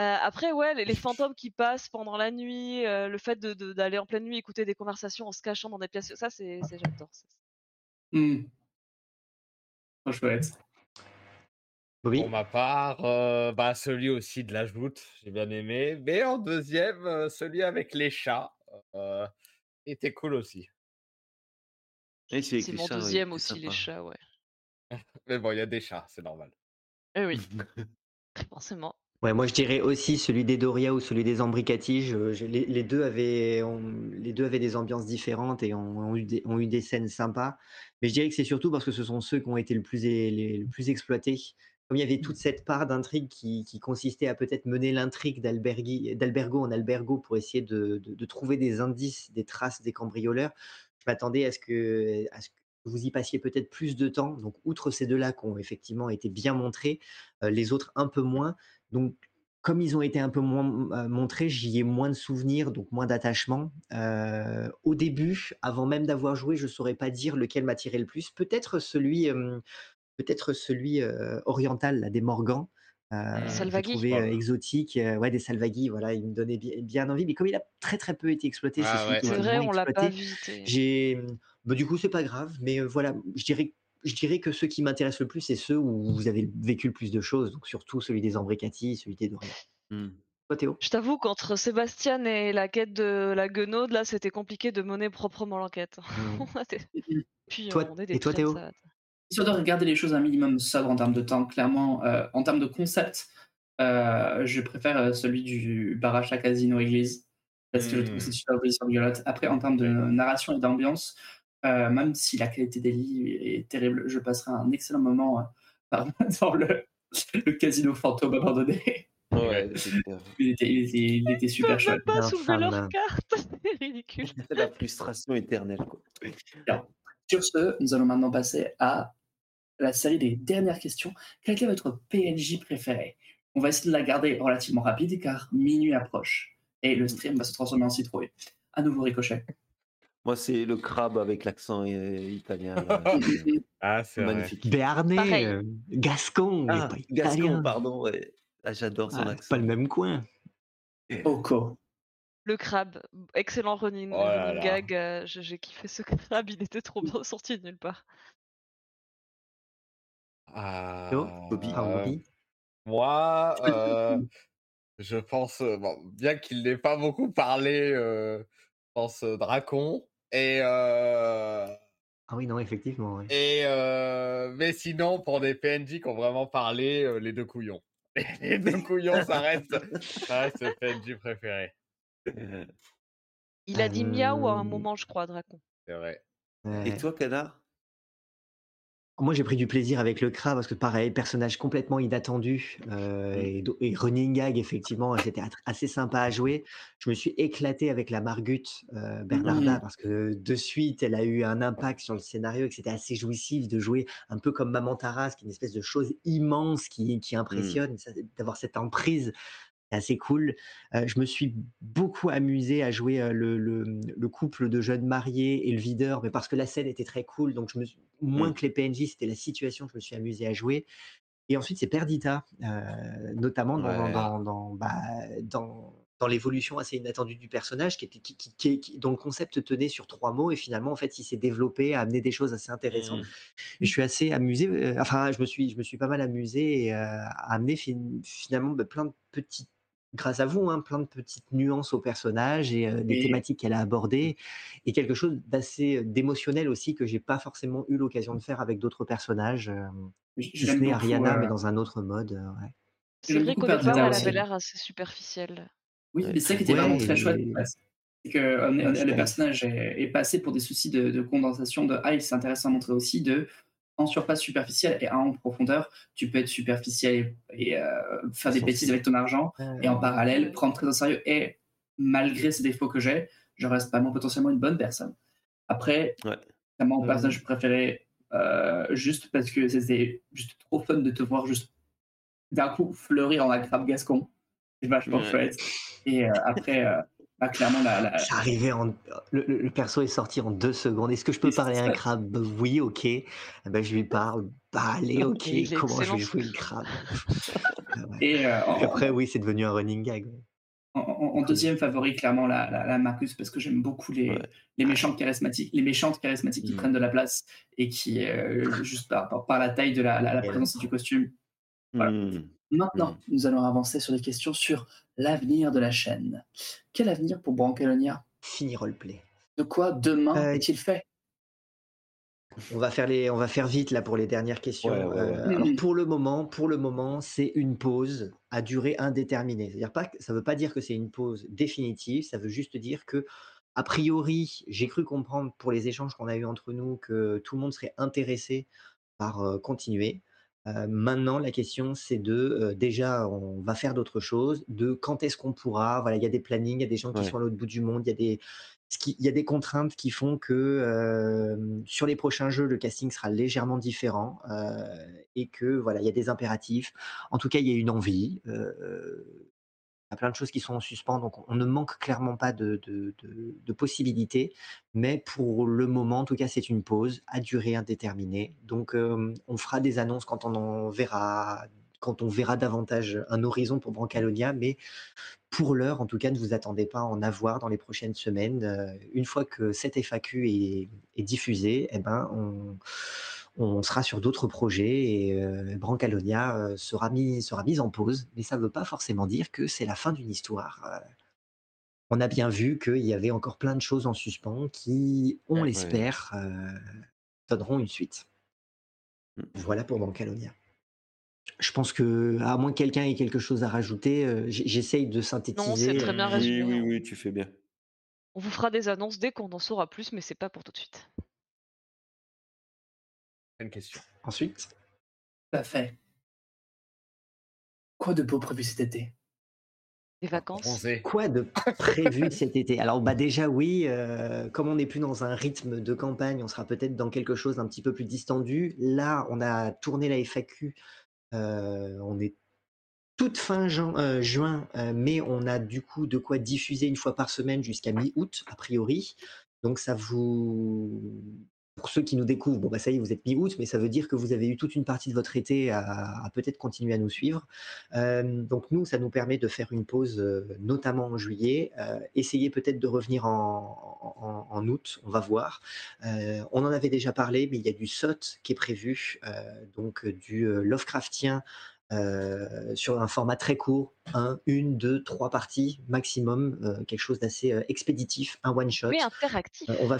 Euh, après, ouais, les, les fantômes qui passent pendant la nuit, euh, le fait de- de- d'aller en pleine nuit écouter des conversations en se cachant dans des pièces, ça, c'est, j'adore. ça. Hmm. Trop chouette. Bobby Pour ma part, euh, bah, celui aussi de la joute, j'ai bien aimé. Mais en deuxième, euh, celui avec les chats euh, était cool aussi. C'est mon chats, oui, deuxième aussi, les chats, ouais. Mais bon, il y a des chats, c'est normal. Eh oui, forcément. Ouais, moi je dirais aussi celui des Doria ou celui des Ambricati. Je- je- les, les deux avaient, les deux avaient des ambiances différentes et ont, ont eu des, ont eu des scènes sympas. Mais je dirais que c'est surtout parce que ce sont ceux qui ont été le plus, les- le plus exploités. Comme il y avait toute cette part d'intrigue qui, qui consistait à peut-être mener l'intrigue d'Albergo en Albergo pour essayer de, de- de trouver des indices, des traces des cambrioleurs, je m'attendais à ce que, à ce que vous y passiez peut-être plus de temps. Donc, outre ces deux-là qui ont effectivement été bien montrés, euh, les autres un peu moins. Donc, comme ils ont été un peu moins euh, montrés, j'y ai moins de souvenirs, donc moins d'attachement. Euh, au début, avant même d'avoir joué, je saurais pas dire lequel m'attirait le plus. Peut-être celui, peut-être celui oriental, des Morgans. Euh, je Salvaghi. trouvais euh, exotique, euh, ouais, des Salvaghi, voilà, il me donnait bien, bien envie. Mais comme il a très très peu été exploité, Ah c'est celui ouais. qui a C'est été vrai, on l'a pas. J'ai, bah, du coup, c'est pas grave, mais euh, voilà, je dirais, je dirais que ceux qui m'intéressent le plus, c'est ceux où vous avez vécu le plus de choses, donc surtout celui des Ambricati, celui des Doria. Hmm. Toi, Théo? Je t'avoue qu'entre Sébastien et la quête de la guenaude, là, c'était compliqué de mener proprement l'enquête. Des- Puis Toi- on est des et toi, Théo? Histoire de regarder les choses un minimum sobre en termes de temps, clairement, euh, en termes de concept, euh, je préfère euh, celui du barrage à casino église, parce que je trouve que c'est Hmm. super joli sur Violette. Après, en termes de narration et d'ambiance, euh, même si la qualité des livres est terrible, je passerai un excellent moment euh, par- dans le, le casino fantôme abandonné. Ouais, c'est. Il était, il était, il était Ils super chouette. même pas Bien soulever leur femme. carte, c'est ridicule. C'est la frustration éternelle. Quoi. Sur ce, nous allons maintenant passer à la série des dernières questions. Quel est votre PNJ préféré? On va essayer de la garder relativement rapide car minuit approche et le stream va se transformer en citrouille. À nouveau ricochet. Moi, c'est le crabe avec l'accent euh, italien. là, Ah, c'est magnifique. Béarnais, Pareil. euh, Gascon, Ah, pas Gascon, italien. pardon. ouais. Ah, J'adore son Ah, c'est accent. pas le même coin. Oko. Le crabe, excellent running, Oh là running là. gag. euh, j'ai j'ai kiffé ce crabe, il était trop bien sorti de nulle part. Bobby. Ah, Euh, Bobby moi, euh, je pense, euh, bon, bien qu'il n'ait pas beaucoup parlé, euh, je pense euh, Dracon. Et, euh, Ah oui, non, effectivement. ouais. et euh, mais sinon, pour des PNJ qui ont vraiment parlé, euh, les deux couillons. Les deux couillons, ça reste, ça reste le PNJ préféré. Euh, Il a dit miaou à un Euh, moment, je crois, Dracon. C'est vrai. Ouais. Et toi, Canard Moi, j'ai pris du plaisir avec le crabe parce que, pareil, personnage complètement inattendu euh, Mm. et, do- et running gag, effectivement, c'était at- assez sympa à jouer. Je me suis éclaté avec la Margut euh, Bernarda Mm. parce que de suite, elle a eu un impact sur le scénario et que c'était assez jouissif de jouer un peu comme Maman Taras, qui est une espèce de chose immense qui, qui impressionne, ça- d'avoir cette emprise. Assez cool. Euh, je me suis beaucoup amusé à jouer euh, le, le- le couple de jeunes mariés et le videur, mais parce que la scène était très cool. Donc, je me suis- moins Mm. que les PNJ, c'était la situation que je me suis amusé à jouer. Et ensuite, c'est Perdita, euh, notamment dans, dans- Ouais. dans, dans, bah, dans- dans l'évolution assez inattendue du personnage, qui était, qui, qui- qui- qui- dont le concept tenait sur trois mots. Et finalement, en fait, il s'est développé, a amené des choses assez intéressantes. Mm. Et je suis assez amusé, enfin, je me suis, je me suis pas mal amusé et, à amener fin- finalement bah, plein de petites, grâce à vous, hein, plein de petites nuances au personnage et euh, des thématiques qu'elle a abordées et quelque chose d'assez euh, d'émotionnel aussi que j'ai pas forcément eu l'occasion de faire avec d'autres personnages, euh, Je- si je ce n'est Ariana, euh, mais dans un autre mode. euh, ouais. C'est vrai qu'au départ, elle avait l'air assez superficielle. Oui, mais c'est ça qui était vraiment très chouette. et- ouais, C'est que euh, on est- on est- le personnage est, est passé pour des soucis de, de condensation, de ah, c'est intéressant à montrer aussi, de en surface superficielle et en profondeur, tu peux être superficiel et, et, euh, faire des bêtises avec ton argent, et en parallèle, prendre très au sérieux. Et malgré ces défauts que j'ai, je reste vraiment potentiellement une bonne personne. Après, Ouais. c'est mon personnage préféré, euh, juste parce que c'était juste trop fun de te voir juste d'un coup fleurir en un crabe gascon. C'est vachement Ouais. chouette. Et euh, après, bah, clairement, la, en. Le, le- le perso est sorti en deux secondes. Est-ce que je peux Et parler à un crabe? Oui, ok. Eh ben, je lui parle. Bah, allez, ok. Comment je vais jouer le crabe? Ah et euh, en, après, oui, c'est devenu un running gag. ouais. en- en- en deuxième favori, clairement, la, la, la Marcus, parce que j'aime beaucoup les, Ouais. les méchantes charismatiques, les méchantes charismatiques qui Mm. prennent de la place et qui, euh, juste par, par, par la taille de la, la, la Et présence du costume. Voilà. Mm. Maintenant, nous allons avancer sur des questions sur l'avenir de la chaîne. Quel avenir pour Brancalonia? Fini roleplay. De quoi demain Euh, est-il fait? On va faire les, on va faire vite là pour les dernières questions. Ouais, ouais, Euh, alors Mhm. pour le moment, pour le moment, c'est une pause à durée indéterminée. C'est-à-dire pas, que- ça veut pas dire que c'est une pause définitive. Ça veut juste dire que, a priori, j'ai cru comprendre pour les échanges qu'on a eu entre nous que tout le monde serait intéressé par euh, continuer. Euh, maintenant, la question, c'est de euh, déjà, on va faire d'autres choses, de quand est-ce qu'on pourra. Voilà, il y a des plannings, il y a des gens qui Ouais. sont à l'autre bout du monde, il y a des, il y a des contraintes qui font que euh, sur les prochains jeux, le casting sera légèrement différent et que voilà, il y a des impératifs. En tout cas, il y a une envie. Plein de choses qui sont en suspens, donc on ne manque clairement pas de possibilités. Mais pour le moment, en tout cas, c'est une pause à durée indéterminée. Donc, euh, on fera des annonces quand on en verra, quand on verra davantage un horizon pour Brancalonia. Mais pour l'heure, en tout cas, ne vous attendez pas à en avoir dans les prochaines semaines. Euh, une fois que cette FAQ est, est diffusée, eh ben, on, on sera sur d'autres projets et euh, Brancalonia euh, sera mis sera mise en pause. Mais ça ne veut pas forcément dire que c'est la fin d'une histoire. Euh, on a bien vu qu'il y avait encore plein de choses en suspens qui, on Ouais. l'espère, euh, donneront une suite. Mm. Voilà pour Brancalonia. Je pense que, à moins que quelqu'un ait quelque chose à rajouter, euh, j'essaye de synthétiser. très bien Oui, résumé, oui, oui, tu fais bien. On vous fera des annonces dès qu'on en saura plus, mais c'est pas pour tout de suite. Une question. Ensuite, Tout à fait. Quoi de beau prévu cet été? Des vacances. Bronzé. quoi de prévu cet été? Alors, bah déjà, oui, euh, comme on n'est plus dans un rythme de campagne, on sera peut-être dans quelque chose d'un petit peu plus distendu. Là, on a tourné la FAQ, euh, on est toute fin euh, juin, euh, mais on a du coup de quoi diffuser une fois par semaine jusqu'à mi-août, a priori. Donc, ça vous pour ceux qui nous découvrent, bon, bah, ça y est, vous êtes mi-août, mais ça veut dire que vous avez eu toute une partie de votre été à, peut-être continuer à nous suivre. donc nous, ça nous permet de faire une pause, notamment en juillet. essayer peut-être de revenir en, en, août, on va voir. on en avait déjà parlé, mais il y a du SOT qui est prévu, donc du Lovecraftien sur un format très court, un, une, deux, trois parties maximum, quelque chose d'assez expéditif, un one shot. Oui, interactif. on va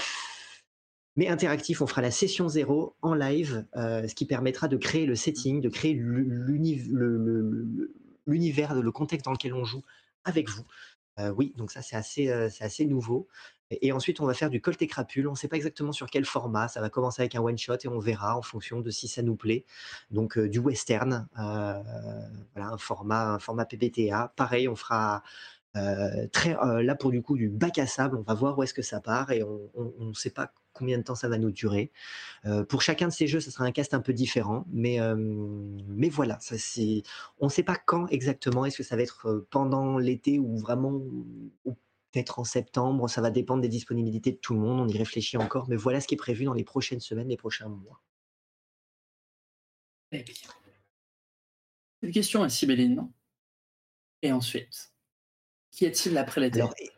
mais interactif, on fera la session zéro en live, ce qui permettra de créer le setting, de créer l'univers, le contexte dans lequel on joue avec vous. oui, donc ça c'est assez, assez nouveau. Et, ensuite, on va faire du colt et crapule. On ne sait pas exactement sur quel format. Ça va commencer avec un one shot et on verra en fonction de si ça nous plaît. Donc du western, voilà, un format, un format PBTA. Pareil, on fera très là pour du coup du bac à sable. On va voir où est-ce que ça part et on ne sait pas combien de temps ça va nous durer. pour chacun de ces jeux, ça sera un cast un peu différent, mais, mais voilà, ça, c'est, on ne sait pas quand exactement. Est-ce que ça va être pendant l'été ou vraiment peut-être en septembre? Ça va dépendre des disponibilités de tout le monde. On y réfléchit encore, mais voilà ce qui est prévu dans les prochaines semaines, les prochains mois. Eh bien. Une question à Sibéline. Et ensuite, qu'y a-t-il après l'été? Alors, et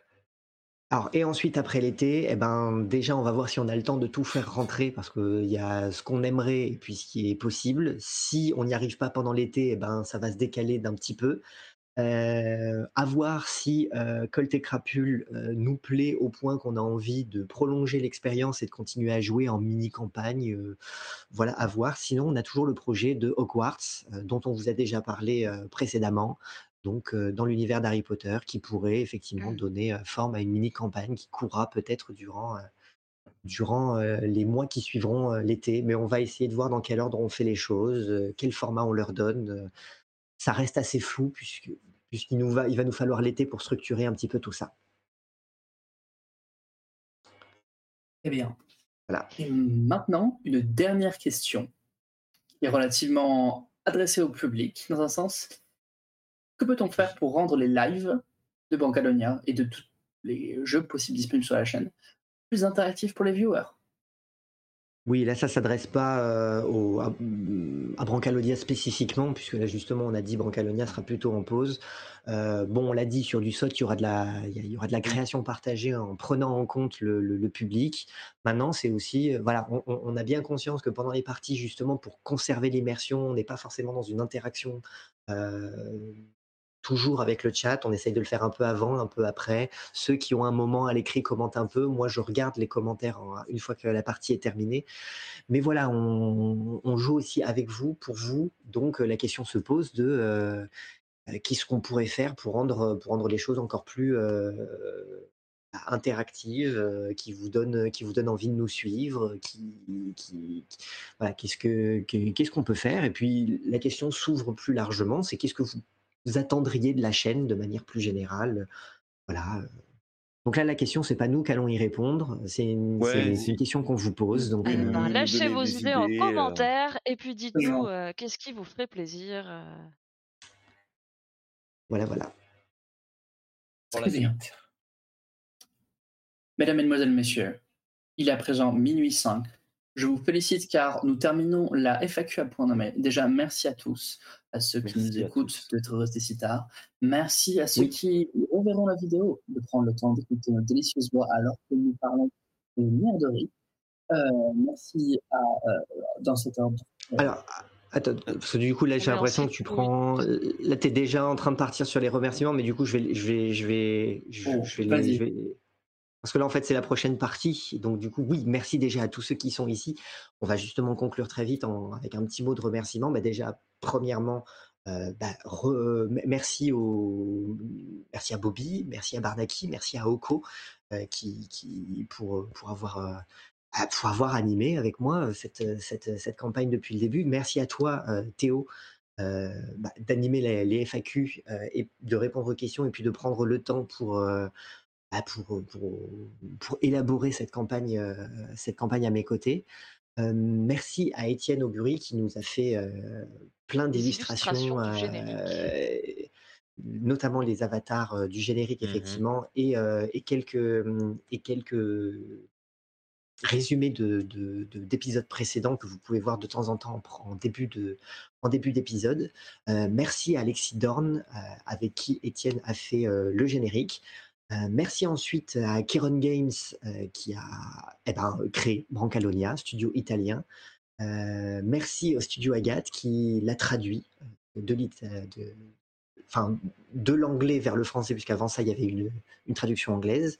ensuite, après l'été, eh ben, déjà, on va voir si on a le temps de tout faire rentrer parce qu'il y a ce qu'on aimerait et puis ce qui est possible. Si on n'y arrive pas pendant l'été, eh ben, ça va se décaler d'un petit peu. Euh, à voir si euh, Colt et Crapule euh, nous plaît au point qu'on a envie de prolonger l'expérience et de continuer à jouer en mini-campagne. Euh, voilà, à voir. Sinon, on a toujours le projet de Hogwarts, dont on vous a déjà parlé précédemment, donc dans l'univers d'Harry Potter, qui pourrait effectivement mmh. donner forme à une mini-campagne qui courra peut-être durant, durant les mois qui suivront l'été. Mais on va essayer de voir dans quel ordre on fait les choses, quel format on leur donne. ça reste assez flou puisque, puisqu'il nous va, il va nous falloir l'été pour structurer un petit peu tout ça. Très bien. Voilà. Et maintenant, une dernière question qui est relativement adressée au public, dans un sens. Que peut-on faire pour rendre les lives de Bancalonia et de tous les jeux possibles disponibles sur la chaîne plus interactifs pour les viewers? Oui, là, ça s'adresse pas euh, à, Brancalonia spécifiquement, puisque là, justement, on a dit Brancalonia sera plutôt en pause. Euh, bon, on l'a dit, sur du SOT, il y, aura de la, création partagée en prenant en compte le, public. Maintenant, c'est aussi, euh, voilà, on, a bien conscience que pendant les parties, justement, pour conserver l'immersion, on n'est pas forcément dans une interaction toujours avec le chat. On essaye de le faire un peu avant, un peu après. Ceux qui ont un moment à l'écrit commentent un peu. Moi, je regarde les commentaires une fois que la partie est terminée. Mais voilà, on, joue aussi avec vous, pour vous. Donc, la question se pose de euh, qu'est-ce qu'on pourrait faire pour rendre, les choses encore plus euh, interactives, euh, qui vous donne envie de nous suivre, qu'est-ce qu'on peut faire? Et puis la question s'ouvre plus largement, c'est qu'est-ce que vous vous attendriez de la chaîne de manière plus générale Voilà. Donc là, la question, c'est pas nous qu'allons y répondre, c'est une, question qu'on vous pose. Donc, eh ben, euh, lâchez vos idées en euh. commentaire et puis dites-nous euh, qu'est-ce qui vous ferait plaisir. Voilà, voilà. Très bien. Mesdames, Mesdemoiselles, Messieurs, il est à présent minuit 5. Je vous félicite car nous terminons la FAQ à point nommé. Déjà, merci à tous, à ceux qui nous écoutent d'être restés si tard. Merci à ceux qui reverront la vidéo, de prendre le temps d'écouter notre délicieuse voix alors que nous parlons de merderie. Euh, merci à, euh, dans cet ordre. Alors, attends, parce que du coup, là, j'ai l'impression que tu prends. Là, tu es déjà en train de partir sur les remerciements, mais du coup, je vais, je vais, je vais, je, oh, vais, je vais parce que là, en fait, c'est la prochaine partie. Donc, du coup, oui, merci déjà à tous ceux qui sont ici. On va justement conclure très vite avec un petit mot de remerciement. Bah, déjà, premièrement, euh, bah, merci, merci à Bobby, merci à Barnaki, merci à Oko euh, qui, pour, pour, avoir, euh, pour avoir animé avec moi cette, cette, cette, campagne depuis le début. Merci à toi, Théo. Bah, d'animer les, FAQ et de répondre aux questions et puis de prendre le temps pour, bah, pour, pour, élaborer cette campagne, cette campagne à mes côtés. merci à Étienne Augury qui nous a fait plein d'illustrations, notamment les avatars du générique, mmh effectivement, et, et, quelques, et quelques résumé de, de- de- d'épisodes précédents que vous pouvez voir de temps en temps en, en début de en début d'épisode. Euh, merci à Alexis Dorn euh, avec qui Étienne a fait euh, le générique. Euh, merci ensuite à Kieron Games euh, qui a eh ben, créé Brancalonia, studio italien. Euh, merci au studio Agathe qui l'a traduit de, l'it- de, enfin, de l'anglais vers le français, puisqu'avant ça, il y avait une, une traduction anglaise.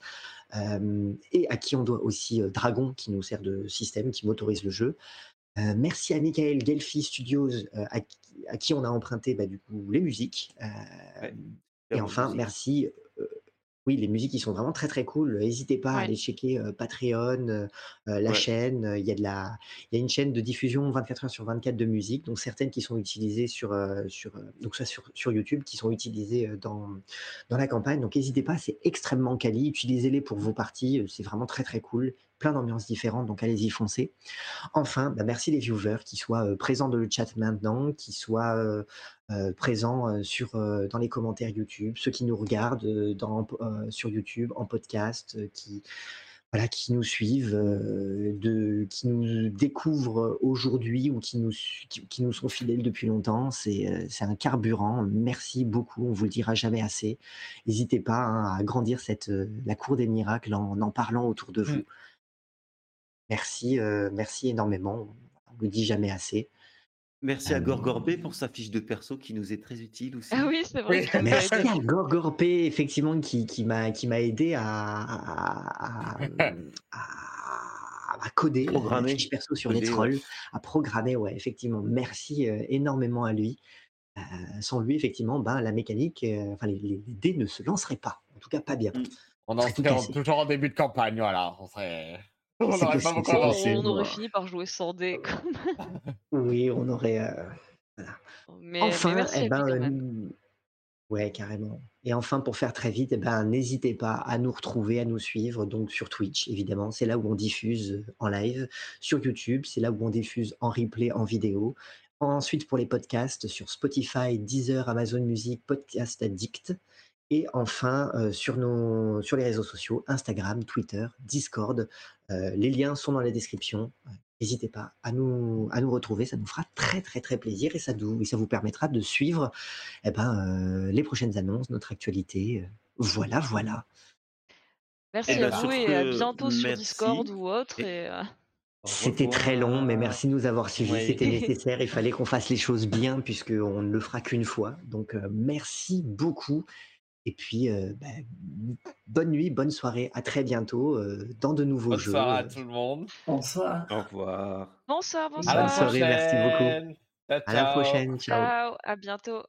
Et à qui on doit aussi Dragon, qui nous sert de système, qui m'autorise le jeu. Merci à Michael Gelfi Studios, à, qui- à qui on a emprunté bah, du coup les musiques. Ouais, et enfin, musique. merci. Euh, oui, les musiques, ils sont vraiment très très cool. N'hésitez pas à Ouais. aller checker euh, Patreon, euh, euh, la Ouais. chaîne. Euh, Il y a de la, il y a une chaîne de diffusion 24 heures sur 24 de musique, donc certaines qui sont utilisées sur, euh, sur, euh, donc ça sur, sur YouTube, qui sont utilisées euh, dans, dans la campagne. Donc n'hésitez pas, c'est extrêmement quali. Utilisez-les pour vos parties, euh, c'est vraiment très très cool. Plein d'ambiances différentes, donc allez-y foncez. Enfin, bah, merci les viewers qui soient euh, présents dans le chat maintenant, qui soient euh, euh, présents sur, dans les commentaires YouTube, ceux qui nous regardent dans, sur YouTube, en podcast, qui, voilà, qui nous suivent, euh, de, qui nous découvrent aujourd'hui ou qui nous, qui, qui nous sont fidèles depuis longtemps. C'est euh, un carburant. Merci beaucoup. On vous le dira jamais assez. N'hésitez pas hein, à agrandir cette, euh, la cour des miracles en en parlant autour de vous. Mm. Merci, euh, merci énormément. On ne le dit jamais assez. Merci à Euh, Gorgorbé pour sa fiche de perso qui nous est très utile aussi. Ah oui, c'est vrai. Oui. Merci à Gorgorpé, effectivement, qui, qui m'a qui m'a aidé à, à, à- à- à coder la Programmer. fiche perso sur les Coder, ouais. trolls, à programmer, ouais, effectivement. Merci euh, énormément à lui. Euh, sans lui, effectivement, ben, la mécanique, euh, enfin, les, les- les dés ne se lanceraient pas. En tout cas, pas bien. Mm. On en serait toujours en début de campagne, voilà. On serait. On pas beaucoup avancé. aurait fini par jouer sans dés. quoi. Oui, on aurait. euh, mais Enfin, merci eh ben, euh, ouais, carrément. Et enfin, pour faire très vite, eh ben, n'hésitez pas à nous retrouver, à nous suivre, donc sur Twitch, évidemment. C'est là où on diffuse euh, en live. Sur YouTube, c'est là où on diffuse en replay, en vidéo. Ensuite, pour les podcasts, sur Spotify, Deezer, Amazon Music, Podcast Addict. Et enfin, euh, sur, nos, sur les réseaux sociaux, Instagram, Twitter, Discord. Euh, les liens sont dans la description. Euh, N'hésitez pas à nous, à nous retrouver, ça nous fera très très très plaisir et ça, nous- et ça vous permettra de suivre eh ben, euh, les prochaines annonces, notre actualité. Voilà, voilà. Merci Eh ben, à vous et à bientôt sur. Discord ou autre. Et- C'était très long, mais merci de nous avoir suivis. Oui. C'était nécessaire. Il fallait qu'on fasse les choses bien puisqu'on ne le fera qu'une fois. Donc, euh, merci beaucoup. Et puis, euh, ben, bonne nuit, bonne soirée. À très bientôt euh, dans de nouveaux Bonne jeux. soirée à tout le monde. Bonsoir. Au revoir. Bonsoir, À la Bonne bonsoir. soirée, merci beaucoup. Ciao, À la prochaine. Ciao. Ciao, à bientôt.